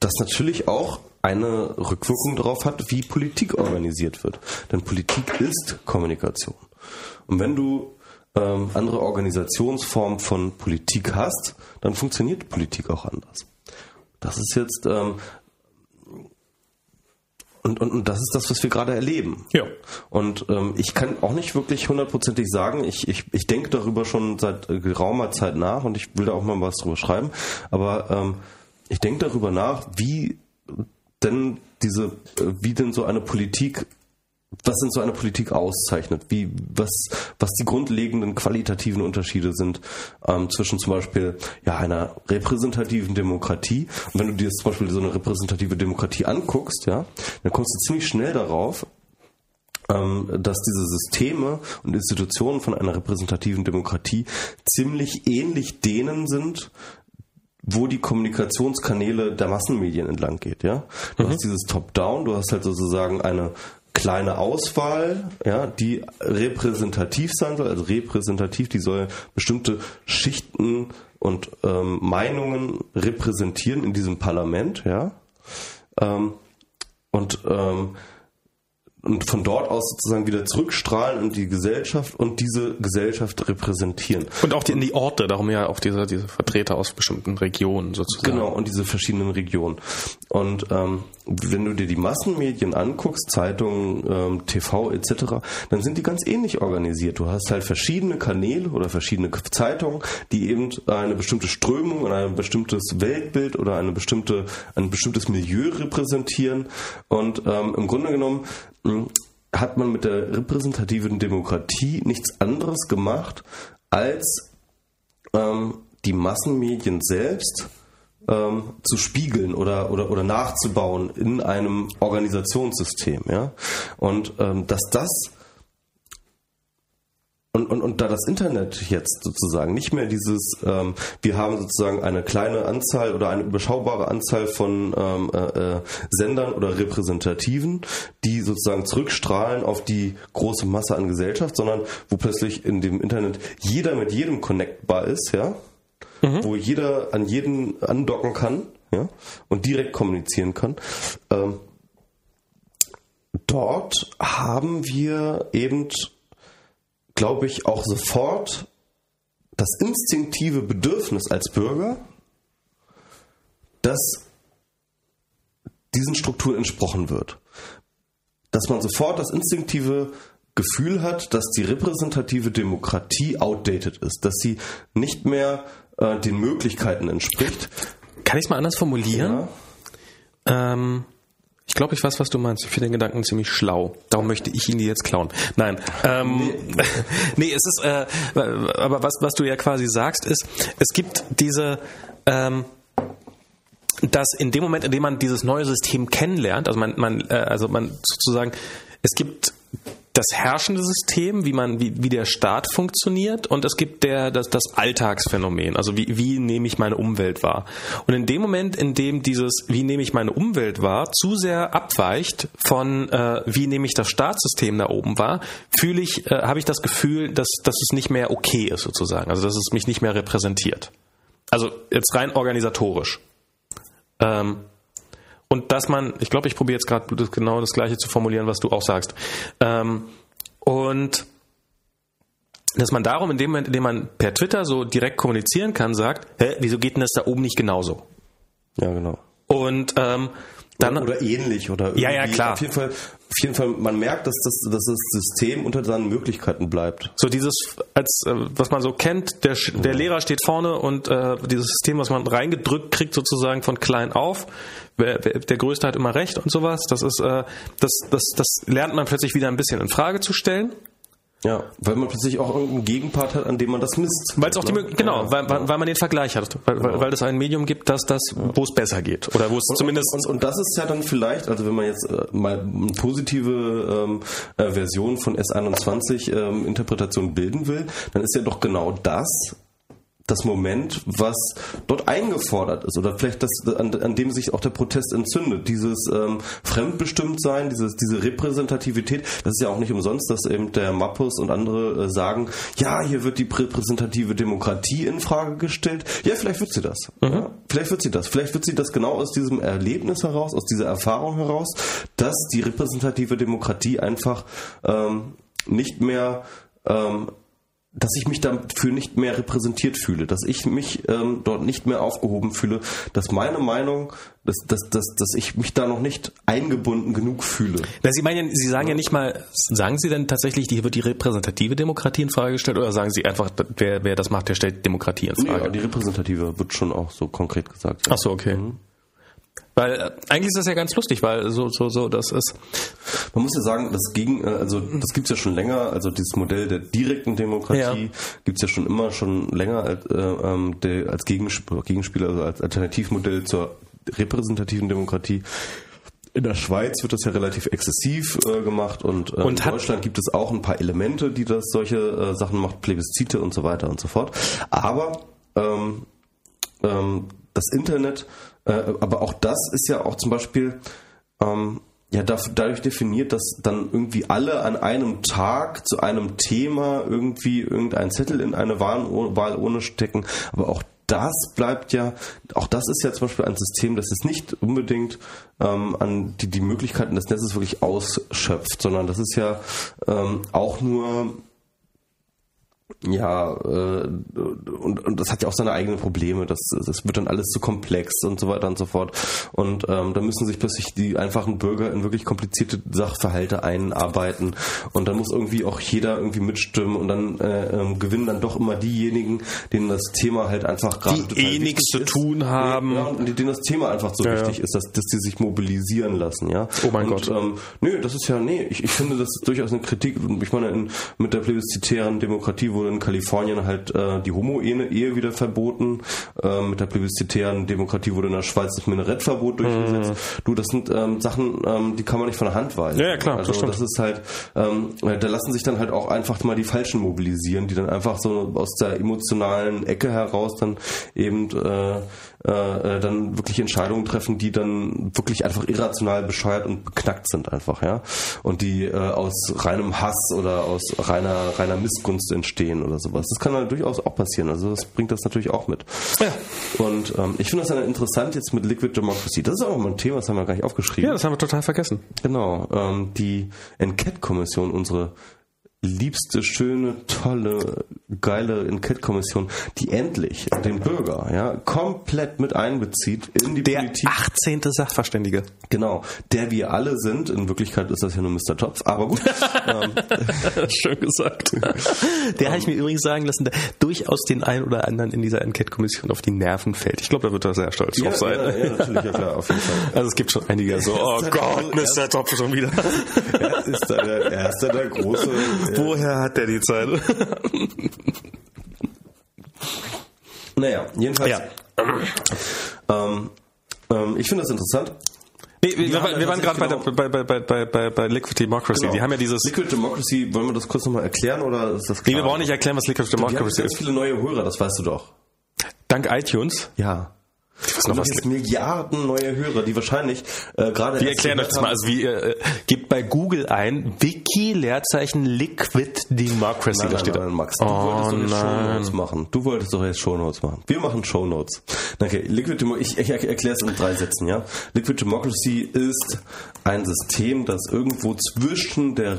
das natürlich auch eine Rückwirkung darauf hat, wie Politik organisiert wird. Denn Politik ist Kommunikation. Und wenn du ähm, andere Organisationsformen von Politik hast, dann funktioniert Politik auch anders. Das ist jetzt ähm, und, und, und das ist das, was wir gerade erleben. Ja. Und ähm, ich kann auch nicht wirklich hundertprozentig sagen, ich, ich, ich denke darüber schon seit geraumer Zeit nach und ich will da auch mal was drüber schreiben, aber ähm, ich denke darüber nach, wie denn diese, äh, wie denn so eine Politik was denn so eine Politik auszeichnet, wie, was, was die grundlegenden qualitativen Unterschiede sind ähm, zwischen zum Beispiel ja, einer repräsentativen Demokratie. Und wenn du dir zum Beispiel so eine repräsentative Demokratie anguckst, ja, dann kommst du ziemlich schnell darauf, ähm, dass diese Systeme und Institutionen von einer repräsentativen Demokratie ziemlich ähnlich denen sind, wo die Kommunikationskanäle der Massenmedien entlang geht, ja. Du mhm. hast dieses Top-Down, du hast halt sozusagen eine kleine Auswahl, ja, die repräsentativ sein soll, also repräsentativ, die soll bestimmte Schichten und ähm, Meinungen repräsentieren in diesem Parlament, ja. Ähm, und ähm, und von dort aus sozusagen wieder zurückstrahlen in die Gesellschaft und diese Gesellschaft repräsentieren. Und auch die, in die Orte, darum ja auch diese, diese Vertreter aus bestimmten Regionen sozusagen. Genau, und diese verschiedenen Regionen. Und ähm, wenn du dir die Massenmedien anguckst, Zeitungen, ähm, TV etc., dann sind die ganz ähnlich organisiert. Du hast halt verschiedene Kanäle oder verschiedene Zeitungen, die eben eine bestimmte Strömung und ein bestimmtes Weltbild oder eine bestimmte, ein bestimmtes Milieu repräsentieren. Und ähm, im Grunde genommen hat man mit der repräsentativen Demokratie nichts anderes gemacht, als ähm, die Massenmedien selbst ähm, zu spiegeln oder, oder, oder nachzubauen in einem Organisationssystem. Ja? Und ähm, dass das und, und, und da das Internet jetzt sozusagen nicht mehr dieses, ähm, wir haben sozusagen eine kleine Anzahl oder eine überschaubare Anzahl von ähm, äh, äh, Sendern oder Repräsentativen, die sozusagen zurückstrahlen auf die große Masse an Gesellschaft, sondern wo plötzlich in dem Internet jeder mit jedem connectbar ist, ja, mhm. wo jeder an jeden andocken kann, ja, und direkt kommunizieren kann. Ähm, dort haben wir eben glaube ich, auch sofort das instinktive Bedürfnis als Bürger, dass diesen Strukturen entsprochen wird. dass man sofort das instinktive Gefühl hat, dass die repräsentative Demokratie outdated ist, dass sie nicht mehr äh, den Möglichkeiten entspricht. Kann ich es mal anders formulieren? Ja. Ähm, ich glaube, ich weiß, was du meinst. Ich finde den Gedanken ziemlich schlau. Darum möchte ich ihn dir jetzt klauen. Nein. Ähm, nee. nee, es ist, äh, aber was, was du ja quasi sagst, ist, es gibt diese, ähm, dass in dem Moment, in dem man dieses neue System kennenlernt, also man, man, äh, also man sozusagen, es gibt das herrschende System, wie man, wie, wie der Staat funktioniert, und es gibt der, das, das Alltagsphänomen, also wie, wie nehme ich meine Umwelt wahr. Und in dem Moment, in dem dieses, wie nehme ich meine Umwelt wahr, zu sehr abweicht von, äh, wie nehme ich das Staatssystem da oben wahr, fühle ich, äh, habe ich das Gefühl, dass, dass es nicht mehr okay ist, sozusagen. Also dass es mich nicht mehr repräsentiert. Also jetzt rein organisatorisch. Ähm, und dass man, ich glaube, ich probiere jetzt gerade genau das Gleiche zu formulieren, was du auch sagst. Ähm, und dass man darum in dem Moment, in dem man per Twitter so direkt kommunizieren kann, sagt, hä, wieso geht denn das da oben nicht genauso? Ja, genau. Und ähm, dann, oder, ähnlich oder irgendwie. Ja, ja, klar. Auf jeden Fall, auf jeden Fall, man merkt, dass das, dass das System unter seinen Möglichkeiten bleibt. So dieses, als äh, was man so kennt, der, der Lehrer steht vorne und äh, dieses System, was man reingedrückt kriegt, sozusagen von klein auf, wer, wer, der Größte hat immer recht und sowas. Das ist, äh, das, das, das lernt man plötzlich wieder ein bisschen in Frage zu stellen. Ja, weil man plötzlich auch irgendeinen Gegenpart hat, an dem man das misst. Weil es auch die ne? genau, ja, weil, ja. weil man den Vergleich hat, weil, genau. weil es ein Medium gibt, dass das, wo es besser geht oder wo es zumindest und, und, und, das ist ja dann vielleicht, also wenn man jetzt äh, mal eine positive ähm, äh, Version von S21 ähm, Interpretation bilden will, dann ist ja doch genau das das Moment, was dort eingefordert ist oder vielleicht das, an, an dem sich auch der Protest entzündet. Dieses ähm, Fremdbestimmtsein, dieses, diese Repräsentativität, das ist ja auch nicht umsonst, dass eben der Mappus und andere äh, sagen, ja, hier wird die repräsentative Demokratie in Frage gestellt. Ja, vielleicht wird sie das. Mhm. Ja, vielleicht wird sie das. Vielleicht wird sie das genau aus diesem Erlebnis heraus, aus dieser Erfahrung heraus, dass die repräsentative Demokratie einfach ähm, nicht mehr ähm, dass ich mich dafür nicht mehr repräsentiert fühle, dass ich mich ähm, dort nicht mehr aufgehoben fühle, dass meine Meinung, dass, dass, dass, dass ich mich da noch nicht eingebunden genug fühle. Sie meinen, Sie sagen ja nicht mal, sagen Sie denn tatsächlich, hier wird die repräsentative Demokratie in Frage gestellt oder sagen Sie einfach, wer, wer das macht, der stellt Demokratie in Frage? Ja, die repräsentative wird schon auch so konkret gesagt. Ach so, okay. Mhm. Weil äh, eigentlich ist das ja ganz lustig, weil so, so, so, das ist. Man muss ja sagen, das gegen, äh, also das gibt's ja schon länger, also dieses Modell der direkten Demokratie ja. gibt's ja schon immer schon länger als, äh, ähm, als Gegenspieler, also als Alternativmodell zur repräsentativen Demokratie. In der Schweiz wird das ja relativ exzessiv äh, gemacht und, äh, und in Deutschland gibt es auch ein paar Elemente, die das solche äh, Sachen macht, Plebiszite und so weiter und so fort. Aber ähm, ähm, das Internet äh, aber auch das ist ja auch zum Beispiel ähm, ja dadurch definiert, dass dann irgendwie alle an einem Tag zu einem Thema irgendwie irgendeinen Zettel in eine Wahlurne stecken. Aber auch das bleibt ja, auch das ist ja zum Beispiel ein System, das ist nicht unbedingt ähm, an die, die Möglichkeiten des Netzes wirklich ausschöpft, sondern das ist ja ähm, auch nur ja, äh, und, und das hat ja auch seine eigenen Probleme. Das, das wird dann alles zu komplex und so weiter und so fort. Und ähm, da müssen sich plötzlich die einfachen Bürger in wirklich komplizierte Sachverhalte einarbeiten. Und dann muss irgendwie auch jeder irgendwie mitstimmen und dann äh, ähm, gewinnen dann doch immer diejenigen, denen das Thema halt einfach gerade eh nichts zu tun haben. Ja, und denen das Thema einfach so ja, wichtig ja. ist, dass, dass die sich mobilisieren lassen. Ja. Oh mein und, Gott. Ähm, nö, das ist ja, nee, ich, ich finde, das ist durchaus eine Kritik. Ich meine, in, mit der plebiszitären Demokratie wurde in Kalifornien halt äh, die Homo-Ehe wieder verboten. Äh, mit der plebiszitären Demokratie wurde in der Schweiz das Minarettverbot durchgesetzt. Mhm. Du, das sind ähm, Sachen, ähm, die kann man nicht von der Hand weisen. Ja, ja klar. Also das, das ist halt, ähm, da lassen sich dann halt auch einfach mal die Falschen mobilisieren, die dann einfach so aus der emotionalen Ecke heraus dann eben äh, äh, äh, dann wirklich Entscheidungen treffen, die dann wirklich einfach irrational bescheuert und beknackt sind einfach, ja. Und die äh, aus reinem Hass oder aus reiner, reiner Missgunst entstehen oder sowas. Das kann halt durchaus auch passieren. Also das bringt das natürlich auch mit. Ja. Und ähm, ich finde das dann interessant jetzt mit Liquid Democracy. Das ist auch mal ein Thema, das haben wir gar nicht aufgeschrieben. Ja, das haben wir total vergessen. Genau. Ähm, die Enquete-Kommission, unsere liebste, schöne, tolle, geile Enquete-Kommission, die endlich den Bürger ja komplett mit einbezieht in die Der Politik. 18. Sachverständige. Genau, der wir alle sind. In Wirklichkeit ist das ja nur Mr. Topf, aber gut. ähm, Schön gesagt. Der habe ich mir übrigens sagen lassen, der durchaus den einen oder anderen in dieser Enquete-Kommission auf die Nerven fällt. Ich glaube, da wird er sehr stolz drauf sein. ja, ja, natürlich, ja klar, auf jeden Fall. Also es gibt schon einige so, oh Gott, der- Mr. Topf schon wieder. Er ist da der, er ist da der große. Woher hat der die Zeit? Naja, jedenfalls. Ja. Ähm, ähm, ich finde das interessant. Nee, wir, wir ja waren gerade bei, tatsächlich der- bei, bei, bei, bei, bei Liquid Democracy. Genau. Die haben ja dieses. Liquid Democracy, wollen wir das kurz nochmal erklären oder ist das Nee, klar? wir brauchen nicht erklären, was Liquid Wir haben Democracy ganz ist. viele neue Hörer, das weißt du doch. Dank iTunes. Ja. Was Und noch was ist Milliarden neue Hörer, die wahrscheinlich äh, gerade. Wir erklären euch das mal. Also wie, äh, gebt bei Google ein Wiki Leerzeichen Liquid Democracy. Nein, da nein, steht nein, Max, du Oh, wolltest doch jetzt nein. Shownotes machen. Du wolltest doch jetzt Shownotes machen. Wir machen Shownotes. Okay, Liquid Demo ich, ich erkläre es in drei Sätzen, ja. Liquid Democracy ist ein System, das irgendwo zwischen der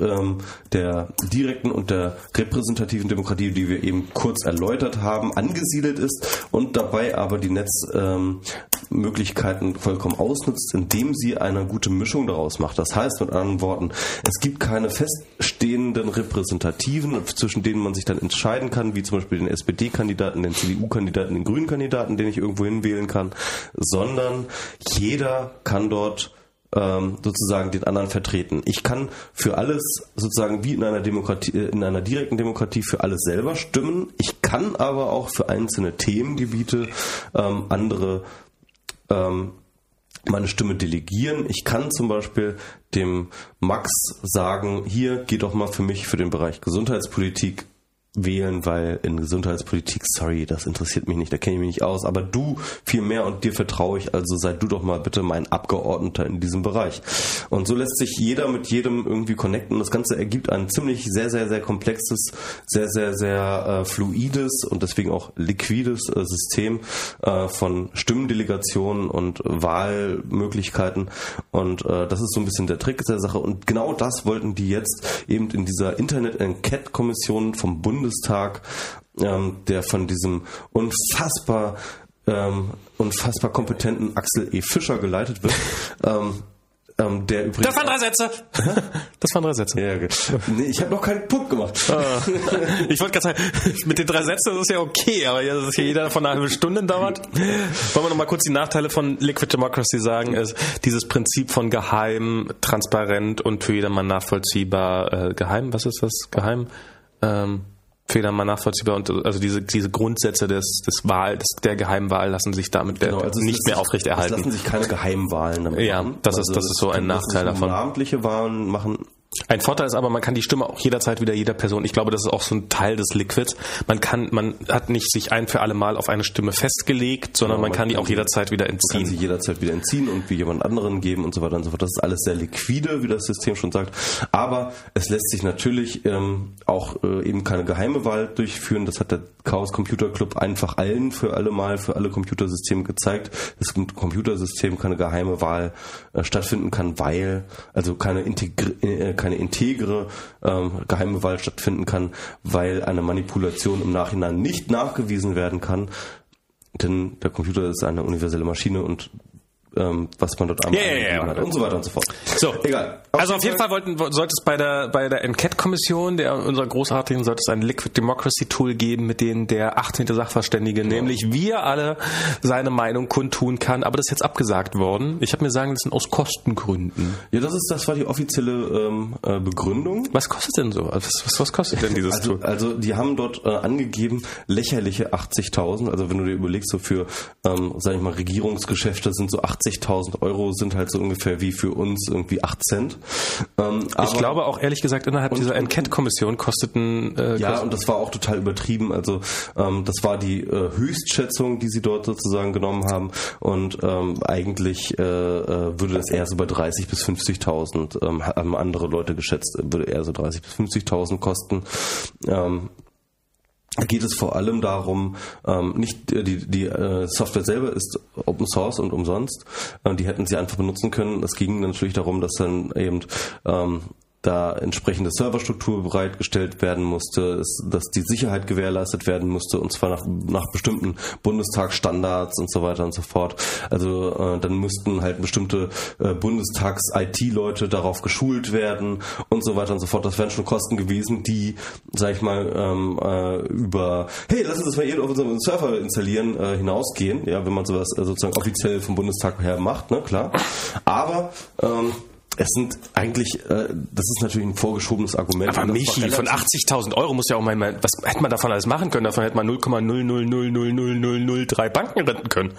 ähm, der direkten und der repräsentativen Demokratie, die wir eben kurz erläutert haben, angesiedelt ist und dabei aber die Netzmöglichkeiten ähm, vollkommen ausnutzt, indem sie eine gute Mischung daraus macht. Das heißt mit anderen Worten, es gibt keine feststehenden Repräsentativen, zwischen denen man sich dann entscheiden kann, wie zum Beispiel den SPD-Kandidaten, den CDU-Kandidaten, den Grünen-Kandidaten, den ich irgendwo hinwählen kann, sondern jeder kann dort ähm, sozusagen den anderen vertreten. Ich kann für alles sozusagen wie in einer Demokratie, äh, in einer direkten Demokratie für alles selber stimmen. Ich kann aber auch für einzelne Themengebiete ähm, andere ähm, meine Stimme delegieren. Ich kann zum Beispiel dem Max sagen, hier geh doch mal für mich für den Bereich Gesundheitspolitik wählen, weil in Gesundheitspolitik, sorry, das interessiert mich nicht, da kenne ich mich nicht aus, aber du viel mehr und dir vertraue ich, also sei du doch mal bitte mein Abgeordneter in diesem Bereich. Und so lässt sich jeder mit jedem irgendwie connecten. Das Ganze ergibt ein ziemlich sehr, sehr, sehr komplexes, sehr, sehr, sehr äh, fluides und deswegen auch liquides äh, System äh, von Stimmendelegationen und Wahlmöglichkeiten. Und äh, das ist so ein bisschen der Trick der Sache. Und genau das wollten die jetzt eben in dieser Internet-Enquete-Kommission vom Bundestag, ähm, der von diesem unfassbar ähm, unfassbar kompetenten Axel E. Fischer geleitet wird. ähm, ähm, der übrigens Das waren drei Sätze. Das waren drei Sätze. ja, gut. nee, ich habe noch keinen Punkt gemacht. Ich wollte gerade sagen, mit den drei Sätzen das ist ja okay, aber dass hier jeder davon eine halbe Stunde dauert. Wollen wir noch mal kurz die Nachteile von Liquid Democracy sagen? Ist dieses Prinzip von geheim, transparent und für jedermann nachvollziehbar. Äh, geheim, was ist das? Geheim? Ähm, für jedermann nachvollziehbar und also diese diese Grundsätze des des Wahl des, der geheimen Wahl lassen sich damit Genau, also nicht mehr sich- Es lassen aufrechterhalten. sich keine Geheimwahlen damit Ja, das ist- das ist so ein Nachteil davon. Namentliche Wahlen machen. Ein Vorteil ist aber, man kann die Stimme auch jederzeit wieder jeder Person. Ich glaube, das ist auch so ein Teil des Liquids. Man kann, man hat nicht sich ein für alle Mal auf eine Stimme festgelegt, sondern Genau, man, man kann die kann auch sie- jederzeit wieder kann sie entziehen. jederzeit wieder entziehen und wie jemand anderen geben und so weiter und so fort. Das ist alles sehr liquide, wie das System schon sagt. Aber es lässt sich natürlich ähm, auch äh, eben keine geheime Wahl durchführen. Das hat der Chaos Computer Club einfach allen für alle Mal für alle Computersysteme gezeigt, dass im Computersystem keine geheime Wahl äh, stattfinden kann, weil also keine integre, äh, keine integre ähm, geheime Wahl stattfinden kann, weil eine Manipulation im Nachhinein nicht nachgewiesen werden kann. Denn der Computer ist eine universelle Maschine und ähm, was man dort einmal Ja, ja, ja, ja. hat und so weiter und so fort. So, Egal. Also auf jeden Fall wollten, sollte es bei der bei der Enquete-Kommission, der unserer großartigen, sollte es ein Liquid Democracy Tool geben, mit dem der 18. Sachverständige, nämlich wir alle, seine Meinung kundtun kann. Aber das ist jetzt abgesagt worden. Ich habe mir sagen lassen, aus Kostengründen. Ja, das ist das war die offizielle ähm, äh, Begründung. Was kostet denn so? Was, was, was kostet denn dieses Also, Tool? also die haben dort äh, angegeben lächerliche 80.000. Also wenn du dir überlegst, so für, ähm, sag ich mal, Regierungsgeschäfte sind so 80.000 Euro sind halt so ungefähr wie für uns irgendwie 8 Cent. Ähm, Ich glaube auch ehrlich gesagt, innerhalb dieser Enquete-Kommission kosteten äh, Ja, kost- und das war auch total übertrieben. Also ähm, das war die äh, Höchstschätzung, die sie dort sozusagen genommen haben. Und ähm, eigentlich äh, äh, würde das eher so bei 30 bis 50.000 ähm, haben andere Leute geschätzt, würde eher so 30 bis 50.000 kosten. Ähm, geht es vor allem darum, ähm, nicht äh, die, die äh, Software selber ist Open Source und umsonst. Äh, die hätten sie einfach benutzen können. Es ging natürlich darum, dass dann eben ähm, da entsprechende Serverstruktur bereitgestellt werden musste, dass die Sicherheit gewährleistet werden musste und zwar nach, nach bestimmten Bundestagsstandards und so weiter und so fort. Also äh, dann müssten halt bestimmte äh, Bundestags-IT-Leute darauf geschult werden und so weiter und so fort. Das wären schon Kosten gewesen, die, sag ich mal, ähm, äh, über hey, lass uns das mal hier auf unserem Server installieren äh, hinausgehen, ja, wenn man sowas äh, sozusagen offiziell vom Bundestag her macht, ne, klar. Aber ähm, es sind eigentlich, äh, das ist natürlich ein vorgeschobenes Argument. Aber Michi, von 80.000 Euro muss ja auch mal, was hätte man davon alles machen können? Davon hätte man 0,0000003 Banken retten können.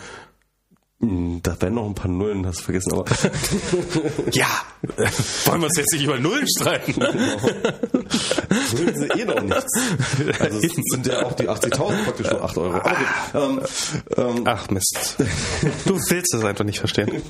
Hm, da wären noch ein paar Nullen, hast du vergessen, aber. ja, wollen wir uns jetzt nicht über Nullen streiten? Nullen sind eh noch nichts. Also sind ja auch die 80.000 praktisch nur 8 Euro. Gut, ähm, ähm, Ach Mist. Du willst das einfach nicht verstehen.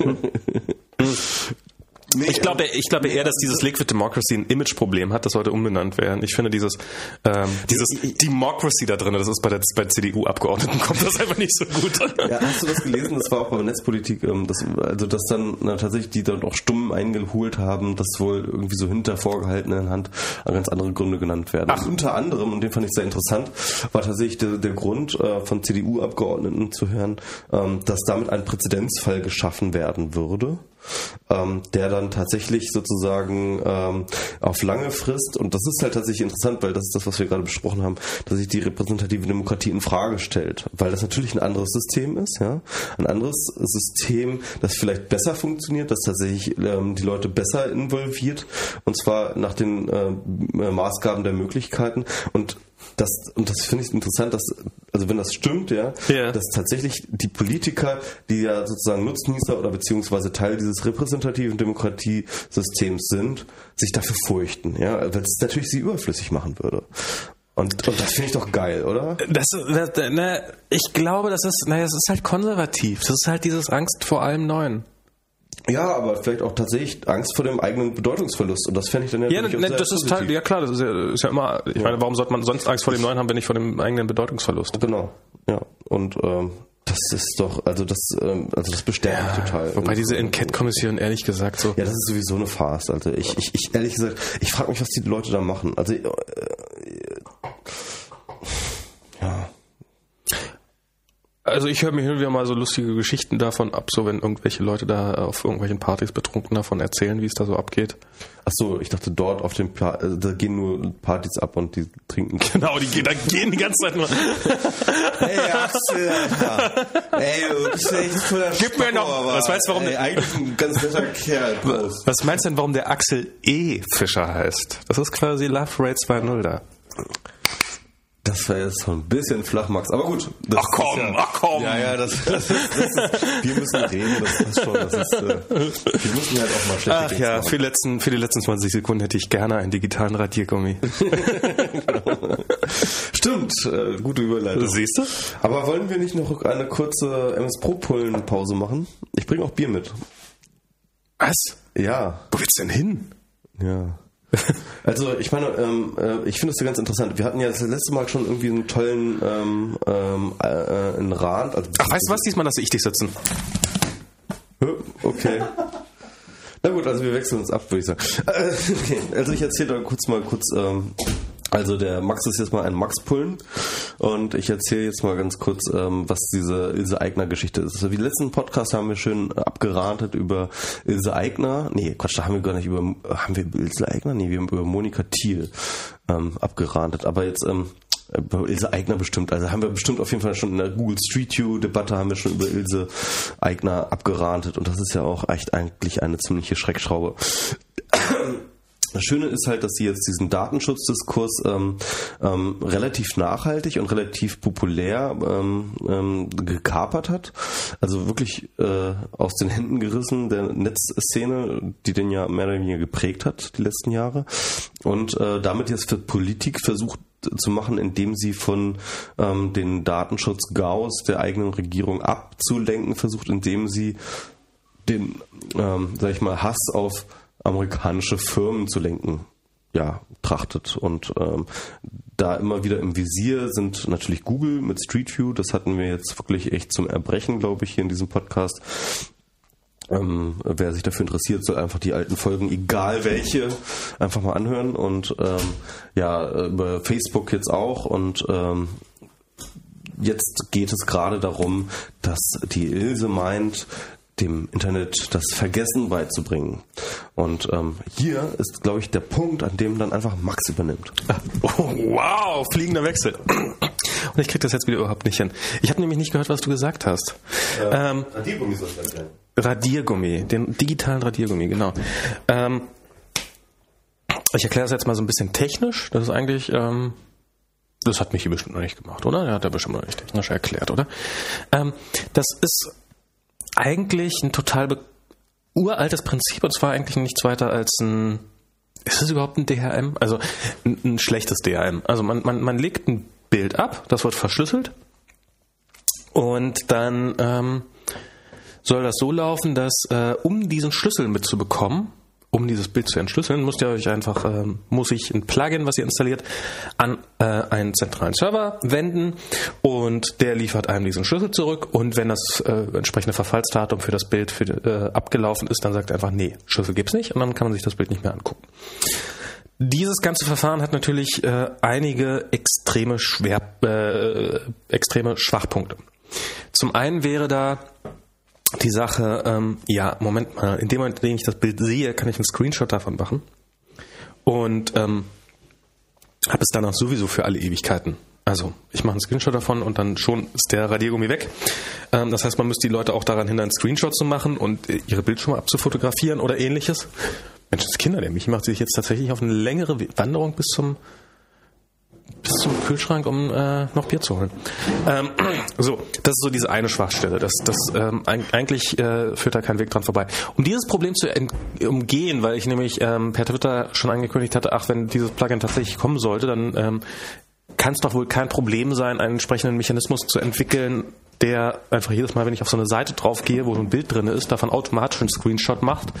Nee, ich glaube, ich glaube eher, dass dieses Liquid Democracy ein Imageproblem hat, das sollte umbenannt werden. Ich finde dieses, ähm, dieses Democracy da drin, das ist bei der bei CDU-Abgeordneten kommt das einfach nicht so gut. Ja, hast du das gelesen? Das war auch bei der Netzpolitik, ähm, das, also dass dann na, tatsächlich die dann auch stumm eingeholt haben, dass wohl irgendwie so hinter vorgehaltener Hand ganz andere Gründe genannt werden. Ach. Und unter anderem, und den fand ich sehr interessant, war tatsächlich der, der Grund äh, von CDU-Abgeordneten zu hören, ähm, dass damit ein Präzedenzfall geschaffen werden würde ähm, der dann tatsächlich sozusagen ähm, auf lange Frist, und das ist halt tatsächlich interessant, weil das ist das, was wir gerade besprochen haben, dass sich die repräsentative Demokratie in Frage stellt, weil das natürlich ein anderes System ist, ja, ein anderes System, das vielleicht besser funktioniert, das tatsächlich ähm, die Leute besser involviert, und zwar nach den äh, Maßgaben der Möglichkeiten. Und das, und das finde ich interessant, dass, also wenn das stimmt, ja, yeah. dass tatsächlich die Politiker, die ja sozusagen Nutznießer oder beziehungsweise Teil dieses repräsentativen Demokratiesystems sind, sich dafür fürchten, ja, weil es natürlich sie überflüssig machen würde. Und, und das finde ich doch geil, oder? Das, das, na, ich glaube, das ist, naja, das ist halt konservativ. Das ist halt dieses Angst vor allem Neuen. Ja, aber vielleicht auch tatsächlich Angst vor dem eigenen Bedeutungsverlust. Und das fände ich dann ja Ja, ne, das ist halt, ja klar, das ist ja, ist ja immer, ich ja. meine, warum sollte man sonst Angst vor dem Neuen haben, wenn nicht vor dem eigenen Bedeutungsverlust? Genau, ja. Und ähm, das ist doch, also das, ähm, also das bestärkt ja, mich total. Wobei diese Enquete-Kommission ehrlich gesagt so. Ja, das ist sowieso eine Farce. Also ich, ich, ich ehrlich gesagt, ich frage mich, was die Leute da machen. Also äh, ja. Also ich höre mir hin und wieder mal so lustige Geschichten davon ab, so wenn irgendwelche Leute da auf irgendwelchen Partys betrunken davon erzählen, wie es da so abgeht. Ach so, ich dachte dort auf den Pla also da gehen nur Partys ab und die trinken. Genau, die gehen, da gehen die ganze Zeit nur. hey Axel, Alter. Ey, du bist echt voller Gib mir noch. Was meinst du, warum ey, eigentlich ein ganz netter Kerl. Groß. Was meinst du denn, warum der Axel E. Fischer heißt? Das ist quasi Love Rate 2.0 da. Das war jetzt so ein bisschen flach, Max. Aber gut. ach komm, ja, ach komm. Ja, ja, das, das, ist, das ist, wir müssen reden, das passt schon. Das ist, äh, wir müssen halt auch mal schlechte Ach ja, für, letzten, für die letzten 20 Sekunden hätte ich gerne einen digitalen Radiergummi. Stimmt, äh, gute Überleitung. Siehst du? Aber wollen wir nicht noch eine kurze MS Pro Pullen Pause machen? Ich bringe auch Bier mit. Was? Ja. Wo willst du denn hin? Ja. Also ich meine, ähm, äh, ich finde es ja ganz interessant. Wir hatten ja das letzte Mal schon irgendwie einen tollen ähm, ähm, äh, einen Rad. Also Ach, weißt du was? Diesmal lasse ich dich sitzen. Okay. Na gut, also wir wechseln uns ab, würde ich sagen. Äh, okay, also ich erzähle da kurz mal kurz ähm, also der Max ist jetzt mal ein Max-Pullen und ich erzähle jetzt mal ganz kurz, ähm, was diese Ilse Eigner-Geschichte ist. Also wie letzten Podcast haben wir schön abgeratet über Ilse Eigner. Nee, Quatsch, da haben wir gar nicht über, haben wir Ilse Eigner? Nee, wir haben über Monika Thiel ähm, abgeratet. Aber jetzt ähm, über Ilse Eigner bestimmt. Also haben wir bestimmt auf jeden Fall schon in der Google Street View Debatte haben wir schon über Ilse Eigner abgeratet und das ist ja auch echt eigentlich eine ziemliche Schreckschraube. Das Schöne ist halt, dass sie jetzt diesen Datenschutzdiskurs ähm, ähm, relativ nachhaltig und relativ populär ähm, ähm, gekapert hat. Also wirklich äh, aus den Händen gerissen der Netzszene, die den ja mehr oder weniger geprägt hat die letzten Jahre. Und äh, damit jetzt für Politik versucht zu machen, indem sie von ähm, den Datenschutz-Gaus der eigenen Regierung abzulenken versucht, indem sie den, ähm, sag ich mal, Hass auf amerikanische Firmen zu lenken ja, trachtet. Und ähm, da immer wieder im Visier sind natürlich Google mit Street View. Das hatten wir jetzt wirklich echt zum Erbrechen, glaube ich, hier in diesem Podcast. Ähm, wer sich dafür interessiert, soll einfach die alten Folgen, egal welche, einfach mal anhören. Und ähm, ja, über Facebook jetzt auch. Und ähm, jetzt geht es gerade darum, dass die Ilse meint, dem Internet das Vergessen beizubringen. Und ähm, hier ist, glaube ich, der Punkt, an dem dann einfach Max übernimmt. Oh, wow, fliegender Wechsel. Und ich kriege das jetzt wieder überhaupt nicht hin. Ich habe nämlich nicht gehört, was du gesagt hast. Äh, ähm, Radiergummi soll ich erklären. Radiergummi, den digitalen Radiergummi, genau. Ähm, ich erkläre das jetzt mal so ein bisschen technisch. Das ist eigentlich, ähm, das hat mich hier bestimmt noch nicht gemacht, oder? Ja, hat er bestimmt noch nicht technisch erklärt, oder? Ähm, das ist eigentlich ein total uraltes Prinzip und zwar eigentlich nichts weiter als ein ist es überhaupt ein DRM? Also ein, ein schlechtes DRM. Also man, man, man legt ein Bild ab, das wird verschlüsselt und dann ähm, soll das so laufen, dass äh, um diesen Schlüssel mitzubekommen, um dieses Bild zu entschlüsseln, müsst ihr euch einfach, äh, muss ich ein Plugin, was ihr installiert, an äh, einen zentralen Server wenden und der liefert einem diesen Schlüssel zurück und wenn das äh, entsprechende Verfallsdatum für das Bild für, äh, abgelaufen ist, dann sagt er einfach, nee, Schlüssel gibt's nicht und dann kann man sich das Bild nicht mehr angucken. Dieses ganze Verfahren hat natürlich äh, einige extreme, Schwer, äh, extreme Schwachpunkte. Zum einen wäre da die Sache, ähm, ja, Moment mal, in dem Moment, in dem ich das Bild sehe, kann ich einen Screenshot davon machen und ähm, habe es danach sowieso für alle Ewigkeiten. Also, ich mache einen Screenshot davon und dann schon ist der Radiergummi weg. Ähm, das heißt, man müsste die Leute auch daran hindern, einen Screenshot zu machen und äh, ihre Bildschirme abzufotografieren oder ähnliches. Mensch, das Kinder, der mich macht sich jetzt tatsächlich auf eine längere Wanderung bis zum bis zum Kühlschrank, um äh, noch Bier zu holen. Ähm, so, das ist so diese eine Schwachstelle. Das, das ähm, eigentlich äh, führt da kein Weg dran vorbei. Um dieses Problem zu umgehen, weil ich nämlich ähm, per Twitter schon angekündigt hatte, ach, wenn dieses Plugin tatsächlich kommen sollte, dann ähm, kann es doch wohl kein Problem sein, einen entsprechenden Mechanismus zu entwickeln, der einfach jedes Mal, wenn ich auf so eine Seite drauf gehe, wo so ein Bild drin ist, davon automatisch einen Screenshot macht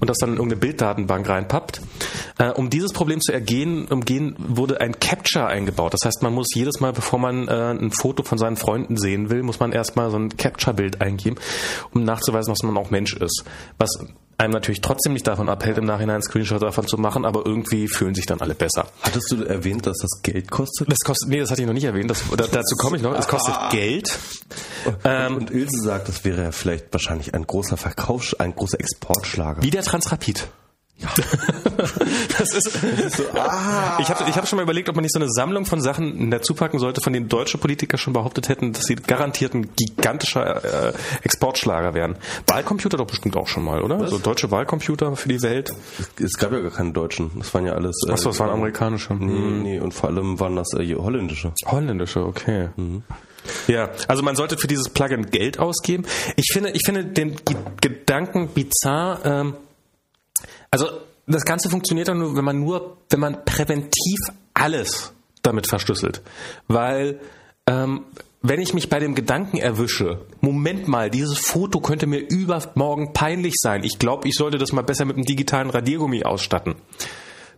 und das dann in irgendeine Bilddatenbank reinpappt. Äh, um dieses Problem zu ergehen, umgehen, wurde ein Capture eingebaut. Das heißt, man muss jedes Mal, bevor man äh, ein Foto von seinen Freunden sehen will, muss man erstmal so ein Capture-Bild eingeben, um nachzuweisen, dass man auch Mensch ist. Was einem natürlich trotzdem nicht davon abhält, im Nachhinein einen Screenshot davon zu machen, aber irgendwie fühlen sich dann alle besser. Hattest du erwähnt, dass das Geld kostet? Das kostet, nee, das hatte ich noch nicht erwähnt. Das, da, dazu komme ich noch. Es kostet ah. Geld. Und, ähm, und Ilse sagt, das wäre ja vielleicht wahrscheinlich ein großer Verkaufs-, ein großer Exportschlager. Wie der Transrapid. Das ist, das ist so, ah. Ich habe ich hab schon mal überlegt, ob man nicht so eine Sammlung von Sachen dazu packen sollte, von denen deutsche Politiker schon behauptet hätten, dass sie garantiert ein gigantischer äh, Exportschlager wären. Wahlcomputer doch bestimmt auch schon mal, oder? Was? So deutsche Wahlcomputer für die Welt. Es gab ja gar keine deutschen. Das waren ja alles. Äh, Achso, das waren amerikanische. Nee, mhm. nee, und vor allem waren das äh, holländische. Holländische, okay. Mhm. Ja, also man sollte für dieses Plugin Geld ausgeben. Ich finde, ich finde den Gedanken bizarr. Ähm, also das Ganze funktioniert dann nur, wenn man nur, wenn man präventiv alles damit verschlüsselt. Weil ähm, wenn ich mich bei dem Gedanken erwische, Moment mal, dieses Foto könnte mir übermorgen peinlich sein. Ich glaube, ich sollte das mal besser mit einem digitalen Radiergummi ausstatten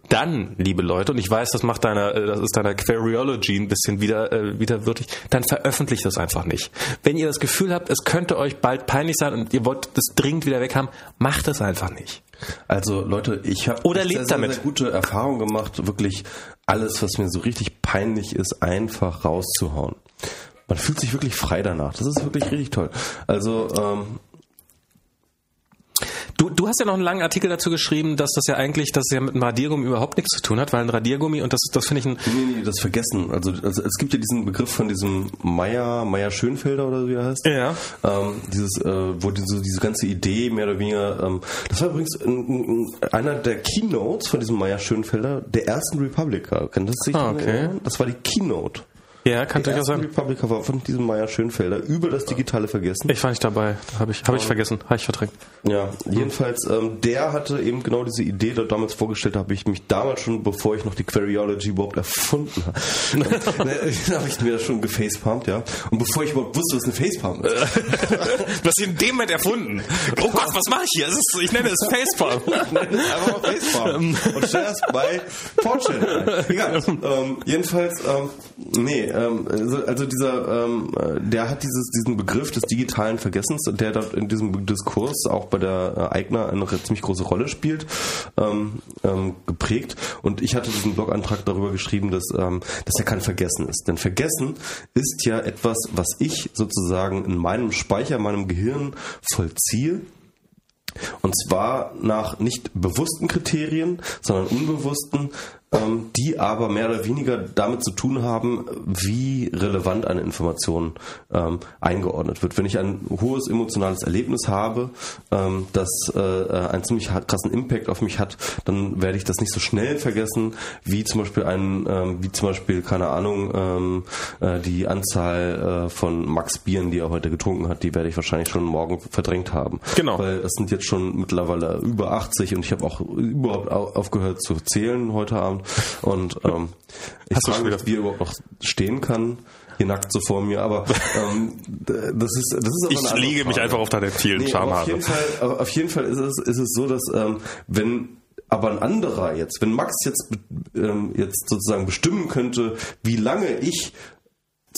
dann, liebe Leute, und ich weiß, das macht deiner, äh, das ist deiner Queryology ein bisschen wieder, äh, widerwürdig, dann veröffentlicht das einfach nicht. Wenn ihr das Gefühl habt, es könnte euch bald peinlich sein und ihr wollt das dringend wieder weg haben, macht es einfach nicht. Also Leute, ich habe oder lebt sehr, damit. sehr gute Erfahrung gemacht, wirklich alles, was mir so richtig peinlich ist, einfach rauszuhauen. Man fühlt sich wirklich frei danach. Das ist wirklich richtig toll. Also ähm, Du, du hast ja noch einen langen Artikel dazu geschrieben, dass das ja eigentlich, dass es ja mit einem Radiergummi überhaupt nichts zu tun hat, weil ein Radiergummi und das, das finde ich ein. Nee, nee, das vergessen. Also, also es gibt ja diesen Begriff von diesem Meier, Meier Schönfelder oder wie er heißt. Ja. Ähm, dieses, äh, wo diese, diese ganze Idee mehr oder weniger, ähm, das war übrigens ein, ein, einer der Keynotes von diesem Meier Schönfelder, der ersten Republika. Kennt das sich? Ah, okay. Das war die Keynote. Ja, kann durchaus sein. Republika war von diesem Meier Schönfelder über das digitale Vergessen. Ich war nicht dabei, habe ich, hab ich vergessen, habe ich verdrängt. Ja, jedenfalls, ähm, der hatte eben genau diese Idee da damals vorgestellt, habe ich mich damals schon, bevor ich noch die Queryology überhaupt erfunden habe, habe ich mir das schon gefacepalmt, ja. Und bevor ich überhaupt wusste, was eine Facepalm ist. du hast ihn in dem Moment erfunden. Oh Gott, was mache ich hier? Ist, ich nenne es Facepalm. Einfach mal Facepalm. Und stell das bei Fortune ein. Egal. Ähm, jedenfalls, ähm, nee, ähm, also, dieser, ähm, äh, der hat dieses, diesen Begriff des digitalen Vergessens, der dort in diesem Diskurs auch bei der äh, Eigner eine ziemlich große Rolle spielt, ähm, ähm, geprägt. Und ich hatte diesen Blogantrag darüber geschrieben, dass, ähm, dass er kein Vergessen ist. Denn Vergessen ist ja etwas, was ich sozusagen in meinem Speicher, meinem Gehirn vollziehe und zwar nach nicht bewussten Kriterien, sondern unbewussten, die aber mehr oder weniger damit zu tun haben, wie relevant eine Information ähm, eingeordnet wird. Wenn ich ein hohes emotionales Erlebnis habe, ähm, das äh, einen ziemlich krassen Impact auf mich hat, dann werde ich das nicht so schnell vergessen, wie zum Beispiel ein, ähm, wie zum Beispiel, keine Ahnung, ähm, äh, die Anzahl äh, von Max Bieren, die er heute getrunken hat, die werde ich wahrscheinlich schon morgen verdrängt haben. Genau. Weil das sind jetzt schon mittlerweile über 80 und ich habe auch überhaupt aufgehört zu zählen heute Abend. Und ähm, ich Hast frage mich, wie er überhaupt noch stehen kann. Hier nackt so vor mir, aber ähm, das ist das ist Ich lege mich einfach auf deine vielen Nee, aber auf jeden Fall, auf jeden Fall ist es, ist es so, dass ähm, wenn aber ein anderer jetzt, wenn Max jetzt ähm, jetzt sozusagen bestimmen könnte, wie lange ich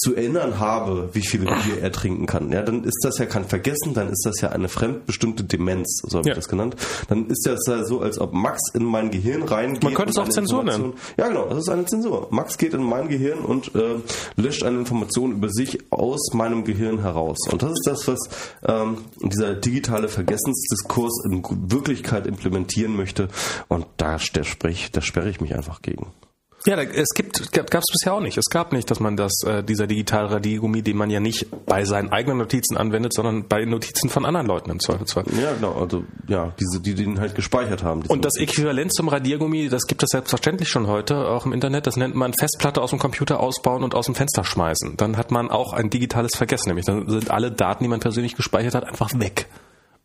zu erinnern habe, wie viele Bier er trinken kann, ja, dann ist das ja kein Vergessen, dann ist das ja eine fremdbestimmte Demenz, so habe Ja. ich das genannt. Dann ist das ja so, als ob Max in mein Gehirn reingeht. Man könnte es auch Zensur Information- Ja, genau, das ist eine Zensur. Max geht in mein Gehirn und äh, löscht eine Information über sich aus meinem Gehirn heraus. Und das ist das, was ähm, dieser digitale Vergessensdiskurs in Wirklichkeit implementieren möchte. Und da, da, sprich, da sperre ich mich einfach gegen. Ja, da, es gibt gab es bisher auch nicht. Es gab nicht, dass man das äh, dieser digitale Radiergummi, den man ja nicht bei seinen eigenen Notizen anwendet, sondern bei Notizen von anderen Leuten im Zweifelsfall. Ja, genau. Also ja, diese, die den halt gespeichert haben. Und das Äquivalent zum Radiergummi, das gibt es selbstverständlich schon heute, auch im Internet. Das nennt man Festplatte aus dem Computer ausbauen und aus dem Fenster schmeißen. Dann hat man auch ein digitales Vergessen, nämlich dann sind alle Daten, die man persönlich gespeichert hat, einfach weg.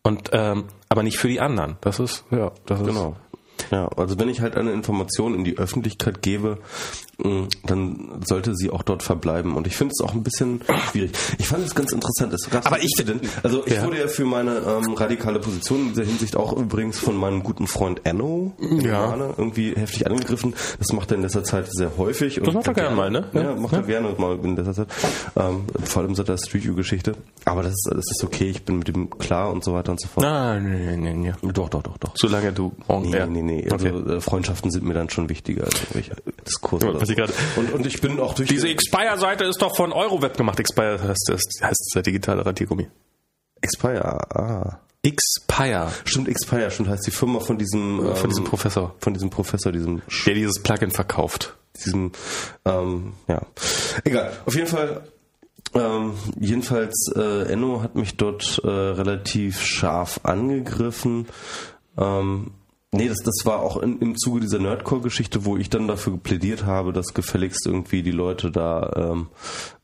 Und ähm, aber nicht für die anderen. Das ist ja, das ist Genau. Ja, also wenn ich halt eine Information in die Öffentlichkeit gebe, mh, dann sollte sie auch dort verbleiben. Und ich finde es auch ein bisschen schwierig. Ich fand es ganz interessant. Es Aber ich- Incident. also ich Ja. wurde ja für meine ähm, radikale Position in dieser Hinsicht auch übrigens von meinem guten Freund Enno Ja. Irgendwie heftig angegriffen. Das macht er in letzter Zeit sehr häufig. Das macht er gerne mal, ne? Ja, Ja. macht er gerne mal in letzter Zeit. Ähm, vor allem seit der Street View Geschichte. Aber das ist, das ist okay. Ich bin mit ihm klar und so weiter und so fort. Ah, nee, nee, nee. Doch, doch, doch, doch. Solange du Nee, ja. nee, nee. Also Okay. äh, Freundschaften sind mir dann schon wichtiger als irgendwelche Diskurse. Ja, so. und, und ich bin auch durch Diese Expire-Seite ist doch von Euroweb gemacht. Expire heißt das heißt der digitale Radiergummi. Expire. Ah. Expire. Stimmt, Expire, stimmt, heißt die Firma von diesem ähm, Von diesem Professor, von diesem Professor, diesem der dieses Plugin verkauft. diesem ähm, ja. Egal. Auf jeden Fall ähm, jedenfalls äh, Enno hat mich dort äh, relativ scharf angegriffen. Ähm, Nee, das, das war auch in, im Zuge dieser Nerdcore-Geschichte, wo ich dann dafür plädiert habe, dass gefälligst irgendwie die Leute da ähm,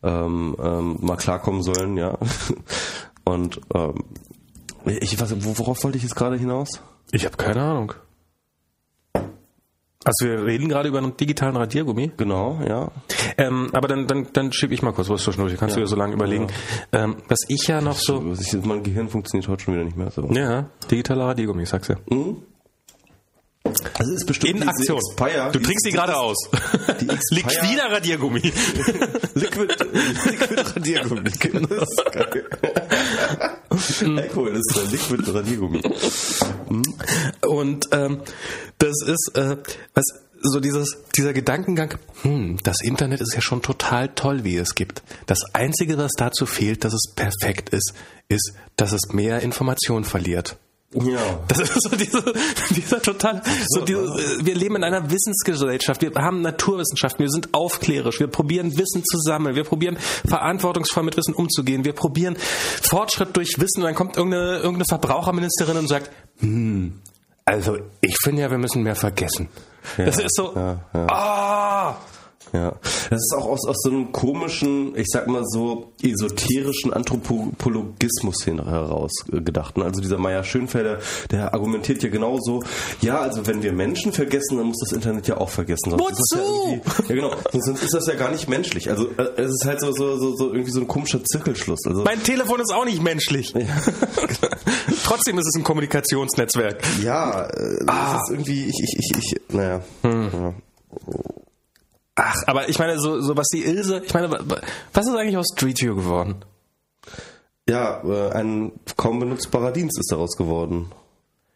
ähm, ähm, mal klarkommen sollen, ja. Und ähm, ich weiß, wo- worauf wollte ich jetzt gerade hinaus? Ich habe keine Ahnung. Also wir reden gerade über einen digitalen Radiergummi. Genau, ja. Ähm, aber dann, dann, dann schiebe ich mal kurz was zwischendurch. Kannst du ja so lange überlegen. Ähm, was ich ja noch so... Ich, mein Gehirn funktioniert heute schon wieder nicht mehr so. Ja, digitaler Radiergummi, sag's ja. Also ist bestimmt In Aktion. Expire, Du trinkst sie gerade aus. Die Liquider Radiergummi. Liquid, Liquid Radiergummi. Das ist geil. Alkohol ist der Liquid Radiergummi. Und ähm, das ist äh, was so dieses dieser Gedankengang. Hm, das Internet ist ja schon total toll, wie es gibt. Das einzige, was dazu fehlt, dass es perfekt ist, ist, dass es mehr Information verliert. Ja. Das ist so diese, dieser total, so diese, äh, wir leben in einer Wissensgesellschaft, wir haben Naturwissenschaften, wir sind aufklärisch, wir probieren Wissen zu sammeln, wir probieren verantwortungsvoll mit Wissen umzugehen, wir probieren Fortschritt durch Wissen. Und dann kommt irgendeine, irgendeine Verbraucherministerin und sagt, hm, also ich finde ja, wir müssen mehr vergessen. das ist so, ja, ja. ah, Ja, das ist auch aus, aus so einem komischen, ich sag mal so esoterischen Anthropologismus hin heraus gedacht. ne? Also dieser Meier Schönfelder, der argumentiert ja genauso, ja, also wenn wir Menschen vergessen, dann muss das Internet ja auch vergessen. Sonst ja, Wozu? irgendwie- ja genau, sonst ist das ja gar nicht menschlich. Also äh, es ist halt so, so, so, so irgendwie so ein komischer Zirkelschluss. Also mein Telefon ist auch nicht menschlich. Trotzdem ist es ein Kommunikationsnetzwerk. ja, äh, das ist irgendwie, ich, ich, ich, ich naja. Ja. Ach, aber ich meine, so, so was die Ilse, ich meine, was ist eigentlich aus Street View geworden? Ja, äh, ein kaum benutzbarer Dienst ist daraus geworden.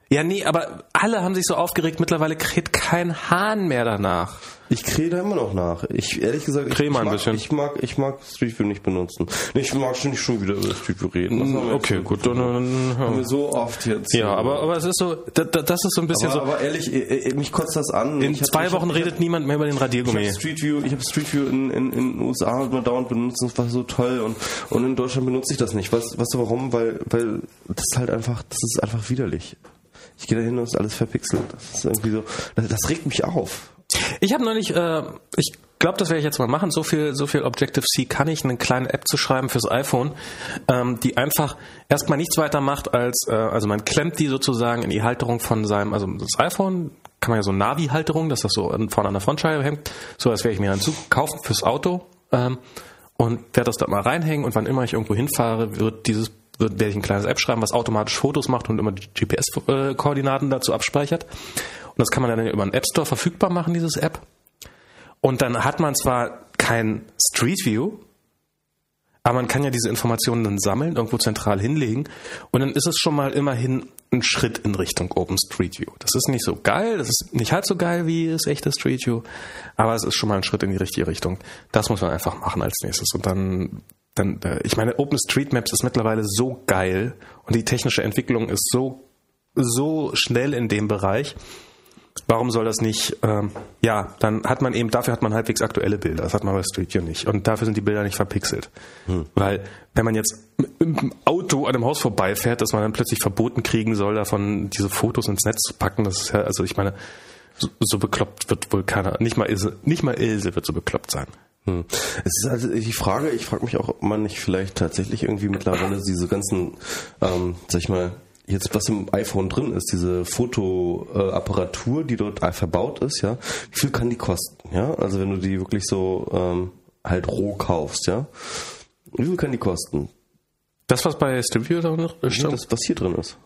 Ja, nee, aber alle haben sich so aufgeregt, mittlerweile kräht kein Hahn mehr danach. Ich krähe da immer noch nach. Ich ehrlich gesagt, ich, ich, ein mag, bisschen. ich mag ich mag Street View nicht benutzen. Ich mag schon nicht schon wieder über Street View reden. Das wir Okay, gut, dann, dann haben wir so oft jetzt. ja, aber, aber es ist so, da, da, das ist so ein bisschen aber, so, aber ehrlich, äh, äh, mich kotzt das an. in Ich hab- zwei ich hab- Wochen ich hab- redet niemand mehr über den Ich Radiergummi. habe Street View, ich habe Street View in, in, in den USA immer dauernd benutzt und es war so toll und, und in Deutschland benutze ich das nicht. Weißt du warum? Weil, weil das ist halt einfach, das ist einfach widerlich. Ich gehe da hin und ist alles verpixelt. Das ist irgendwie so, das, das regt mich auf. Ich habe neulich, äh, ich glaube, das werde ich jetzt mal machen. So viel, so viel Objective-C kann ich, eine kleine App zu schreiben fürs iPhone, ähm, die einfach erstmal nichts weiter macht als, äh, also man klemmt die sozusagen in die Halterung von seinem, also das iPhone kann man ja so Navi-Halterung, dass das so vorne an der Frontscheibe hängt. So, das werde ich mir dann zukaufen fürs Auto ähm, und werde das da mal reinhängen und wann immer ich irgendwo hinfahre, wird dieses wird, werde ich ein kleines App schreiben, was automatisch Fotos macht und immer die GPS-Koordinaten dazu abspeichert. Und das kann man dann über einen App Store verfügbar machen, dieses App. Und dann hat man zwar kein Street View, aber man kann ja diese Informationen dann sammeln, irgendwo zentral hinlegen. Und dann ist es schon mal immerhin ein Schritt in Richtung Open Street View. Das ist nicht so geil, das ist nicht halb so geil wie das echte Street View, aber es ist schon mal ein Schritt in die richtige Richtung. Das muss man einfach machen als nächstes. Und dann, dann, äh, ich meine, Open Street Maps ist mittlerweile so geil und die technische Entwicklung ist so, so schnell in dem Bereich. Warum soll das nicht? Ähm, ja, dann hat man eben, dafür hat man halbwegs aktuelle Bilder. Das hat man bei Street View nicht. Und dafür sind die Bilder nicht verpixelt. Weil, wenn man jetzt mit dem Auto an einem Haus vorbeifährt, dass man dann plötzlich verboten kriegen soll, davon diese Fotos ins Netz zu packen, das ist ja, also ich meine, so, so bekloppt wird wohl keiner, nicht mal Ilse, nicht mal Ilse wird so bekloppt sein. Hm. Es ist also die Frage, ich frage mich auch, ob man nicht vielleicht tatsächlich irgendwie mittlerweile diese ganzen, ähm, sag ich mal, jetzt was im iPhone drin ist, diese Fotoapparatur, die dort verbaut ist, ja, wie viel kann die kosten, ja? Also wenn du die wirklich so ähm, halt roh kaufst, ja, wie viel kann die kosten? Das, was bei View da noch Ja, das, was hier drin ist.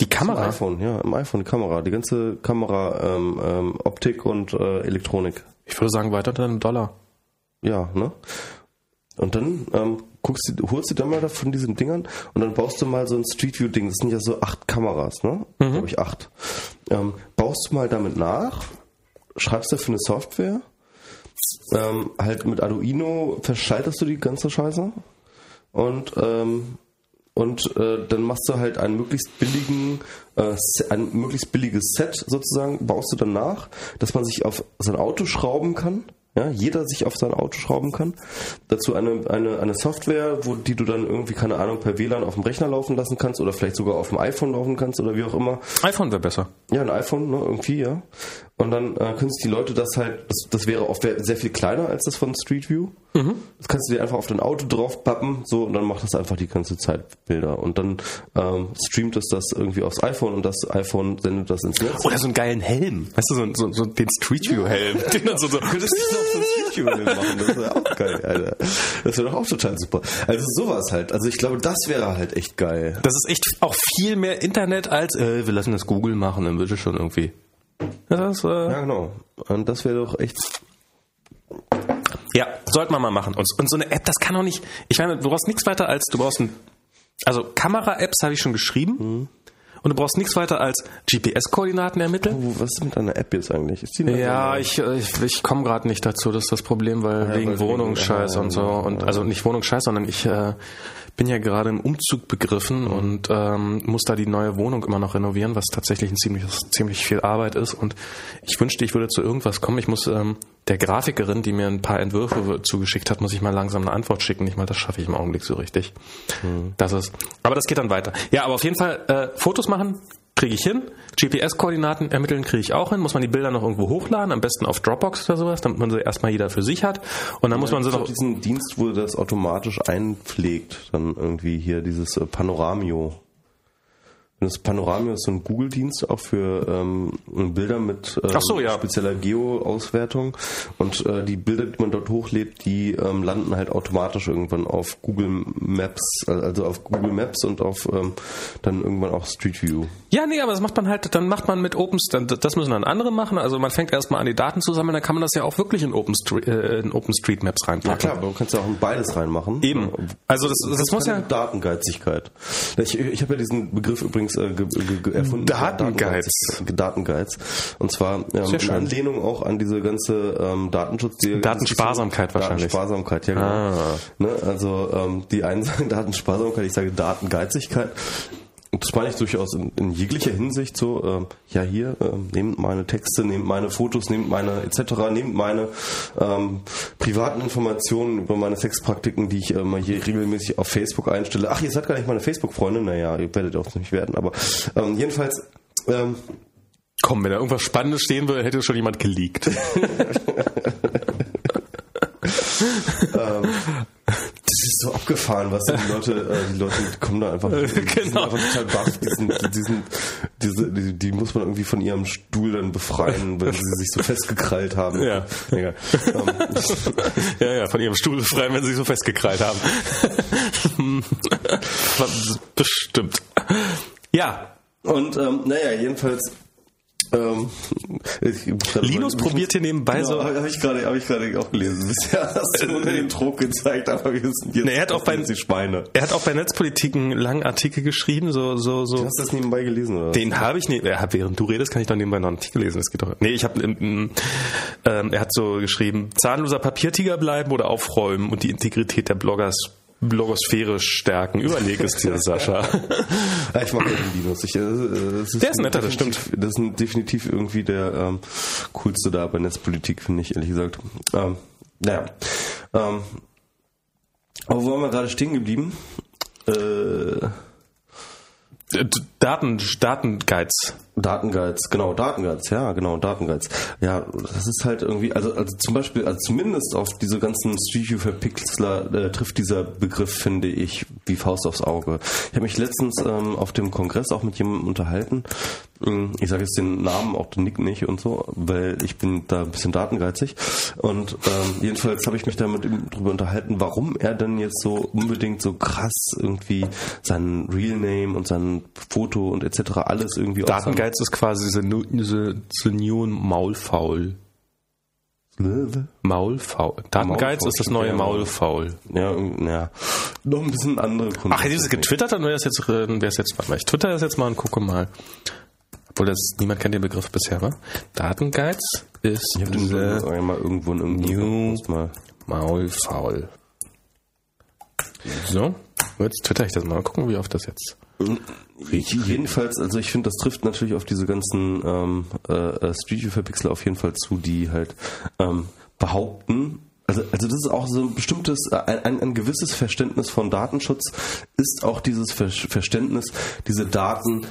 die Im Kamera. iPhone, ja, im iPhone die Kamera, die ganze Kamera, ähm, ähm, Optik und äh, Elektronik. Ich würde sagen, weiter dann einen Dollar. Ja, ne? Und dann ähm, guckst du, holst du dann mal von diesen Dingern und dann baust du mal so ein Street View Ding. Das sind ja so acht Kameras, ne? Mhm. Glaube ich acht. Ähm, baust du mal damit nach, schreibst dafür eine Software, ähm, halt mit Arduino verschaltest du die ganze Scheiße und ähm, und äh, dann machst du halt einen möglichst billigen, äh, ein möglichst billiges Set sozusagen, baust du dann nach, dass man sich auf sein Auto schrauben kann. Ja, jeder sich auf sein Auto schrauben kann. Dazu eine, eine, eine Software, wo, die du dann irgendwie, keine Ahnung, per WLAN auf dem Rechner laufen lassen kannst oder vielleicht sogar auf dem iPhone laufen kannst oder wie auch immer. iPhone wäre besser. Ja, ein iPhone, ne, irgendwie, ja. Und dann äh, können sich die Leute das halt, das, das wäre wär- sehr viel kleiner als das von Street View. Das kannst du dir einfach auf dein Auto drauf pappen, so, und dann macht das einfach die ganze Zeit Bilder. Und dann ähm, streamt es das irgendwie aufs iPhone und das iPhone sendet das ins Netz. Oder so einen geilen Helm. Weißt du, so, so, so den Street View Helm. Den dann so, so, Könntest du so ein Street View machen? Das wäre auch geil, Alter. Das wäre doch auch total super. Also sowas halt. Also ich glaube, das wäre halt echt geil. Das ist echt auch viel mehr Internet als, äh, wir lassen das Google machen, dann wird es schon irgendwie. Das äh, Ja, genau. Und das wäre doch echt ja, sollte man mal machen. Und, und so eine App, das kann auch nicht, ich meine, du brauchst nichts weiter als, du brauchst ein, also Kamera-Apps habe ich schon geschrieben. Und du brauchst nichts weiter als GPS-Koordinaten ermitteln. Oh, was ist mit einer App jetzt eigentlich? Ist die Ja, ich, äh, ich, ich komme gerade nicht dazu, das ist das Problem, weil weil wegen wegen- Wohnungsscheiß ja, und so. ja, Und ja. also nicht Wohnungsscheiß, sondern ich äh, bin ja gerade im Umzug Mhm. begriffen und ähm, muss da die neue Wohnung immer noch renovieren, was tatsächlich ein ziemlich, ziemlich viel Arbeit ist. Und ich wünschte, ich würde zu irgendwas kommen. Ich muss ähm, der Grafikerin, die mir ein paar Entwürfe zugeschickt hat, muss ich mal langsam eine Antwort schicken. Nicht mal das schaffe ich im Augenblick so richtig. Mhm. Das ist. Aber das geht dann weiter. Ja, aber auf jeden Fall äh, Fotos machen. Kriege ich hin. GPS-Koordinaten ermitteln kriege ich auch hin. Muss man die Bilder noch irgendwo hochladen, am besten auf Dropbox oder sowas, damit man sie erstmal jeder für sich hat. Und dann muss man sie noch. diesen Dienst, wo das automatisch einpflegt, dann irgendwie hier dieses äh, Panoramio. Das Panorama ist so ein Google-Dienst auch für ähm, Bilder mit äh, so, ja. spezieller Geo-Auswertung. Und äh, die Bilder, die man dort hochlädt, die ähm, landen halt automatisch irgendwann auf Google Maps, also auf Google Maps und auf ähm, dann irgendwann auch Street View. Ja, nee, aber das macht man halt, dann macht man mit OpenStreet, das müssen dann andere machen. Also man fängt erstmal an, die Daten zu sammeln, dann kann man das ja auch wirklich in, OpenStreet, äh, in OpenStreetMaps Ja reinpacken. klar, aber du kannst ja auch in beides reinmachen. Eben. Also das, das, muss ja. Datengeizigkeit. Ich, ich habe ja diesen Begriff übrigens äh, ge, ge, erfunden. Datengeiz. Datengeiz. Und zwar ähm, in. Anlehnung auch an diese ganze ähm, Datenschutz. Die Datensparsamkeit wahrscheinlich. Datensparsamkeit, ja genau. Ah. Ne, also ähm, die einen sagen Datensparsamkeit, ich sage Datengeizigkeit. Und das meine ich durchaus in, in jeglicher Hinsicht so, ähm, ja hier, ähm, nehmt meine Texte, nehmt meine Fotos, nehmt meine etc., nehmt meine ähm, privaten Informationen über meine Sexpraktiken, die ich äh, mal hier regelmäßig auf Facebook einstelle. Ach, ihr seid gar nicht meine Facebook-Freunde, naja, ihr werdet auch nicht werden, aber ähm, jedenfalls, ähm, Komm, wenn da irgendwas Spannendes stehen würde, hätte schon jemand geleakt. Das ist so abgefahren, was die Leute, äh, die Leute kommen da einfach, die sind Genau. einfach total baff, die, sind, die, sind, diese, die, die muss man irgendwie von ihrem Stuhl dann befreien, weil sie sich so festgekrallt haben. Ja. Egal. Ähm, ja, ja, von ihrem Stuhl befreien, wenn sie sich so festgekrallt haben. Bestimmt. Ja, und ähm, naja, jedenfalls. Ähm, ich, Linus probiert hier nebenbei genau, so- Habe ich gerade, ich gerade auch gelesen. Bisher hast du unter den Druck gezeigt, aber wir sind jetzt. Nee, er hat auch bei- die Schweine. er hat auch bei Netzpolitik einen langen Artikel geschrieben, so, so, so. Hast du das nebenbei gelesen oder? Den habe ich nicht. Hat, während du redest, kann ich doch nebenbei noch einen Artikel lesen. Das geht doch. Nee, ich habe. Ähm, ähm, er hat so geschrieben: Zahnloser Papiertiger bleiben oder aufräumen und die Integrität der Bloggers. Blogosphäre stärken. Überleg es dir, Sascha. Ja, ich mag den Linus. Ich, äh, das Der ist netter, das definitiv- Das ist definitiv irgendwie der ähm, coolste da bei Netzpolitik, finde ich, ehrlich gesagt. Ähm, naja. Ähm, aber wo waren wir gerade stehen geblieben? Äh, Daten, Datengeiz. Datengeiz, genau, Datengeiz, ja, genau, Datengeiz. Ja, das ist halt irgendwie, also, also zum Beispiel, also zumindest auf diese ganzen Street View Verpixler äh, trifft dieser Begriff, finde ich, wie Faust aufs Auge. Ich habe mich letztens ähm, auf dem Kongress auch mit jemandem unterhalten. Ähm, Ich sage jetzt den Namen, auch den Nick nicht und so, weil ich bin da ein bisschen datengeizig. Und ähm, jedenfalls habe ich mich da mit ihm drüber unterhalten, warum er denn jetzt so unbedingt so krass irgendwie seinen Real Name und sein Foto und etc. alles irgendwie auf Datengeiz ist quasi the new, the new Maulfaul. Maulfaul. Datengeiz Maulfaul, ist das neue. Maulfaul. Ja, ja. Noch ein bisschen andere Kunden. Ach, hätte ich das getwittert, dann wäre es jetzt, äh, wäre es jetzt, warte mal, ich twitter das jetzt mal und gucke mal. Obwohl das, niemand kennt den Begriff bisher, wa? Datengeiz ist Ich den so einmal irgendwo in irgendeinem mal. Maulfaul. So, jetzt twitter ich das mal. Gucken, wie oft das jetzt. Ich, jedenfalls, also ich finde, das trifft natürlich auf diese ganzen ähm, äh, äh, Street View Verpixler auf jeden Fall zu, die halt ähm, behaupten, also, also das ist auch so ein bestimmtes, äh, ein, ein, gewisses Verständnis von Datenschutz ist auch dieses Ver Verständnis, diese Daten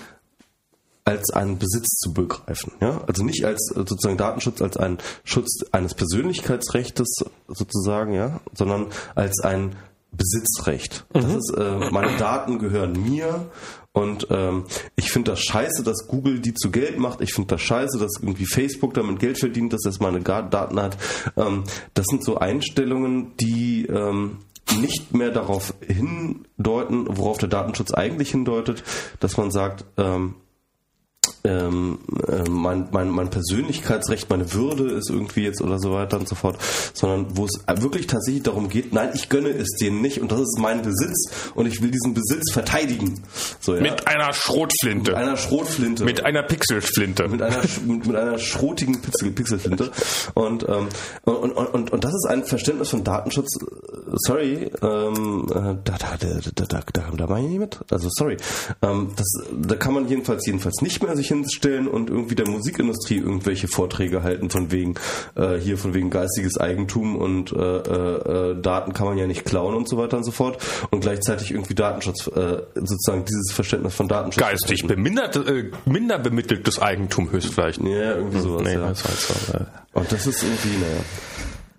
als einen Besitz zu begreifen. Ja? Also nicht als äh, sozusagen Datenschutz als einen Schutz eines Persönlichkeitsrechtes sozusagen, ja, sondern als ein Besitzrecht. Das ist, äh, meine Daten gehören mir und ähm, ich finde das scheiße, dass Google die zu Geld macht. Ich finde das scheiße, dass irgendwie Facebook damit Geld verdient, dass das meine Daten hat. Ähm, das sind so Einstellungen, die ähm, nicht mehr darauf hindeuten, worauf der Datenschutz eigentlich hindeutet, dass man sagt, ähm, ähm, äh, mein, mein, mein Persönlichkeitsrecht, meine Würde ist irgendwie jetzt oder so weiter und so fort, sondern wo es wirklich tatsächlich darum geht, nein, ich gönne es denen nicht und das ist mein Besitz und ich will diesen Besitz verteidigen. So, ja. Mit einer Schrotflinte. Mit einer Schrotflinte. Mit einer Pixelflinte. mit einer, mit, mit einer schrotigen Pixel, Pixelflinte. Und, ähm, und, und, und, und das ist ein Verständnis von Datenschutz. Sorry, ähm, äh, da, da, da, da, da, da, da mache ich nicht mit. Also sorry. Ähm, das, da kann man jedenfalls jedenfalls nicht mehr sich hinstellen und irgendwie der Musikindustrie irgendwelche Vorträge halten von wegen äh, hier von wegen geistiges Eigentum und äh, äh, äh, Daten kann man ja nicht klauen und so weiter und so fort und gleichzeitig irgendwie Datenschutz äh, sozusagen dieses Verständnis von Datenschutz Geistig bemindert, äh, minder bemitteltes Eigentum höchst vielleicht. Ja, irgendwie sowas. Nee, ja. das äh. Und das ist irgendwie, naja.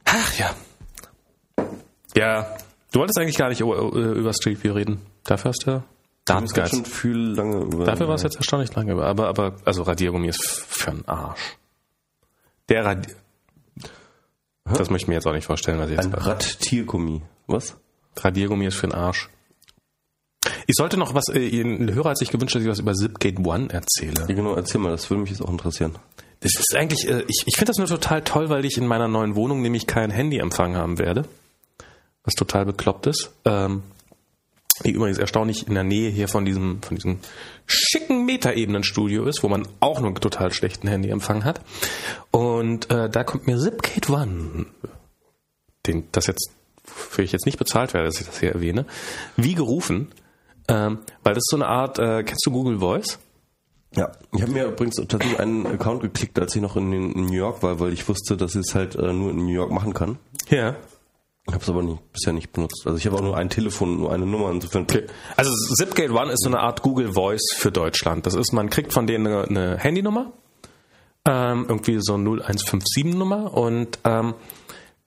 Ach ja. Ja, du wolltest eigentlich gar nicht über, über Street View reden. Dafür hast du Darmgeiz. schon viel lange über. Dafür war es jetzt erstaunlich lange, aber, aber, also Radiergummi ist für einen Arsch. Der Radier... Das möchte ich mir jetzt auch nicht vorstellen, was ich jetzt ein Radtiergummi. Was? Radiergummi ist für den Arsch. Ich sollte noch was, äh, ein Hörer hat sich gewünscht, dass ich was über Zipgate One erzähle. Ja, genau, erzähl mal, das würde mich jetzt auch interessieren. Das ist eigentlich, äh, ich, ich finde das nur total toll, weil ich in meiner neuen Wohnung nämlich keinen Handyempfang haben werde. Was total bekloppt ist. Ähm, die übrigens erstaunlich in der Nähe hier von diesem, von diesem schicken Metaebenenstudio ist, wo man auch nur einen total schlechten Handyempfang hat. Und äh, da kommt mir Zipgate One, den, das jetzt, für ich jetzt nicht bezahlt werde, dass ich das hier erwähne, wie gerufen, ähm, weil das ist so eine Art, äh, kennst du Google Voice? Ja, ich habe mir übrigens tatsächlich einen Account geklickt, als ich noch in, in New York war, weil ich wusste, dass ich es halt äh, nur in New York machen kann. Ja. Ich habe es aber nie, bisher nicht benutzt. Also ich habe auch nur ein Telefon, nur eine Nummer. Insofern. Okay. Also Zipgate One ist so eine Art Google Voice für Deutschland. Das ist, man kriegt von denen eine, Handynummer, ähm, irgendwie so 0157 Nummer und ähm,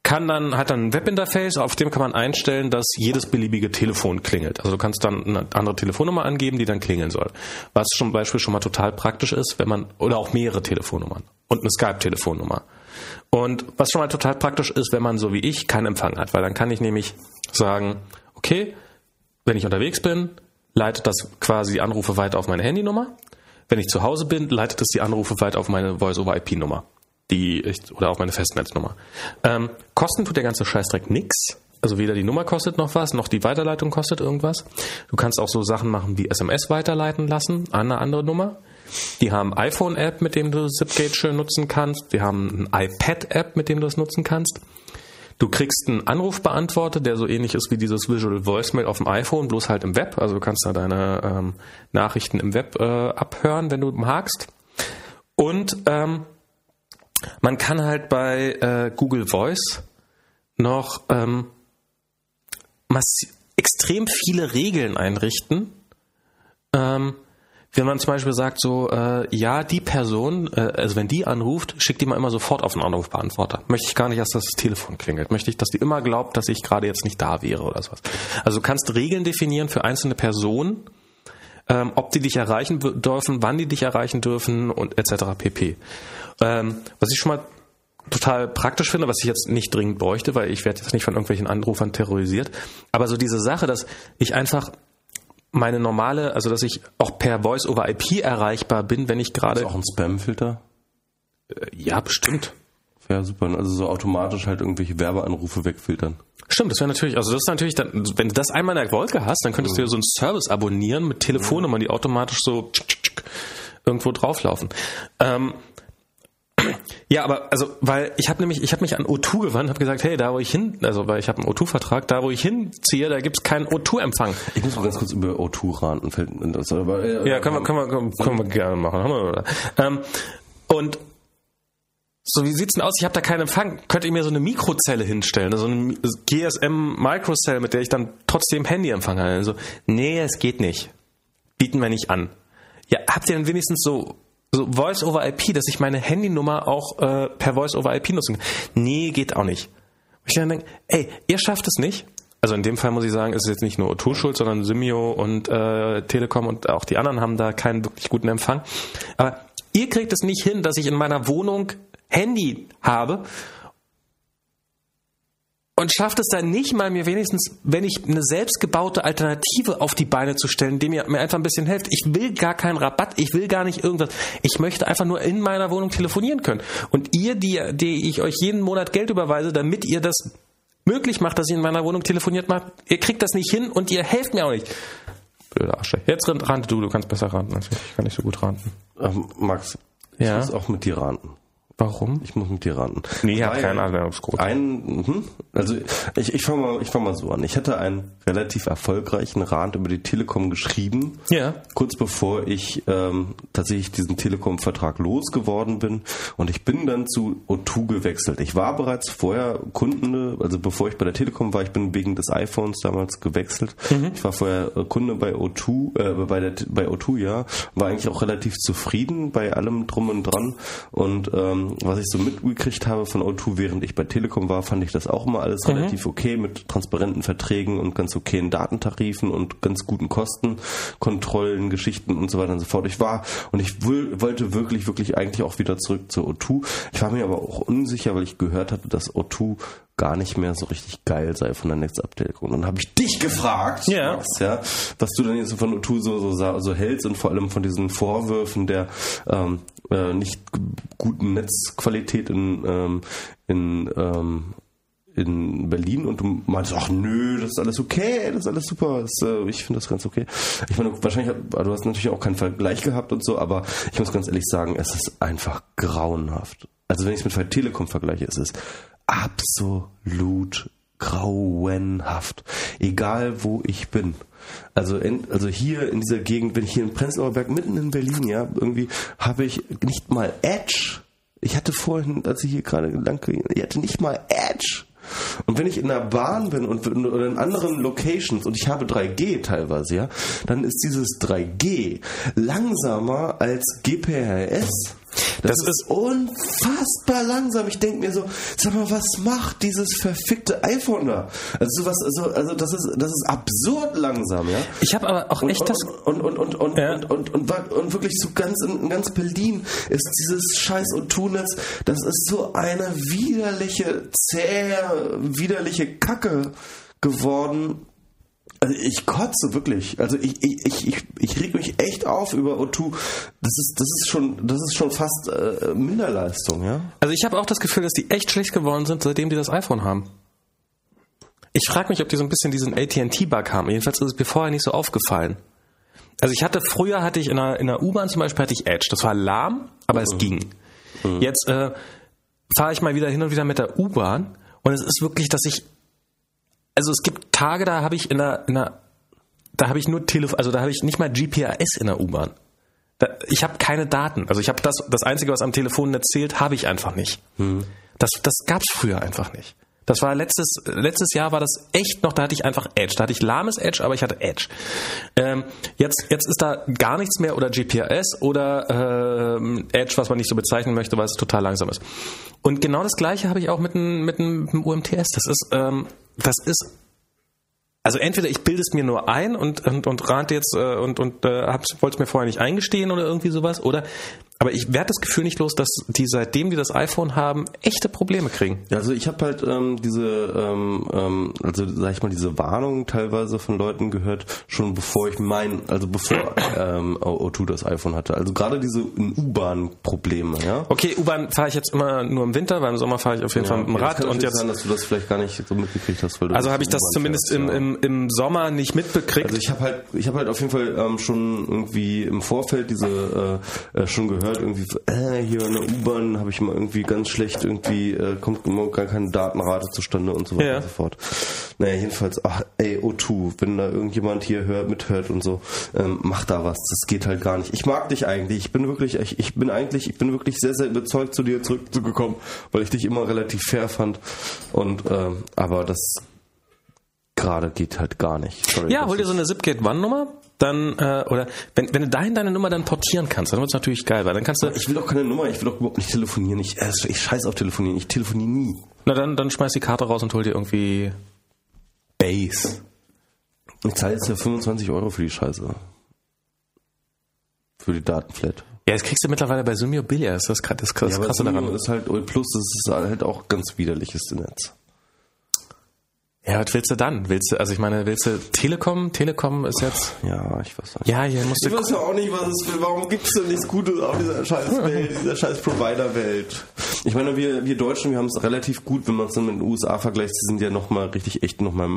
kann dann, hat dann ein Webinterface, auf dem kann man einstellen, dass jedes beliebige Telefon klingelt. Also du kannst dann eine andere Telefonnummer angeben, die dann klingeln soll. Was zum Beispiel schon mal total praktisch ist, wenn man, oder auch mehrere Telefonnummern und eine Skype-Telefonnummer. Und was schon mal total praktisch ist, wenn man so wie ich keinen Empfang hat, weil dann kann ich nämlich sagen, okay, wenn ich unterwegs bin, leitet das quasi die Anrufe weiter auf meine Handynummer. Wenn ich zu Hause bin, leitet es die Anrufe weiter auf meine Voice-over-IP-Nummer oder auch meine Festnetznummer. Ähm, kosten tut der ganze Scheißdreck nix. Also weder die Nummer kostet noch was, noch die Weiterleitung kostet irgendwas. Du kannst auch so Sachen machen wie SMS weiterleiten lassen an eine andere Nummer. Die haben iPhone-App, mit dem du Zipgate schön nutzen kannst. Die haben ein iPad-App, mit dem du das nutzen kannst. Du kriegst einen Anrufbeantworter, der so ähnlich ist wie dieses Visual Voicemail auf dem iPhone, bloß halt im Web. Also du kannst da deine ähm, Nachrichten im Web äh, abhören, wenn du magst. Und ähm, man kann halt bei äh, Google Voice noch ähm, extrem viele Regeln einrichten. Ähm, wenn man zum Beispiel sagt, so, äh, ja, die Person, äh, also wenn die anruft, schickt die mal immer sofort auf den Anrufbeantworter. Möchte ich gar nicht, dass das Telefon klingelt. Möchte ich, dass die immer glaubt, dass ich gerade jetzt nicht da wäre oder sowas. Also du kannst Regeln definieren für einzelne Personen, ähm, ob die dich erreichen dürfen, wann die dich erreichen dürfen und etc. pp. Ähm, was ich schon mal total praktisch finde, was ich jetzt nicht dringend bräuchte, weil ich werde jetzt nicht von irgendwelchen Anrufern terrorisiert. Aber so diese Sache, dass ich einfach meine normale, also dass ich auch per Voice over IP erreichbar bin, wenn ich gerade. Ist auch ein Spam-Filter? Äh, ja, bestimmt. Ja, super. Also so automatisch halt irgendwelche Werbeanrufe wegfiltern. Stimmt, das wäre natürlich, also das ist natürlich dann, wenn du das einmal in der Wolke hast, dann könntest mhm. du ja so einen Service abonnieren mit Telefonnummern, die automatisch so irgendwo drauflaufen. Ähm, ja, aber also, weil ich habe nämlich, ich habe mich an O2 gewandt, habe gesagt, hey, da wo ich hin, also weil ich habe einen O2-Vertrag, da wo ich hinziehe, da gibt's keinen O2-Empfang. Ich muss mal ganz kurz über O2 ranten. ja, können wir, können wir, können, können wir gerne machen. Haben wir, ähm, und so, wie sieht's denn aus? Ich habe da keinen Empfang. Könnt ihr mir so eine Mikrozelle hinstellen? So eine GSM Microcell, mit der ich dann trotzdem Handyempfang habe? Also, nee, es geht nicht. Bieten wir nicht an. Ja, habt ihr denn wenigstens so so Voice over IP, dass ich meine Handynummer auch äh, per Voice over IP nutzen kann. Nee, geht auch nicht. Ich dann denke, ey, ihr schafft es nicht. Also in dem Fall muss ich sagen, ist es jetzt nicht nur O2 schuld, sondern Simio und äh, Telekom und auch die anderen haben da keinen wirklich guten Empfang. Aber ihr kriegt es nicht hin, dass ich in meiner Wohnung Handy habe und schafft es dann nicht mal mir wenigstens, wenn ich eine selbstgebaute Alternative auf die Beine zu stellen, die mir, mir einfach ein bisschen hilft. Ich will gar keinen Rabatt, ich will gar nicht irgendwas. Ich möchte einfach nur in meiner Wohnung telefonieren können. Und ihr, die, die ich euch jeden Monat Geld überweise, damit ihr das möglich macht, dass ich in meiner Wohnung telefoniert macht, ihr kriegt das nicht hin und ihr helft mir auch nicht. Blöder Arsch. Jetzt rante du, du kannst besser ranten als ich. Ich kann nicht so gut ranten. Ähm, Max, ja? ich muss auch mit dir ranten. Warum? Ich muss mit dir raten. Nee, ich habe keinen Anwendungscode. Ein, mh, also ich, ich fange mal, ich fang mal so an. Ich hatte einen relativ erfolgreichen Rat über die Telekom geschrieben. Ja. Kurz bevor ich ähm, tatsächlich diesen Telekom-Vertrag losgeworden bin. Und ich bin dann zu O2 gewechselt. Ich war bereits vorher Kunde, also bevor ich bei der Telekom war, ich bin wegen des iPhones damals gewechselt. Mhm. Ich war vorher äh, Kunde bei O2, äh, bei, der, bei O2, ja. War eigentlich auch relativ zufrieden bei allem drum und dran. Und ähm, ähm, was ich so mitgekriegt habe von O2, während ich bei Telekom war, fand ich das auch immer alles relativ okay mit transparenten Verträgen und ganz okayen Datentarifen und ganz guten Kostenkontrollen, Geschichten und so weiter und so fort. Ich war und ich will, wollte wirklich, wirklich eigentlich auch wieder zurück zur O2. Ich war mir aber auch unsicher, weil ich gehört hatte, dass O2 gar nicht mehr so richtig geil sei von der Netzabdeckung. Und dann habe ich dich gefragt, Ja. Max, ja, was du denn jetzt von O2 so, so, so hältst und vor allem von diesen Vorwürfen der ähm, äh, nicht guten Netzqualität in, ähm, in ähm, in Berlin und du meinst, ach nö, das ist alles okay, das ist alles super, das, äh, ich finde das ganz okay. Ich meine, wahrscheinlich, hat- du hast natürlich auch keinen Vergleich gehabt und so, aber ich muss ganz ehrlich sagen, es ist einfach grauenhaft. Also wenn ich es mit Telekom vergleiche, es ist absolut grauenhaft. Egal wo ich bin. Also, in, also hier in dieser Gegend, wenn ich hier in Prenzlauer Berg mitten in Berlin, ja, irgendwie habe ich nicht mal Edge. Ich hatte vorhin, als ich hier gerade lang ging, ich hatte nicht mal Edge. Und wenn ich in der Bahn bin und oder in anderen Locations und ich habe 3G teilweise, ja, dann ist dieses 3G langsamer als GPRS. Das, Das ist unfassbar langsam. Ich denke mir so, sag mal, was macht dieses verfickte iPhone da? Also was, also, also das ist, das ist absurd langsam, ja. Ich habe aber auch echt das. Und, und, und, und, Ja. und, und, und, und, und wirklich so ganz in, ganz Berlin ist dieses scheiß O2-Netz, das ist so eine widerliche, zähe, widerliche Kacke geworden. Also ich kotze wirklich. Also ich, ich, ich, ich, ich reg mich echt auf über O2. Das ist, das ist schon, das ist schon fast äh, Minderleistung, ja. Also ich habe auch das Gefühl, dass die echt schlecht geworden sind, seitdem die das iPhone haben. Ich frage mich, ob die so ein bisschen diesen AT&T-Bug haben. Jedenfalls ist es mir vorher nicht so aufgefallen. Also ich hatte früher hatte ich in der, in der U-Bahn zum Beispiel hatte ich Edge. Das war lahm, aber es ging. Jetzt äh, fahre ich mal wieder hin und wieder mit der U-Bahn und es ist wirklich, dass ich also es gibt Tage, da habe ich in der, in der da habe ich nur Telefon, also da habe ich nicht mal GPRS in der U-Bahn. Ich habe keine Daten. Also ich habe das, das Einzige, was am Telefonnetz zählt, habe ich einfach nicht. Das, das gab es früher einfach nicht. Das war letztes, letztes Jahr war das echt noch, da hatte ich einfach Edge. Da hatte ich lahmes Edge, aber ich hatte Edge. Ähm, jetzt, jetzt ist da gar nichts mehr oder GPRS oder ähm, Edge, was man nicht so bezeichnen möchte, weil es total langsam ist. Und genau das gleiche habe ich auch mit dem, mit mit UMTS. Das ist, ähm, das ist also entweder ich bilde es mir nur ein und und, und rate jetzt äh, und und äh, wollte es mir vorher nicht eingestehen oder irgendwie sowas oder aber ich werde das Gefühl nicht los, dass die seitdem die das iPhone haben echte Probleme kriegen. Ja, Also ich habe halt ähm, diese, ähm, ähm, also sag ich mal, diese Warnungen teilweise von Leuten gehört, schon bevor ich mein, also bevor ähm, O2 das iPhone hatte. Also gerade diese U-Bahn-Probleme, ja. Okay, U-Bahn fahre ich jetzt immer nur im Winter, weil im Sommer fahre ich auf jeden Fall mit dem Rad kann und jetzt sein, dass du das vielleicht gar nicht so mitgekriegt hast, weil du also habe ich das zumindest fährst, im, ja. im, im Sommer nicht mitbekriegt. Also ich habe halt, ich habe halt auf jeden Fall ähm, schon irgendwie im Vorfeld diese äh, äh, schon gehört irgendwie äh, hier in der U-Bahn habe ich mal irgendwie ganz schlecht irgendwie äh, kommt gar keine Datenrate zustande und so weiter Ja. und so fort. Naja jedenfalls, ach ey O2, wenn da irgendjemand hier hört, mithört und so, ähm, mach da was. Das geht halt gar nicht. Ich mag dich eigentlich. Ich bin wirklich, ich, ich bin eigentlich, ich bin wirklich sehr sehr überzeugt zu dir zurückzugekommen, weil ich dich immer relativ fair fand und ähm, aber das gerade geht halt gar nicht. Sorry, ja, hol dir so eine Zipgate One Nummer, dann äh, oder wenn, wenn du dahin deine Nummer dann portieren kannst, dann wird es natürlich geil, weil dann kannst du Ich will doch keine Nummer, ich will doch überhaupt nicht telefonieren. Ich, äh, ich scheiß auf telefonieren, ich telefoniere nie. na dann dann schmeiß die Karte raus und hol dir irgendwie Base. Ich zahle jetzt ja 25 Euro für die Scheiße. Für die Datenflat. Ja, das kriegst du mittlerweile bei Symio Billiger. Das ist das, das, das Ja, krasse daran. ist halt, Plus, das ist halt auch ganz widerliches Netz. Ja, was willst du dann? Willst du, also ich meine, willst du Telekom? Telekom ist jetzt. Ja, ich weiß nicht. Ja, hier musst Ich du. weiß ja auch nicht, was es will. Warum gibt es denn nichts Gutes auf dieser scheiß Welt, dieser scheiß Provider-Welt? Ich meine, wir, wir Deutschen, wir haben es relativ gut, wenn man es dann mit den USA vergleicht. Sie sind ja nochmal richtig echt nochmal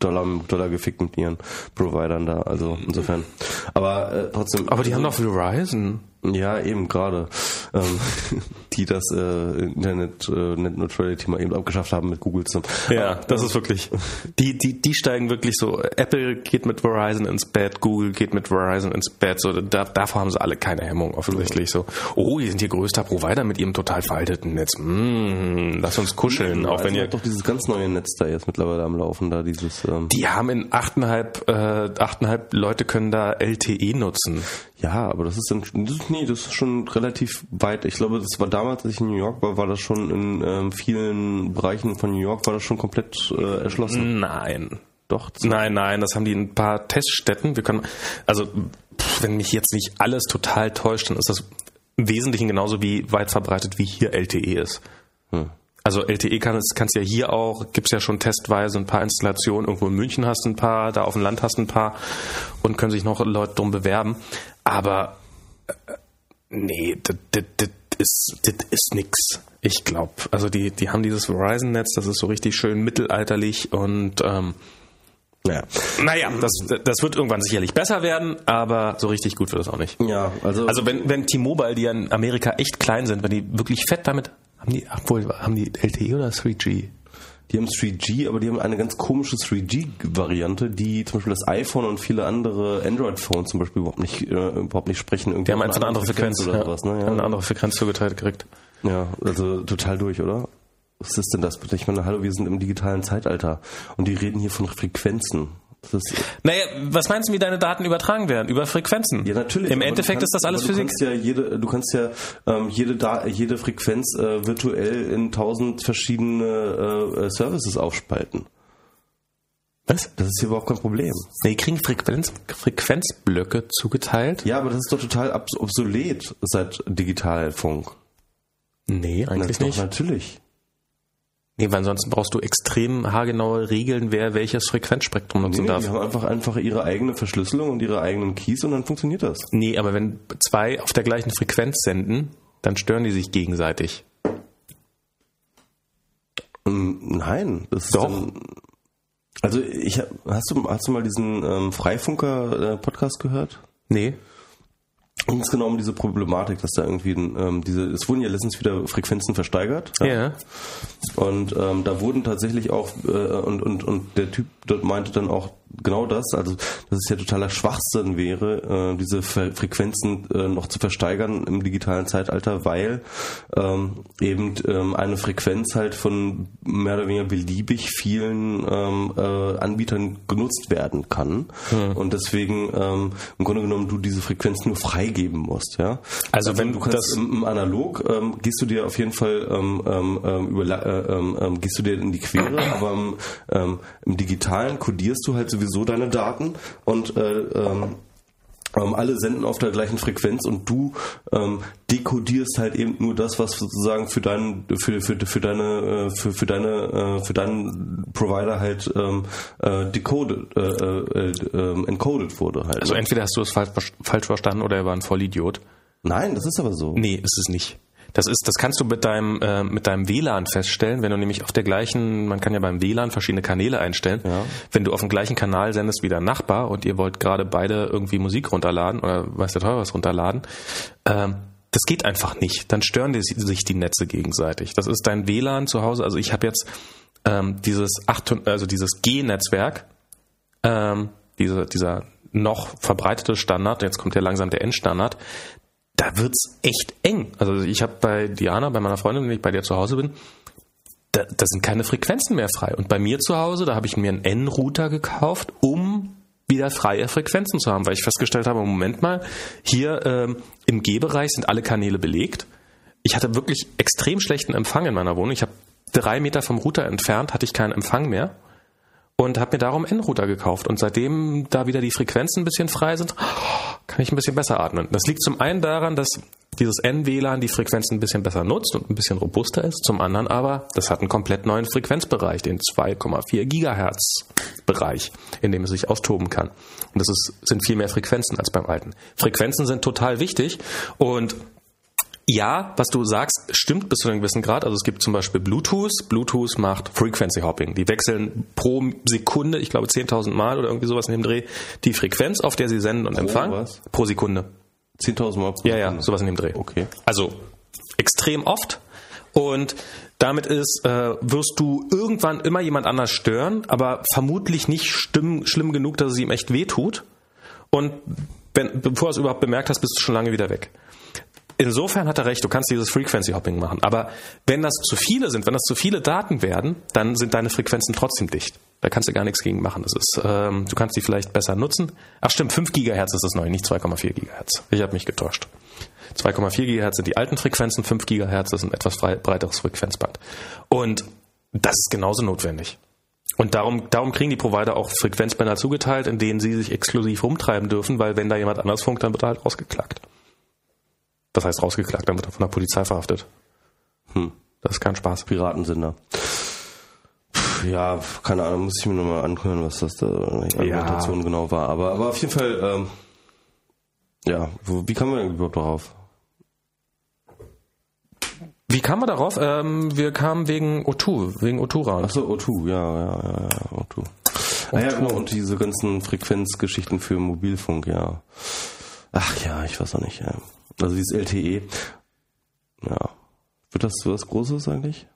Dollar, Dollar gefickt mit ihren Providern da. Also insofern. Aber äh, trotzdem. Aber die haben doch Verizon. Ja, eben gerade. Ähm, die das äh, Internet äh, Net Neutrality mal eben abgeschafft haben mit Google zusammen. Ja, das ist wirklich. Die, die, die steigen wirklich so. Apple geht mit Verizon ins Bett, Google geht mit Verizon ins Bett. So, da, davor haben sie alle keine Hemmung, offensichtlich. So, oh, die sind hier größter Provider mit ihrem total veralteten Netz. Mm, lass uns kuscheln, auch wenn also ihr. doch dieses ganz neue Netz da jetzt mittlerweile am Laufen, da dieses. Ähm, Die haben in achteinhalb, äh, achteinhalb Leute können da LTE nutzen. Ja, aber das ist dann, das ist, nee, das ist schon relativ weit. Ich glaube, das war damals, als ich in New York war, war das schon in ähm, vielen Bereichen von New York, war das schon komplett äh, erschlossen. Nein. Doch. Nein, nein, das haben die in ein paar Teststätten. Wir können, also, pff, wenn mich jetzt nicht alles total täuscht, dann ist das im Wesentlichen genauso wie weit verbreitet wie hier LTE ist. Hm. Also LTE kann es kannst ja hier auch, gibt's ja schon testweise ein paar Installationen. Irgendwo in München hast du ein paar, da auf dem Land hast du ein paar und können sich noch Leute drum bewerben. Aber äh, nee, das, ist, das ist nix. Ich glaube, also die, die haben dieses Verizon-Netz, das ist so richtig schön mittelalterlich und ähm, Ja. naja, das, das wird irgendwann sicherlich besser werden, aber so richtig gut wird es auch nicht. Ja, also, Also wenn, wenn T-Mobile, die ja in Amerika echt klein sind, wenn die wirklich fett damit, haben die, obwohl, haben die LTE oder 3G? die haben 3G, aber die haben eine ganz komische 3G-Variante, die zum Beispiel das iPhone und viele andere Android-Phones zum Beispiel überhaupt nicht, äh, überhaupt nicht sprechen. Irgendwie Die haben einfach eine andere Frequenz, oder ja. sowas, ne? Ja. eine andere Frequenz zugeteilt gekriegt. Ja, also total durch, oder? Was ist denn das bitte? Ich meine, hallo, wir sind im digitalen Zeitalter und die reden hier von Frequenzen. Das Naja, was meinst du, wie deine Daten übertragen werden? Über Frequenzen? ja, natürlich. Im Endeffekt kannst- ist das alles du Physik. Kannst ja jede, du kannst ja ähm, jede, da jede Frequenz äh, virtuell in tausend verschiedene äh, Services aufspalten. Was? Das ist hier überhaupt kein Problem. Nee, die kriegen Frequenz, Frequenzblöcke zugeteilt? Ja, aber das ist doch total obsolet seit Digitalfunk. Nee, eigentlich doch, nicht. natürlich. Nee, weil ansonsten brauchst du extrem haargenaue Regeln, wer welches Frequenzspektrum nutzen Nee, darf. die haben einfach, einfach ihre eigene Verschlüsselung und ihre eigenen Keys und dann funktioniert das. Nee, aber wenn zwei auf der gleichen Frequenz senden, dann stören die sich gegenseitig. Ähm, Nein, das ist Doch. Also ich hast du hast du mal diesen ähm, Freifunker äh, Podcast gehört? Nee. Genau um diese Problematik, dass da irgendwie ähm, diese es wurden ja letztens wieder Frequenzen versteigert. Ja. Und ähm, da wurden tatsächlich auch, äh, und, und, und der Typ dort meinte dann auch genau das, also dass es ja totaler Schwachsinn wäre, äh, diese Fre Frequenzen äh, noch zu versteigern im digitalen Zeitalter, weil ähm, eben ähm, eine Frequenz halt von mehr oder weniger beliebig vielen ähm, äh, Anbietern genutzt werden kann. Und deswegen ähm, im Grunde genommen du diese Frequenz nur freigeben musst. Ja? Also wenn du kannst das- im, im Analog ähm, gehst du dir auf jeden Fall ähm, ähm, ähm, über, äh, ähm, ähm, gehst du dir in die Quere, aber im, ähm, im Digitalen kodierst du halt sowieso deine Daten und äh, ähm, ähm, alle senden auf der gleichen Frequenz und du ähm, dekodierst halt eben nur das, was sozusagen für deinen für, für, für deine äh, für, für deine äh, für deinen Provider halt ähm, äh, decoded äh, äh, äh, encoded wurde halt. Also entweder hast du es falsch, falsch verstanden oder er war ein Vollidiot. Nein, das ist aber so. Nee, ist es nicht. Das ist, das kannst du mit deinem, äh, mit deinem WLAN feststellen, wenn du nämlich auf der gleichen, man kann ja beim WLAN verschiedene Kanäle einstellen. Ja. Wenn du auf dem gleichen Kanal sendest wie dein Nachbar und ihr wollt gerade beide irgendwie Musik runterladen oder weiß der Teufel was runterladen, ähm, das geht einfach nicht. Dann stören die, sich die Netze gegenseitig. Das ist dein WLAN zu Hause. Also ich habe jetzt ähm, dieses 8, also dieses G-Netzwerk, ähm, diese, dieser noch verbreitete Standard, jetzt kommt ja langsam der Endstandard, da wird's echt eng. Also ich habe bei Diana, bei meiner Freundin, wenn ich bei der zu Hause bin, da, da sind keine Frequenzen mehr frei. Und bei mir zu Hause, da habe ich mir einen N-Router gekauft, um wieder freie Frequenzen zu haben, weil ich festgestellt habe, Moment mal, hier ähm, im G-Bereich sind alle Kanäle belegt. Ich hatte wirklich extrem schlechten Empfang in meiner Wohnung. Ich habe drei Meter vom Router entfernt, hatte ich keinen Empfang mehr und habe mir darum N-Router gekauft. Und seitdem da wieder die Frequenzen ein bisschen frei sind, kann ich ein bisschen besser atmen. Das liegt zum einen daran, dass dieses N-WLAN die Frequenzen ein bisschen besser nutzt und ein bisschen robuster ist. Zum anderen aber, das hat einen komplett neuen Frequenzbereich, den 2,4 Gigahertz Bereich, in dem es sich austoben kann. Und das ist, sind viel mehr Frequenzen als beim alten. Frequenzen sind total wichtig und ja, was du sagst, stimmt bis zu einem gewissen Grad. Also es gibt zum Beispiel Bluetooth. Bluetooth macht Frequency Hopping. Die wechseln pro Sekunde, ich glaube 10.000 Mal oder irgendwie sowas in dem Dreh, die Frequenz, auf der sie senden und empfangen. was? Pro Sekunde. 10.000 Mal pro Ja, ja, sowas in dem Dreh. Okay. Also extrem oft. Und damit ist, äh, wirst du irgendwann immer jemand anders stören, aber vermutlich nicht stimm, schlimm genug, dass es ihm echt wehtut. Und wenn, bevor du es überhaupt bemerkt hast, bist du schon lange wieder weg. Insofern hat er recht, du kannst dieses Frequency Hopping machen. Aber wenn das zu viele sind, wenn das zu viele Daten werden, dann sind deine Frequenzen trotzdem dicht. Da kannst du gar nichts gegen machen. Das ist, ähm, du kannst die vielleicht besser nutzen. Ach stimmt, 5 Gigahertz ist das neu, nicht 2,4 Gigahertz. Ich habe mich getäuscht. 2,4 Gigahertz sind die alten Frequenzen, 5 Gigahertz ist ein etwas breiteres Frequenzband. Und das ist genauso notwendig. Und darum, darum kriegen die Provider auch Frequenzbänder zugeteilt, in denen sie sich exklusiv rumtreiben dürfen, weil wenn da jemand anders funkt, dann wird er halt rausgeklagt. Das heißt rausgeklagt, dann wird er von der Polizei verhaftet. Hm. Das ist kein Spaß. Piratensender. Ja, keine Ahnung, muss ich mir nochmal anhören, was das da die Argumentation ja. genau war. Aber, aber auf jeden Fall, ähm, ja, wie kam man denn überhaupt darauf? Wie kam man darauf? Ähm, wir kamen wegen O2, wegen O2 Achso, O2, ja, ja, ja, ja, O2. Ah ja, genau, und diese ganzen Frequenzgeschichten für Mobilfunk, ja. Ach ja, ich weiß auch nicht, ja. Also dieses LTE. Ja. Wird das was Großes eigentlich?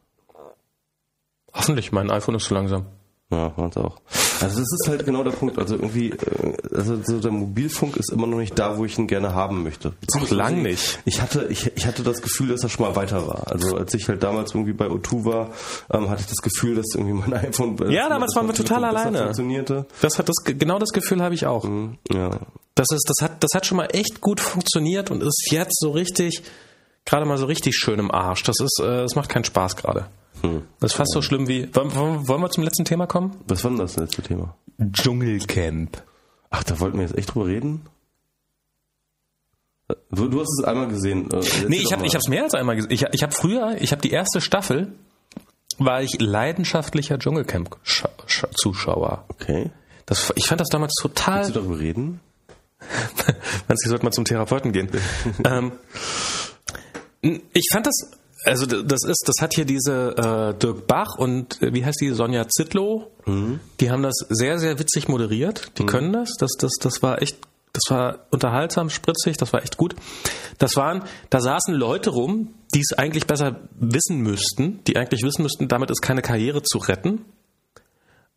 Hoffentlich, mein iPhone ist zu langsam. Ja, meins auch. Also das ist halt genau der Punkt. Also irgendwie, äh, also so der Mobilfunk ist immer noch nicht da, wo ich ihn gerne haben möchte. Auch lang nicht. Ich hatte, ich, ich hatte das Gefühl, dass er schon mal weiter war. Also als ich halt damals irgendwie bei O2 war, ähm, hatte ich das Gefühl, dass irgendwie mein iPhone ja, damals waren wir total alleine. Funktionierte. Das hat das genau das Gefühl habe ich auch. Mhm, ja. Das ist, das hat, das hat schon mal echt gut funktioniert und ist jetzt so richtig, gerade mal so richtig schön im Arsch. Das ist, äh, das macht keinen Spaß gerade. Hm. Das ist fast so schlimm wie. Wollen, wollen wir zum letzten Thema kommen? Was war denn das letzte Thema? Dschungelcamp. Ach, da wollten wir jetzt echt drüber reden? Du, du hast es einmal gesehen. Äh, nee, ich habe ich hab's mehr als einmal gesehen. Ich, ich habe früher, ich habe die erste Staffel, war ich leidenschaftlicher Dschungelcamp-Zuschauer. Okay. Das, ich fand das damals total. Willst du darüber reden? Meinst du, sollte mal zum Therapeuten gehen? ähm, ich fand das also das ist, das hat hier diese äh, Dirk Bach und äh, wie heißt die Sonja Zittlow. Mhm. Die haben das sehr sehr witzig moderiert. Die mhm. können das. Das das das war echt, das war unterhaltsam, spritzig. Das war echt gut. Das waren, da saßen Leute rum, die es eigentlich besser wissen müssten, die eigentlich wissen müssten, damit ist keine Karriere zu retten.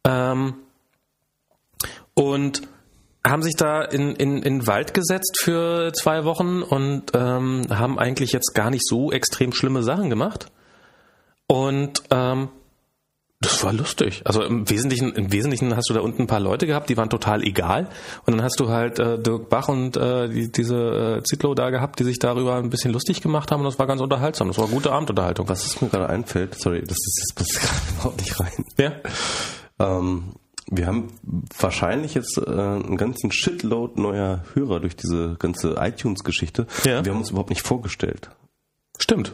Ähm, und haben sich da in, in, in den Wald gesetzt für zwei Wochen und ähm, haben eigentlich jetzt gar nicht so extrem schlimme Sachen gemacht. Und ähm, das war lustig. Also im Wesentlichen, im Wesentlichen hast du da unten ein paar Leute gehabt, die waren total egal. Und dann hast du halt äh, Dirk Bach und äh, die, diese äh, Zitlo da gehabt, die sich darüber ein bisschen lustig gemacht haben und das war ganz unterhaltsam. Das war gute Abendunterhaltung. Was mir gerade einfällt, sorry, das ist das passt gerade überhaupt nicht rein. Ja. Ähm, wir haben wahrscheinlich jetzt äh, einen ganzen Shitload neuer Hörer durch diese ganze iTunes-Geschichte. Ja. Wir haben uns überhaupt nicht vorgestellt. Stimmt.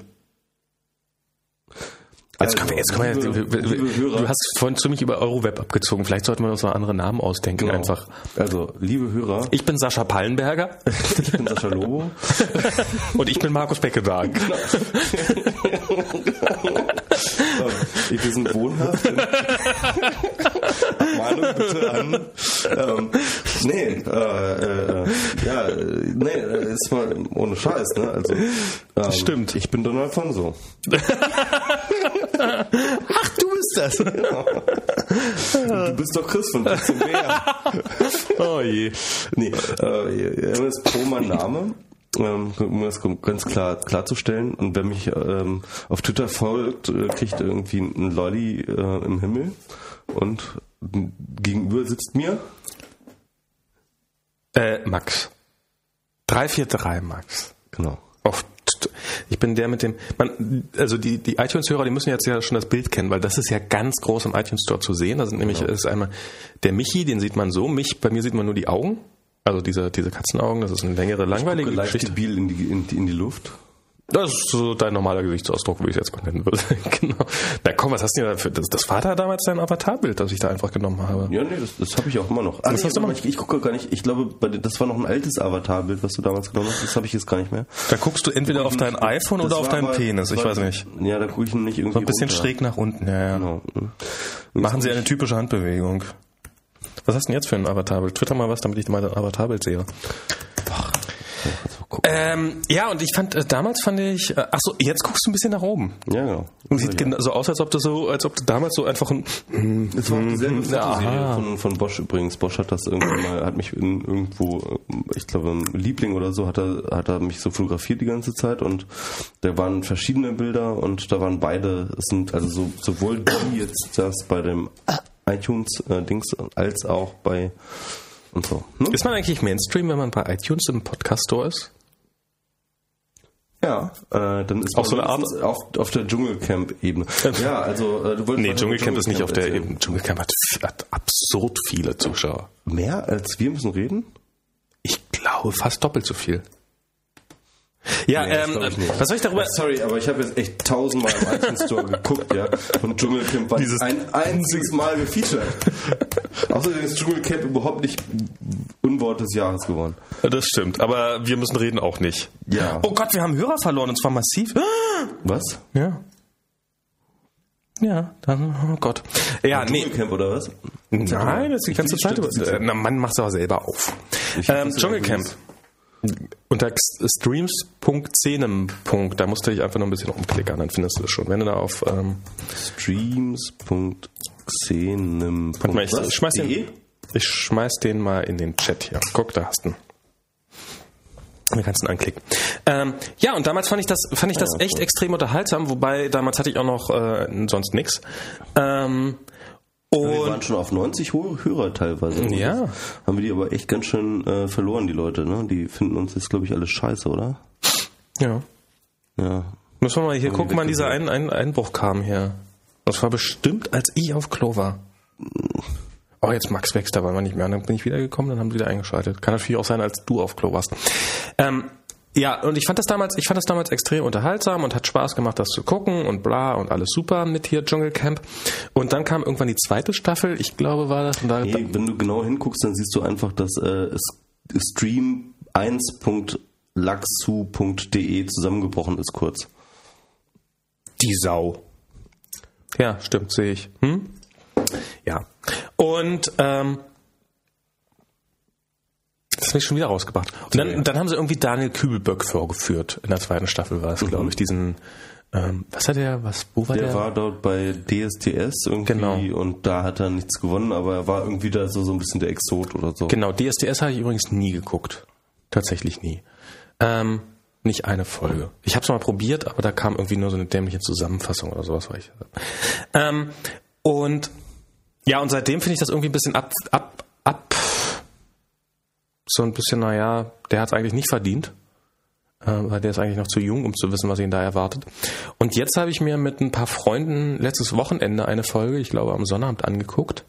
Jetzt können wir, jetzt können wir, liebe, liebe du hast vorhin ziemlich über Euroweb abgezogen. Vielleicht sollten wir uns noch andere Namen ausdenken genau. einfach. Also, liebe Hörer. Ich bin Sascha Pallenberger. ich bin Sascha Lobo. Und ich bin Markus Beckedag. Genau. Wir sind wohnhaft. Abmahnung bitte an. Ähm, nee, äh, äh, ja, nee, ist mal ohne Scheiß, ne? Also, ähm, Stimmt. Ich bin Don Alfonso. Ach, du bist das. Genau. Du bist doch Chris von DCB. oh je. Nee, äh, er ist pro mein Name. Ähm, um das ganz klar klarzustellen. Und wer mich ähm, auf Twitter folgt, äh, kriegt irgendwie ein Lolli äh, im Himmel. Und gegenüber sitzt mir äh, Max. 343 Max. Genau. Auf ich bin der mit dem, man, also die, die iTunes-Hörer, die müssen jetzt ja schon das Bild kennen, weil das ist ja ganz groß im iTunes Store zu sehen. Da sind nämlich, genau. ist einmal der Michi, den sieht man so, mich, bei mir sieht man nur die Augen. Also diese, diese Katzenaugen, das ist eine längere, langweilige ich Geschichte. Bil in die, in, in die Luft. Das ist so dein normaler Gesichtsausdruck, wie ich es jetzt mal nennen würde. genau. Na komm, was hast du denn da für. Das, das war da damals dein Avatarbild, das ich da einfach genommen habe. Ja, nee, das, das habe ich auch immer noch. Ah, das nee, hast du immer? Ich, ich gucke gar nicht. Ich glaube, das war noch ein altes Avatarbild, was du damals genommen hast. Das habe ich jetzt gar nicht mehr. Da guckst du entweder auf dein iPhone oder auf deinen Penis, ich weiß nicht. Ja, da gucke ich nicht irgendwie. So ein bisschen runter. schräg nach unten, ja, ja. Genau. Machen Sie eine typische Handbewegung. Was hast du denn jetzt für ein Avatarbild? Twitter mal was, damit ich mal ein Avatarbild sehe. Ach. Ähm, ja, und ich fand, äh, damals fand ich, äh, ach so, jetzt guckst du ein bisschen nach oben. Ja, genau. Und sieht ja. so aus, als ob du so, als ob du damals so einfach ein. Es war dieselbe Fotoserie von, von Bosch übrigens. Bosch hat das irgendwann mal, hat mich in irgendwo, ich glaube, ein Liebling oder so, hat er, hat er mich so fotografiert die ganze Zeit und da waren verschiedene Bilder und da waren beide, es sind also so, sowohl die jetzt das bei dem iTunes-Dings äh, als auch bei und so. Hm? Ist man eigentlich Mainstream, wenn man bei iTunes im Podcast-Store ist? Ja, äh, dann ist auch so eine Art auf, auf der Dschungelcamp-Ebene. Ja, also äh, du wolltest nee, Dschungelcamp ist nicht auf der Ebene. Dschungelcamp hat, hat absurd viele Zuschauer. Mehr als wir müssen reden? Ich glaube fast doppelt so viel. Ja, nee, ähm, was soll ich darüber? Sorry, aber ich habe jetzt echt tausendmal im iTunes Store geguckt, ja. Und Dschungelcamp war Dieses ein einziges Mal gefeatured. Außerdem ist Dschungelcamp überhaupt nicht Unwort des Jahres geworden. Das stimmt, aber wir müssen reden auch nicht. Ja. Oh Gott, wir haben Hörer verloren und zwar massiv. Was? Ja. Ja, dann, oh Gott. Ja, nee. Dschungelcamp oder was? Nein, das ist die ganze Zeit. Na, man macht es aber selber auf. Ähm, Dschungelcamp. Unter streams.cenem. Da musst du dich einfach nur ein bisschen rumklicken, dann findest du es schon. Wenn du da auf ähm. Warte mal, ich, ich, schmeiß den, ich schmeiß den mal in den Chat hier. Guck, da hast du ihn. Wir kannst ihn anklicken. Ähm, ja, und damals fand ich das, fand ich das ja, echt extrem unterhaltsam, wobei damals hatte ich auch noch äh, sonst nichts. Ähm, und wir waren schon auf 90 Hörer teilweise. Ja. Haben wir die aber echt ganz schön äh, verloren, die Leute, ne? Die finden uns jetzt, glaube ich, alles scheiße, oder? Ja. Ja. Müssen wir mal hier gucken, wann dieser ein, ein Einbruch kam hier. Das war bestimmt, als ich auf Klo war. Oh, jetzt Max wächst, da war man nicht mehr. Dann bin ich wiedergekommen, dann haben sie wieder eingeschaltet. Kann natürlich auch sein, als du auf Klo warst. Ähm, ja, und ich fand das damals, ich fand das damals extrem unterhaltsam und hat Spaß gemacht, das zu gucken und bla und alles super mit hier Dschungelcamp. Und dann kam irgendwann die zweite Staffel, ich glaube, war das. Und da, hey, wenn du genau hinguckst, dann siehst du einfach, dass äh, Stream 1.laxu.de zusammengebrochen ist kurz. Die Sau. Ja, stimmt, sehe ich. Hm? Ja. Und ähm, das habe ich schon wieder rausgebracht. Und dann, dann haben sie irgendwie Daniel Kübelböck vorgeführt. In der zweiten Staffel war es, mhm. glaube ich, diesen ähm, was hat er, was, wo war der? Der war dort bei DSDS irgendwie genau. und da hat er nichts gewonnen, aber er war irgendwie da so, so ein bisschen der Exot oder so. Genau, DSDS habe ich übrigens nie geguckt. Tatsächlich nie. Ähm, nicht eine Folge. Ich habe es mal probiert, aber da kam irgendwie nur so eine dämliche Zusammenfassung oder sowas. War ich. Ähm, und ja, und seitdem finde ich das irgendwie ein bisschen ab, ab, ab so ein bisschen, naja, der hat es eigentlich nicht verdient, äh, weil der ist eigentlich noch zu jung, um zu wissen, was ihn da erwartet. Und jetzt habe ich mir mit ein paar Freunden letztes Wochenende eine Folge, ich glaube am Sonnabend, angeguckt.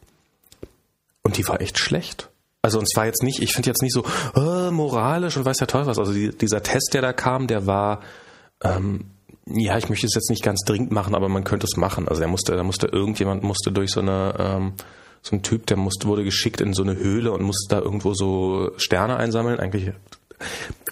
Und die war echt schlecht. Also und zwar jetzt nicht, ich finde jetzt nicht so äh, moralisch und weiß ja toll was. Also die, dieser Test, der da kam, der war ähm, ja, ich möchte es jetzt nicht ganz dringend machen, aber man könnte es machen. Also er musste, da musste irgendjemand musste durch so eine ähm, so ein Typ, der musste, wurde geschickt in so eine Höhle und musste da irgendwo so Sterne einsammeln. Eigentlich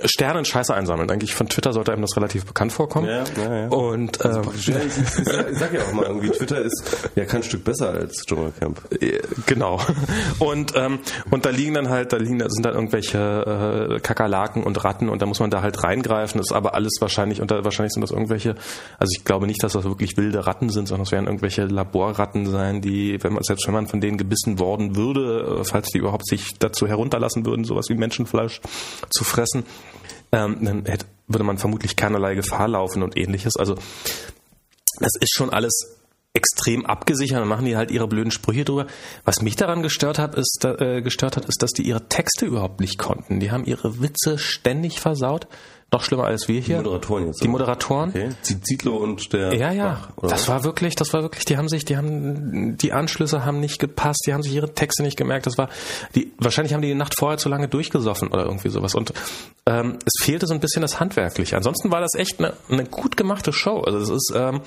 Sterne und Scheiße einsammeln. Eigentlich von Twitter sollte einem das relativ bekannt vorkommen. Ja, ja, ja. Und ähm, ja, ich, ich, sag ja auch mal irgendwie, Twitter ist ja kein Stück besser als Dschungelcamp. Äh, genau. Und ähm, und da liegen dann halt, da liegen, da sind dann irgendwelche äh, Kakerlaken und Ratten und da muss man da halt reingreifen. Das ist aber alles wahrscheinlich und da, wahrscheinlich sind das irgendwelche. Also ich glaube nicht, dass das wirklich wilde Ratten sind, sondern es werden irgendwelche Laborratten sein, die, wenn man selbst wenn man von denen gebissen worden würde, äh, falls die überhaupt sich dazu herunterlassen würden, sowas wie Menschenfleisch zu fressen, ähm, dann hätte, würde man vermutlich keinerlei Gefahr laufen und ähnliches. Also das ist schon alles extrem abgesichert und machen die halt ihre blöden Sprüche drüber. Was mich daran gestört hat, ist, äh, gestört hat, ist, dass die ihre Texte überhaupt nicht konnten. Die haben ihre Witze ständig versaut noch schlimmer als wir hier. Die Moderatoren jetzt. Die Moderatoren. Okay. Zitlo und der. Ja, ja. Bach, das war wirklich, das war wirklich, die haben sich, die haben, die Anschlüsse haben nicht gepasst, die haben sich ihre Texte nicht gemerkt. Das war, die, wahrscheinlich haben die die Nacht vorher zu lange durchgesoffen oder irgendwie sowas. Und ähm, es fehlte so ein bisschen das Handwerkliche. Ansonsten war das echt eine, eine gut gemachte Show. Also es ist, ähm,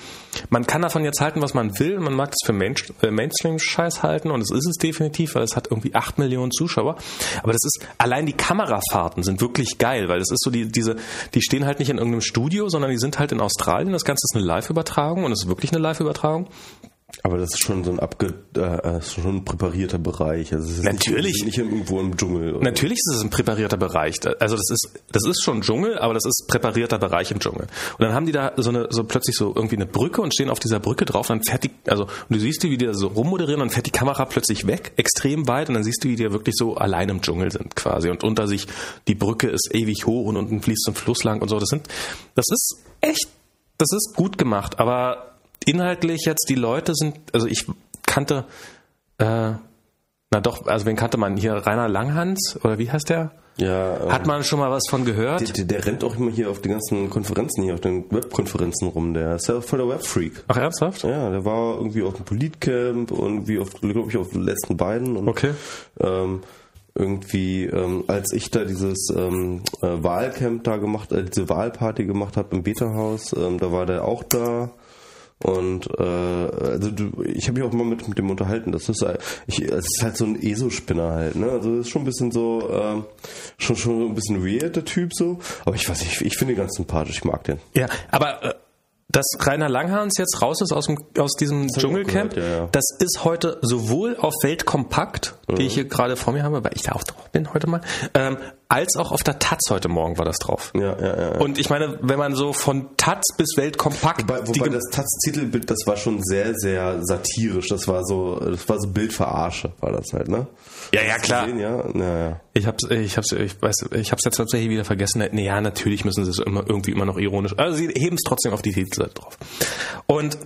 man kann davon jetzt halten, was man will. Man mag es für Main, äh, Mainstream-Scheiß halten und es ist es definitiv, weil es hat irgendwie acht Millionen Zuschauer. Aber das ist, allein die Kamerafahrten sind wirklich geil, weil das ist so die, diese, die stehen halt nicht in irgendeinem Studio, sondern die sind halt in Australien. Das Ganze ist eine Live-Übertragung und es ist wirklich eine Live-Übertragung. Aber das ist schon so ein abge, äh, schon ein präparierter Bereich. Also Natürlich. Nicht, nicht irgendwo im Dschungel. Oder? Natürlich ist es ein präparierter Bereich. Also das ist, das ist schon Dschungel, aber das ist präparierter Bereich im Dschungel. Und dann haben die da so eine, so plötzlich so irgendwie eine Brücke und stehen auf dieser Brücke drauf. Und dann fährt die, also und du siehst die, wie die da so rummoderieren, und dann fährt die Kamera plötzlich weg, extrem weit, und dann siehst du, wie die wirklich so allein im Dschungel sind quasi. Und unter sich die Brücke ist ewig hoch und unten fließt so ein Fluss lang und so. Das sind, das ist echt, das ist gut gemacht, aber inhaltlich jetzt die Leute sind, also ich kannte, äh, na doch, also wen kannte man hier? Rainer Langhans oder wie heißt der? Ja. Hat man schon mal was von gehört? Der, der, der, rennt auch immer hier auf den ganzen Konferenzen, hier auf den Webkonferenzen rum. Der ist ja voll der Webfreak. Ach, ernsthaft? Ja, der war irgendwie auf dem Politcamp und wie auf, glaube ich, auf den letzten beiden. Und, okay. Ähm, irgendwie, ähm, als ich da dieses ähm, äh, Wahlcamp da gemacht, äh, diese Wahlparty gemacht habe im Beta-Haus, ähm, da war der auch da. Und äh, also du, ich habe mich auch mal mit, mit dem unterhalten. Das ist, ich, es ist halt so ein ESO-Spinner halt, ne? Also das ist schon ein bisschen so, äh, schon schon ein bisschen weird der Typ so. Aber ich weiß nicht, ich, ich finde ihn ganz sympathisch. Ich mag den. Ja, aber äh, dass Rainer Langhans jetzt raus ist aus, dem, aus diesem Dschungelcamp, gehört, ja, ja. das ist heute sowohl auf Weltkompakt, die ich hier gerade vor mir habe, weil ich da auch drauf bin heute mal, ähm, als auch auf der Taz heute Morgen war das drauf. Ja, ja, ja. Und ich meine, wenn man so von Taz bis Weltkompakt. Wobei, wobei das Taz-Titelbild, das war schon sehr, sehr satirisch. Das war so, das war so Bildverarsche, war das halt, ne? Ja, ja, klar. Gesehen, ja? Ja, ja. Ich hab's, ich hab's, ich weiß, ich hab's jetzt tatsächlich wieder vergessen. Nee, ja, natürlich müssen sie es immer irgendwie immer noch ironisch. Also sie heben es trotzdem auf die Titelseite drauf. Und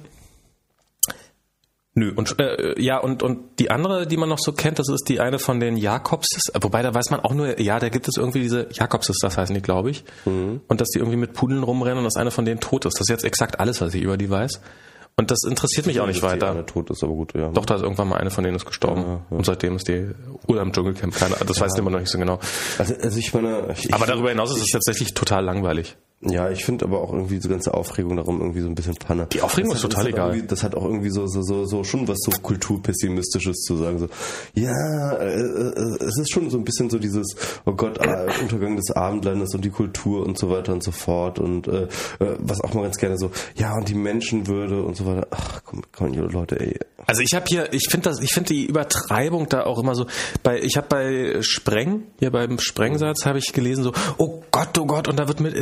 Nö, und äh, ja, und, und die andere, die man noch so kennt, das ist die eine von den Jakobses, wobei da weiß man auch nur, ja, da gibt es irgendwie diese Jakobses, das heißen die, glaube ich. Mhm. Und dass die irgendwie mit Pudeln rumrennen und dass eine von denen tot ist. Das ist jetzt exakt alles, was ich über die weiß. Und das interessiert mich auch nicht weiter. Eine tot ist, aber gut, ja. Doch, da ist irgendwann mal eine von denen ist gestorben. Ja, ja. Und seitdem ist die oder im Dschungelcamp. Keine, das ja. weiß ich immer noch nicht so genau. Also, also ich meine, ich, aber darüber hinaus ist es tatsächlich total langweilig. Ja, ich finde aber auch irgendwie die ganze Aufregung darum irgendwie so ein bisschen Panne. Die Aufregung das ist total egal. Das hat auch irgendwie so, so, so, so schon was so kulturpessimistisches zu sagen. So, ja, äh, äh, es ist schon so ein bisschen so dieses, oh Gott, äh, Untergang des Abendlandes und die Kultur und so weiter und so fort und äh, äh, was auch mal ganz gerne so, ja, und die Menschenwürde und so weiter. Ach, komm, komm, Leute, ey. Also ich habe hier, ich finde das, ich finde die Übertreibung da auch immer so. Bei, ich habe bei Spreng, hier beim Sprengsatz habe ich gelesen so, oh Gott, oh Gott, und da wird mit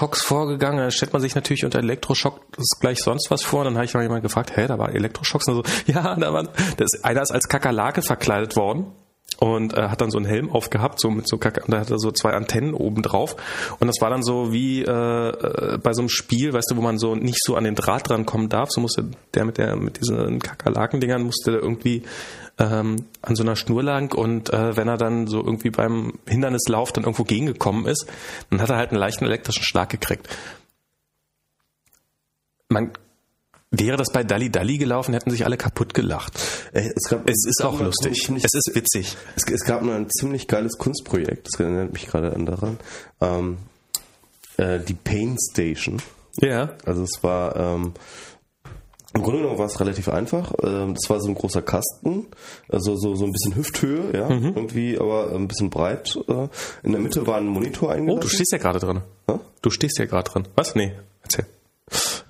Elektroschocks vorgegangen. Da stellt man sich natürlich unter Elektroschock gleich sonst was vor. Und dann habe ich mal jemand gefragt, hä, da war Elektroschocks und so. Ja, da war, das, einer ist als Kakerlake verkleidet worden und äh, hat dann so einen Helm aufgehabt, so mit so Kacke, und da hat er so zwei Antennen oben drauf und das war dann so wie äh, äh, bei so einem Spiel, weißt du, wo man so nicht so an den Draht dran kommen darf, so musste der mit der mit diesen Kakerlakendingern musste irgendwie ähm, an so einer Schnur lang und äh, wenn er dann so irgendwie beim Hindernislauf dann irgendwo gegengekommen ist, dann hat er halt einen leichten elektrischen Schlag gekriegt. Man Wäre das bei Dalli Dalli gelaufen, hätten sich alle kaputt gelacht. Äh, es, gab, es ist auch lustig. es ist witzig. Es, es, gab nur ein ziemlich geiles Kunstprojekt, das erinnert mich gerade an daran. Ähm, äh, die Pain Station. Ja. Also es war ähm, im Grunde genommen war es relativ einfach. Ähm, das war so ein großer Kasten, also so, so ein bisschen Hüfthöhe, ja, mhm. irgendwie, aber ein bisschen breit. Äh, in der Mitte war ein Monitor eingelassen. Oh, du stehst ja gerade drin. Ha? Du stehst ja gerade drin. Was? Nee, erzähl.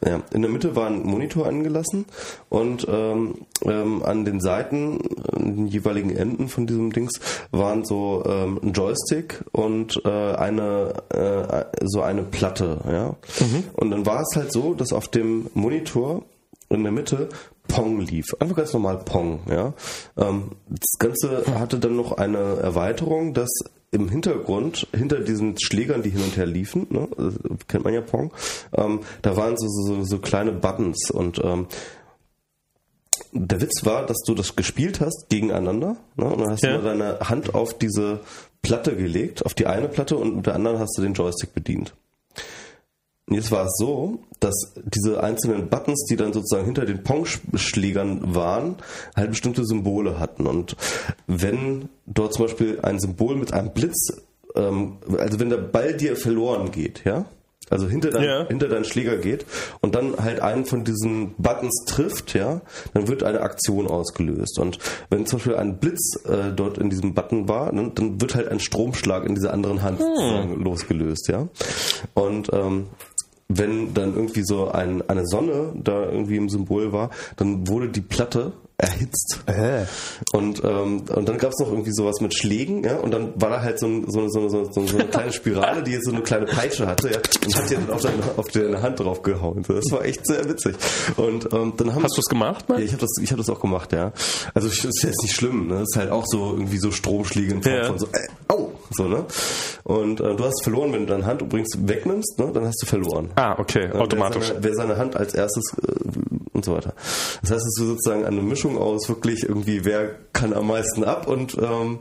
Ja, in der Mitte war ein Monitor angelassen und ähm, ähm, an den Seiten, an den jeweiligen Enden von diesem Dings, waren so ähm, ein Joystick und äh, eine äh, so eine Platte, ja. Mhm. Und dann war es halt so, dass auf dem Monitor in der Mitte Pong lief. Einfach ganz normal Pong, ja. Ähm, das Ganze hatte dann noch eine Erweiterung, dass im Hintergrund, hinter diesen Schlägern, die hin und her liefen, ne, kennt man ja Pong, ähm, da waren so, so, so kleine Buttons und ähm, der Witz war, dass du das gespielt hast gegeneinander ne, und dann hast ja. du deine Hand auf diese Platte gelegt, auf die eine Platte und mit der anderen hast du den Joystick bedient. Und jetzt war es so, dass diese einzelnen Buttons, die dann sozusagen hinter den Pong-Schlägern waren, halt bestimmte Symbole hatten. Und wenn dort zum Beispiel ein Symbol mit einem Blitz, ähm, also wenn der Ball dir verloren geht, ja, also hinter, dein, ja. hinter deinen Schläger geht und dann halt einen von diesen Buttons trifft, ja, dann wird eine Aktion ausgelöst. Und wenn zum Beispiel ein Blitz äh, dort in diesem Button war, dann, dann, wird halt ein Stromschlag in dieser anderen Hand hm. losgelöst, ja. Und ähm, wenn dann irgendwie so ein, eine Sonne da irgendwie im Symbol war, dann wurde die Platte erhitzt. Äh. Und, ähm, und dann gab es noch irgendwie sowas mit Schlägen, ja, und dann war da halt so, ein, so, so, so, so, so eine kleine Spirale, die jetzt so eine kleine Peitsche hatte, ja, und hat dir dann auf deine, auf deine Hand drauf gehauen. Das war echt sehr witzig. Und ähm, dann haben Hast du es gemacht, ja, Mann? ich habe das, ich hab das auch gemacht, ja. Also es ist jetzt nicht schlimm, ne? Es ist halt auch so irgendwie so Stromschläge in Form Ja. von so, äh, au, so, ne? Und äh, du hast verloren, wenn du deine Hand übrigens wegnimmst, ne? Dann hast du verloren. Ah, okay, Ja, automatisch. Wer seine, wer seine Hand als erstes äh, und so weiter. Das heißt, es ist sozusagen eine Mischung aus wirklich irgendwie, wer kann am meisten ab und ähm,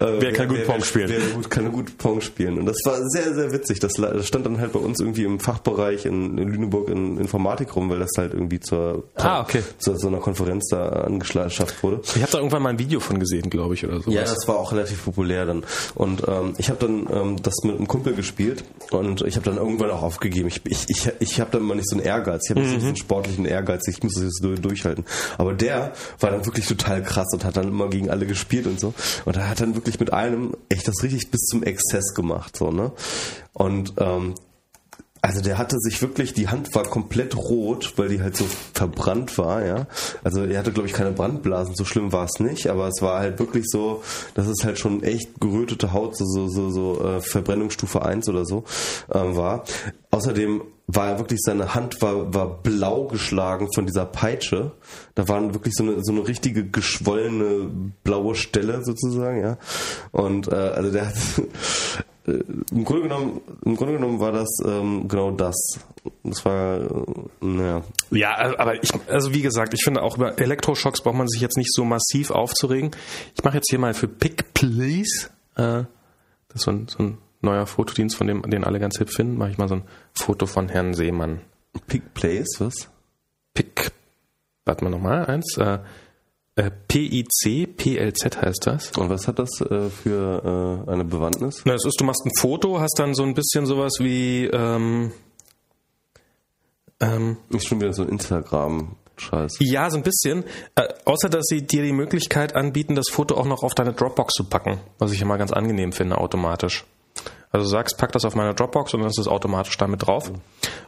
äh, Wer kann gut Pong spielen. Wer gut, kann gut Pong spielen. Und das war sehr, sehr witzig. Das, stand dann halt bei uns irgendwie im Fachbereich in, in Lüneburg in Informatik rum, weil das halt irgendwie zur, Ah, okay. zu so einer Konferenz da angeschafft wurde. Ich habe da irgendwann mal ein Video von gesehen, glaube ich, oder so. Ja, das war auch relativ populär dann. Und ähm, ich habe dann ähm, das mit einem Kumpel gespielt und ich habe dann irgendwann auch aufgegeben. Ich, ich, ich, ich habe dann immer nicht so einen Ehrgeiz. Ich habe nicht so diesen sportlichen Ehrgeiz. Ich muss das jetzt durchhalten. Aber der war dann wirklich total krass und hat dann immer gegen alle gespielt und so. Und er hat dann wirklich mit einem echt das richtig bis zum Exzess gemacht. so ne Und ähm, also der hatte sich wirklich, die Hand war komplett rot, weil die halt so verbrannt war, ja. Also er hatte, glaube ich, keine Brandblasen, so schlimm war es nicht, aber es war halt wirklich so, dass es halt schon echt gerötete Haut, so, so, so, so äh, Verbrennungsstufe 1 oder so ähm, war. Außerdem war er wirklich, seine Hand war, war blau geschlagen von dieser Peitsche. Da waren wirklich so eine, so eine richtige geschwollene blaue Stelle sozusagen, ja. Und äh, also der hat äh, im Grunde genommen, im Grunde genommen war das ähm, genau das. Das war, äh, naja. Ja, aber ich, also wie gesagt, ich finde auch über Elektroschocks braucht man sich jetzt nicht so massiv aufzuregen. Ich mache jetzt hier mal für Pick Please, äh, das ist so ein, so ein neuer Fotodienst, von dem den alle ganz hip finden, mache ich mal so ein Foto von Herrn Seemann. Pick Place, was? Pick, warte mal nochmal, eins, äh, äh, P-I-C, P-L-Z heißt das. Und was hat das äh, für äh, eine Bewandtnis? Na, das ist, du machst ein Foto, hast dann so ein bisschen sowas wie, ähm, ähm, Ist schon wieder so ein Instagram-Scheiß. Ja, so ein bisschen. Äh, außer, dass sie dir die Möglichkeit anbieten, das Foto auch noch auf deine Dropbox zu packen, was ich immer ganz angenehm finde, automatisch. Also du sagst, pack das auf meine Dropbox und dann ist es automatisch damit drauf.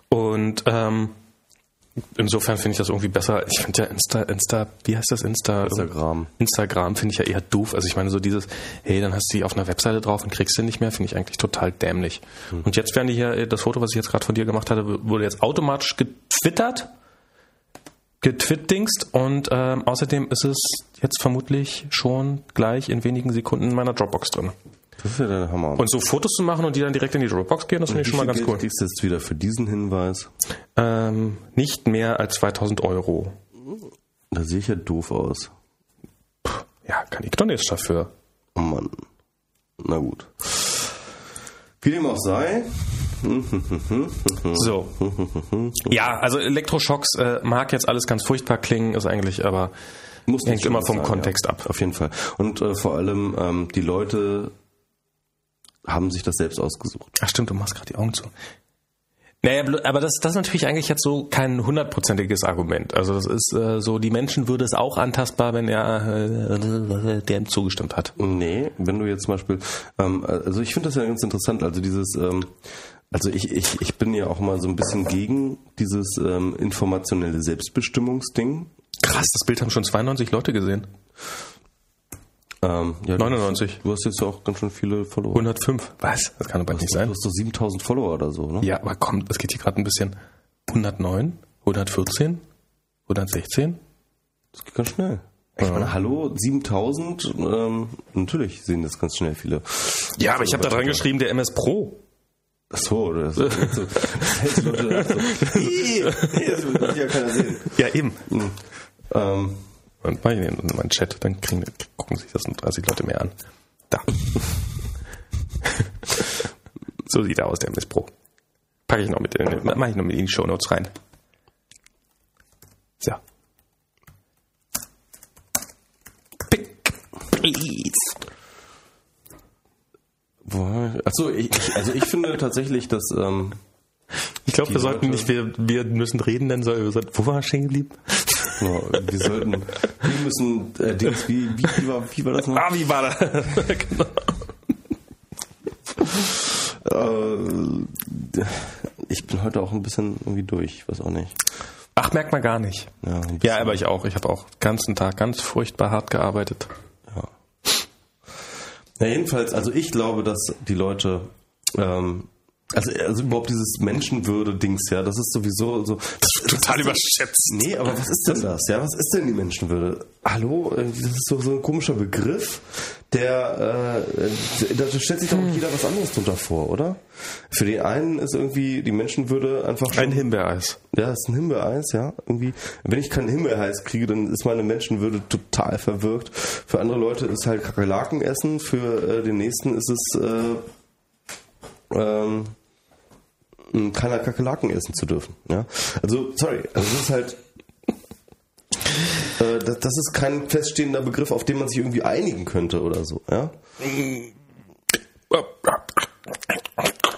Und ähm, insofern finde ich das irgendwie besser. Ich finde ja Insta, Insta, wie heißt das Insta? Instagram. Instagram finde ich ja eher doof. Also ich meine so dieses, hey, dann hast du die auf einer Webseite drauf und kriegst sie nicht mehr, finde ich eigentlich total dämlich. Und jetzt werden die hier, das Foto, was ich jetzt gerade von dir gemacht hatte, wurde jetzt automatisch getwittert, getwitdingst und ähm, außerdem ist es jetzt vermutlich schon gleich in wenigen Sekunden in meiner Dropbox drin. Das ist ja der Hammer. Und so Fotos zu machen und die dann direkt in die Dropbox gehen, das finde ich schon mal ganz cool. kriegst du jetzt wieder für diesen Hinweis? Ähm, nicht mehr als 2000 Euro. Da sehe ich ja doof aus. Ja, kann ich doch nichts dafür. Oh Mann. Na gut. Wie dem auch sei. So. Ja, also Elektroschocks äh, mag jetzt alles ganz furchtbar klingen, ist eigentlich aber Muss hängt immer vom sein, Kontext ja. ab. Auf jeden Fall. Und äh, vor allem, ähm, die Leute haben sich das selbst ausgesucht. Ach stimmt, du machst gerade die Augen zu. Naja, aber das, das ist natürlich eigentlich jetzt so kein hundertprozentiges Argument. Also das ist äh, so, die Menschen würde es auch antastbar, wenn er äh, dem zugestimmt hat. Nee, wenn du jetzt zum Beispiel, ähm, also ich finde das ja ganz interessant, also dieses, ähm, also ich, ich, ich bin ja auch mal so ein bisschen gegen dieses ähm, informationelle Selbstbestimmungsding. Krass, das Bild haben schon 92 Leute gesehen. Ähm, ja, 99. Du hast jetzt auch ganz schön viele Follower. 105. Was? Das kann doch bald nicht Du sein. hast doch 7000 Follower oder so, ne? Ja, aber komm, das geht hier gerade ein bisschen. 109, 114, 116. Das geht ganz schnell. Ich meine, hallo, 7000, ähm, natürlich sehen das ganz schnell viele. Ja, aber ich habe da dran geschrieben, der MS Pro. Ach so, das ist so, das du. Ih, Das will ja keiner sehen. Ja, eben. Ähm, Und mach ich in meinen Chat, dann kriegen, gucken sich das nur 30 Leute mehr an. Da. so sieht er aus, der MS Pro. Packe ich noch mit in, mach ich noch mit in die Shownotes rein. So. Pick, please. Achso, ich, ich, also ich finde tatsächlich, dass ähm, Ich glaube, wir sollten Leute- nicht, wir, wir müssen reden, denn soll, wir sollten, wo war er stehen geblieben? Ja, wir sollten, wir müssen, äh, Dings, wie, wie, wie, war, wie war das noch? Ah, wie war das? genau. Äh, ich, bin heute auch ein bisschen irgendwie durch, ich weiß auch nicht. Ach, merkt man gar nicht. Ja. Ja, aber ich auch. Ich habe auch den ganzen Tag ganz furchtbar hart gearbeitet. Ja, jedenfalls, also ich glaube, dass die Leute, ähm, also, also überhaupt dieses Menschenwürde-Dings, ja, das ist sowieso so. Total überschätzt. Nee, aber was ist denn das? Ja, was ist denn die Menschenwürde? Hallo, Äh, das ist so, so ein komischer Begriff, der, äh, da stellt sich doch Hm. jeder was anderes drunter vor, oder? Für die einen ist irgendwie die Menschenwürde einfach schon, Ein Himbeereis. ja, ist ein Himbeereis, ja, irgendwie. Wenn ich kein Himbeereis kriege, dann ist meine Menschenwürde total verwirkt. Für andere Leute ist halt Kakerlaken essen, für äh, den nächsten ist es, äh, ähm, keiner Kakerlaken essen zu dürfen. Ja? Also, sorry, also das ist halt. Äh, das, ist kein feststehender Begriff, auf den man sich irgendwie einigen könnte oder so. Ja?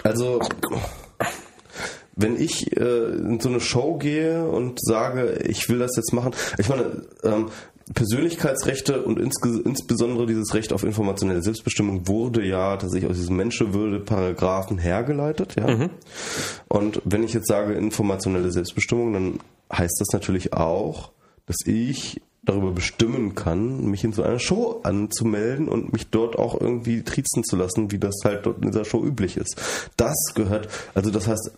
Also, wenn ich äh, in so eine Show gehe und sage, ich will das jetzt machen, ich meine, ähm, Persönlichkeitsrechte und insbesondere dieses Recht auf informationelle Selbstbestimmung wurde ja tatsächlich aus diesem Menschenwürde-Paragraphen hergeleitet. Ja? Und wenn ich jetzt sage informationelle Selbstbestimmung, dann heißt das natürlich auch, dass ich darüber bestimmen kann, mich in so einer Show anzumelden und mich dort auch irgendwie triezen zu lassen, wie das halt dort in dieser Show üblich ist. Das gehört, also das heißt,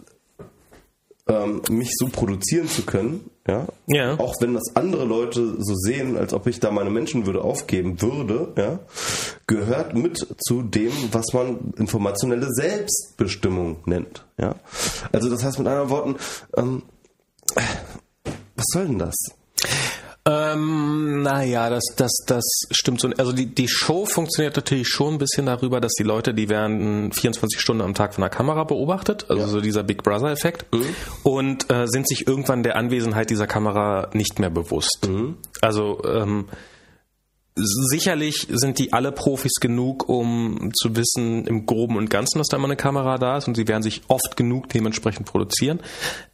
ähm, mich so produzieren zu können, ja, Ja. auch wenn das andere Leute so sehen, als ob ich da meine Menschenwürde aufgeben würde, ja, gehört mit zu dem, was man informationelle Selbstbestimmung nennt, ja. Also das heißt mit anderen Worten, ähm, was soll denn das? Ähm, naja, das, das, das stimmt so. Also die, die Show funktioniert natürlich schon ein bisschen darüber, dass die Leute, die werden 24 Stunden am Tag von der Kamera beobachtet, also Ja. so dieser Big Brother-Effekt, und äh, sind sich irgendwann der Anwesenheit dieser Kamera nicht mehr bewusst. Also ähm, sicherlich sind die alle Profis genug, um zu wissen im Groben und Ganzen, dass da immer eine Kamera da ist und sie werden sich oft genug dementsprechend produzieren.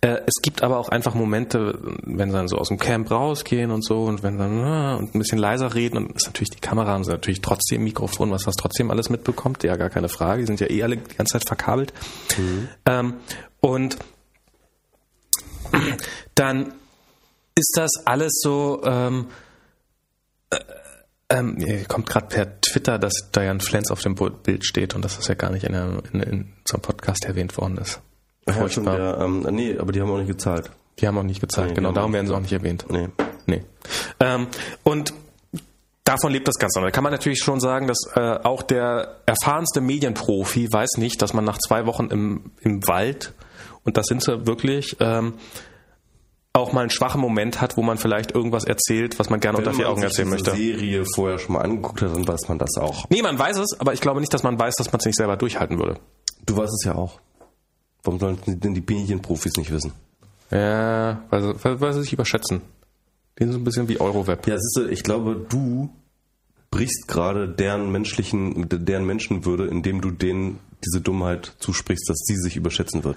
Äh, es gibt aber auch einfach Momente, wenn sie dann so aus dem Camp rausgehen und so und wenn dann ah, und ein bisschen leiser reden, dann ist natürlich die Kamera haben sie natürlich trotzdem Mikrofon, was das trotzdem alles mitbekommt, ja gar keine Frage, die sind ja eh alle die ganze Zeit verkabelt. Ähm, und dann ist das alles so ähm, ähm, kommt gerade per Twitter, dass Diane Flens auf dem Bild steht und dass das ja gar nicht in, der, in, in unserem Podcast erwähnt worden ist. Ja, schon der, ähm, nee, aber die haben auch nicht gezahlt. Die haben auch nicht gezeigt, Nee, genau, darum werden sie auch nicht erwähnt. Nee. Nee. Ähm, und davon lebt das Ganze. Da kann man natürlich schon sagen, dass äh, auch der erfahrenste Medienprofi weiß nicht, dass man nach zwei Wochen im, im Wald, und das sind sie wirklich, ähm, auch mal einen schwachen Moment hat, wo man vielleicht irgendwas erzählt, was man gerne unter vier man Augen erzählen möchte. Serie vorher schon mal angeguckt hat, dann weiß man das auch. Nee, man weiß es, aber ich glaube nicht, dass man weiß, dass man es nicht selber durchhalten würde. Du weißt es ja auch. Warum sollen denn die Medienprofis nicht wissen? Ja, weil, weil, weil sie sich überschätzen. Die sind so ein bisschen wie Euroweb. Ja, siehst du, ich glaube, du brichst gerade deren menschlichen, deren Menschenwürde, indem du denen diese Dummheit zusprichst, dass sie sich überschätzen wird.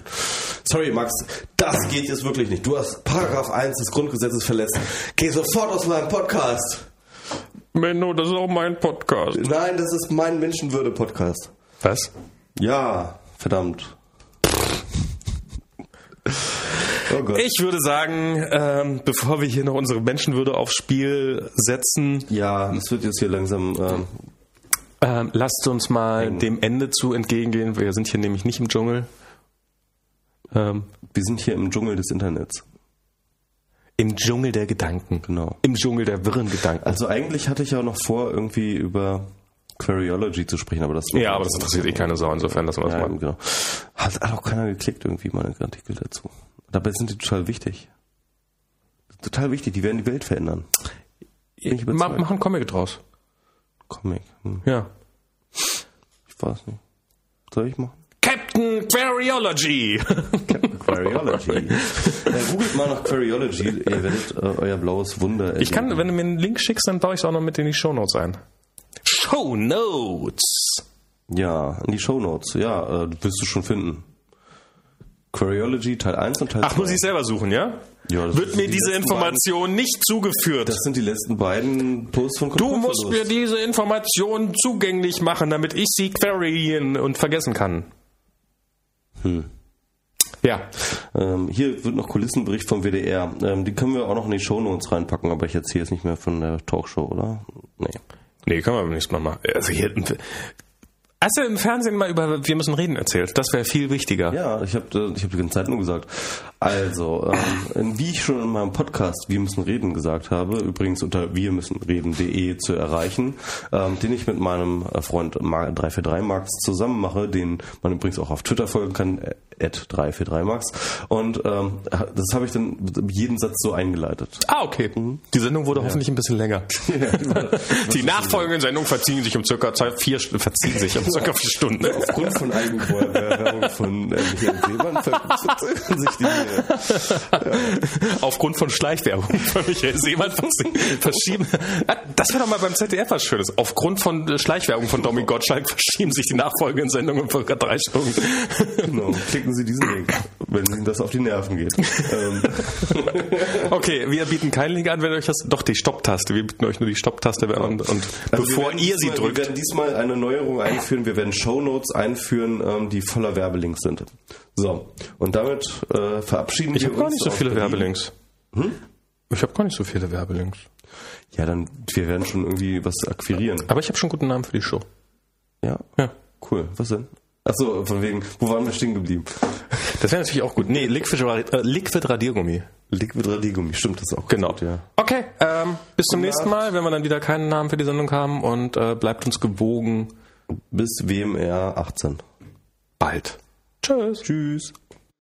Sorry, Max, das geht jetzt wirklich nicht. Du hast Paragraph 1 des Grundgesetzes verletzt. Geh sofort aus meinem Podcast. Menno, das ist auch mein Podcast. Nein, das ist mein Menschenwürde-Podcast. Was? Ja, verdammt. Oh. Ich würde sagen, ähm, bevor wir hier noch unsere Menschenwürde aufs Spiel setzen, ja, es wird jetzt hier langsam. Ähm, ähm, lasst uns mal dem Ende zu entgegengehen. Wir sind hier nämlich nicht im Dschungel. Ähm, wir sind hier im Dschungel des Internets. Im Dschungel der Gedanken. Genau. Im Dschungel der wirren Gedanken. Also eigentlich hatte ich ja noch vor, irgendwie über Queryology zu sprechen, aber das Ja, aber das interessiert eh keine Sau, insofern lassen wir das Ja, mal. genau. Hat, hat auch keiner geklickt irgendwie meine Artikel dazu. Dabei sind die total wichtig. Total wichtig, die werden die Welt verändern. Ich Mach, überzeugt. mach einen Comic draus. Comic. Hm, Ja. ich weiß nicht. Soll ich machen? Captain Queryology. Queryology. äh, googelt mal nach Queryology, ihr werdet äh, euer blaues Wunder Ich kann, erleben. wenn du mir einen Link schickst, dann baue ich es auch noch mit in die Shownotes ein. Shownotes. Ja, in die Shownotes. Ja, äh, wirst du schon finden. Queryology Teil 1 und Teil 2. Ach, muss ich selber suchen, ja? Ja, Wird mir die diese Information nicht zugeführt. Das sind die letzten beiden Posts von Du musst mir diese Information zugänglich machen, damit ich sie queryen und vergessen kann. Hm. Ja. Ähm, hier wird noch Kulissenbericht vom WDR. Ähm, die können wir auch noch in die Shownotes reinpacken, aber ich erzähle jetzt nicht mehr von der Talkshow, oder? Nee. Nee, können wir beim nächsten Mal machen. Also hier, Hast du im Fernsehen mal über Wir müssen reden erzählt? Das wäre viel wichtiger. Ja, ich habe ich hab die ganze Zeit nur gesagt. Also, ähm, wie ich schon in meinem Podcast Wir müssen reden gesagt habe, übrigens unter wir müssen reden.de zu erreichen, ähm, den ich mit meinem äh, Freund 343 Max zusammen mache, den man übrigens auch auf Twitter folgen kann, äh, at 343 Max. Und ähm, das habe ich dann jeden Satz so eingeleitet. Ah, okay. Mhm. Die Sendung wurde ja. hoffentlich ein bisschen länger. Ja, die nachfolgenden Sendungen verziehen sich um circa vier verziehen sich um circa vier Stunden. Aufgrund von Eigenwerbung von äh, Michael Seemann verzögern sich die ja. Aufgrund von Schleichwerbung von Michael Seemann verschieben. Das wäre doch mal beim ZDF was Schönes. Aufgrund von Schleichwerbung von Dominik Gottschalk verschieben sich die nachfolgenden Sendungen um circa drei Stunden. Genau klicken Sie diesen Link, wenn Ihnen das auf die Nerven geht. Ähm. okay, wir bieten keinen Link an, wenn euch das. Doch, die Stopptaste. Wir bieten euch nur die Stopptaste an. Und, also bevor ihr sie drückt. Wir werden diesmal eine Neuerung einführen. Wir werden Shownotes einführen, ähm, die voller Werbelinks sind. So, und damit äh, verabschieden ich wir uns. Ich habe gar nicht so viele Werbelinks. Hm? Ich habe gar nicht so viele Werbelinks. Ja, dann, wir werden schon irgendwie was akquirieren. Aber ich habe schon einen guten Namen für die Show. Ja? Ja. Cool. Was denn? Achso, von wegen, wo waren wir stehen geblieben? Das wäre natürlich auch gut. Nee, Liquid, äh, Liquid Radiergummi. Liquid Radiergummi, stimmt das auch. Genau. Gut, ja. Okay, ähm, bis zum nächsten Mal, wenn wir dann wieder keinen Namen für die Sendung haben und äh, bleibt uns gewogen. Bis WMR 18. Bald. Tschüss. Tschüss.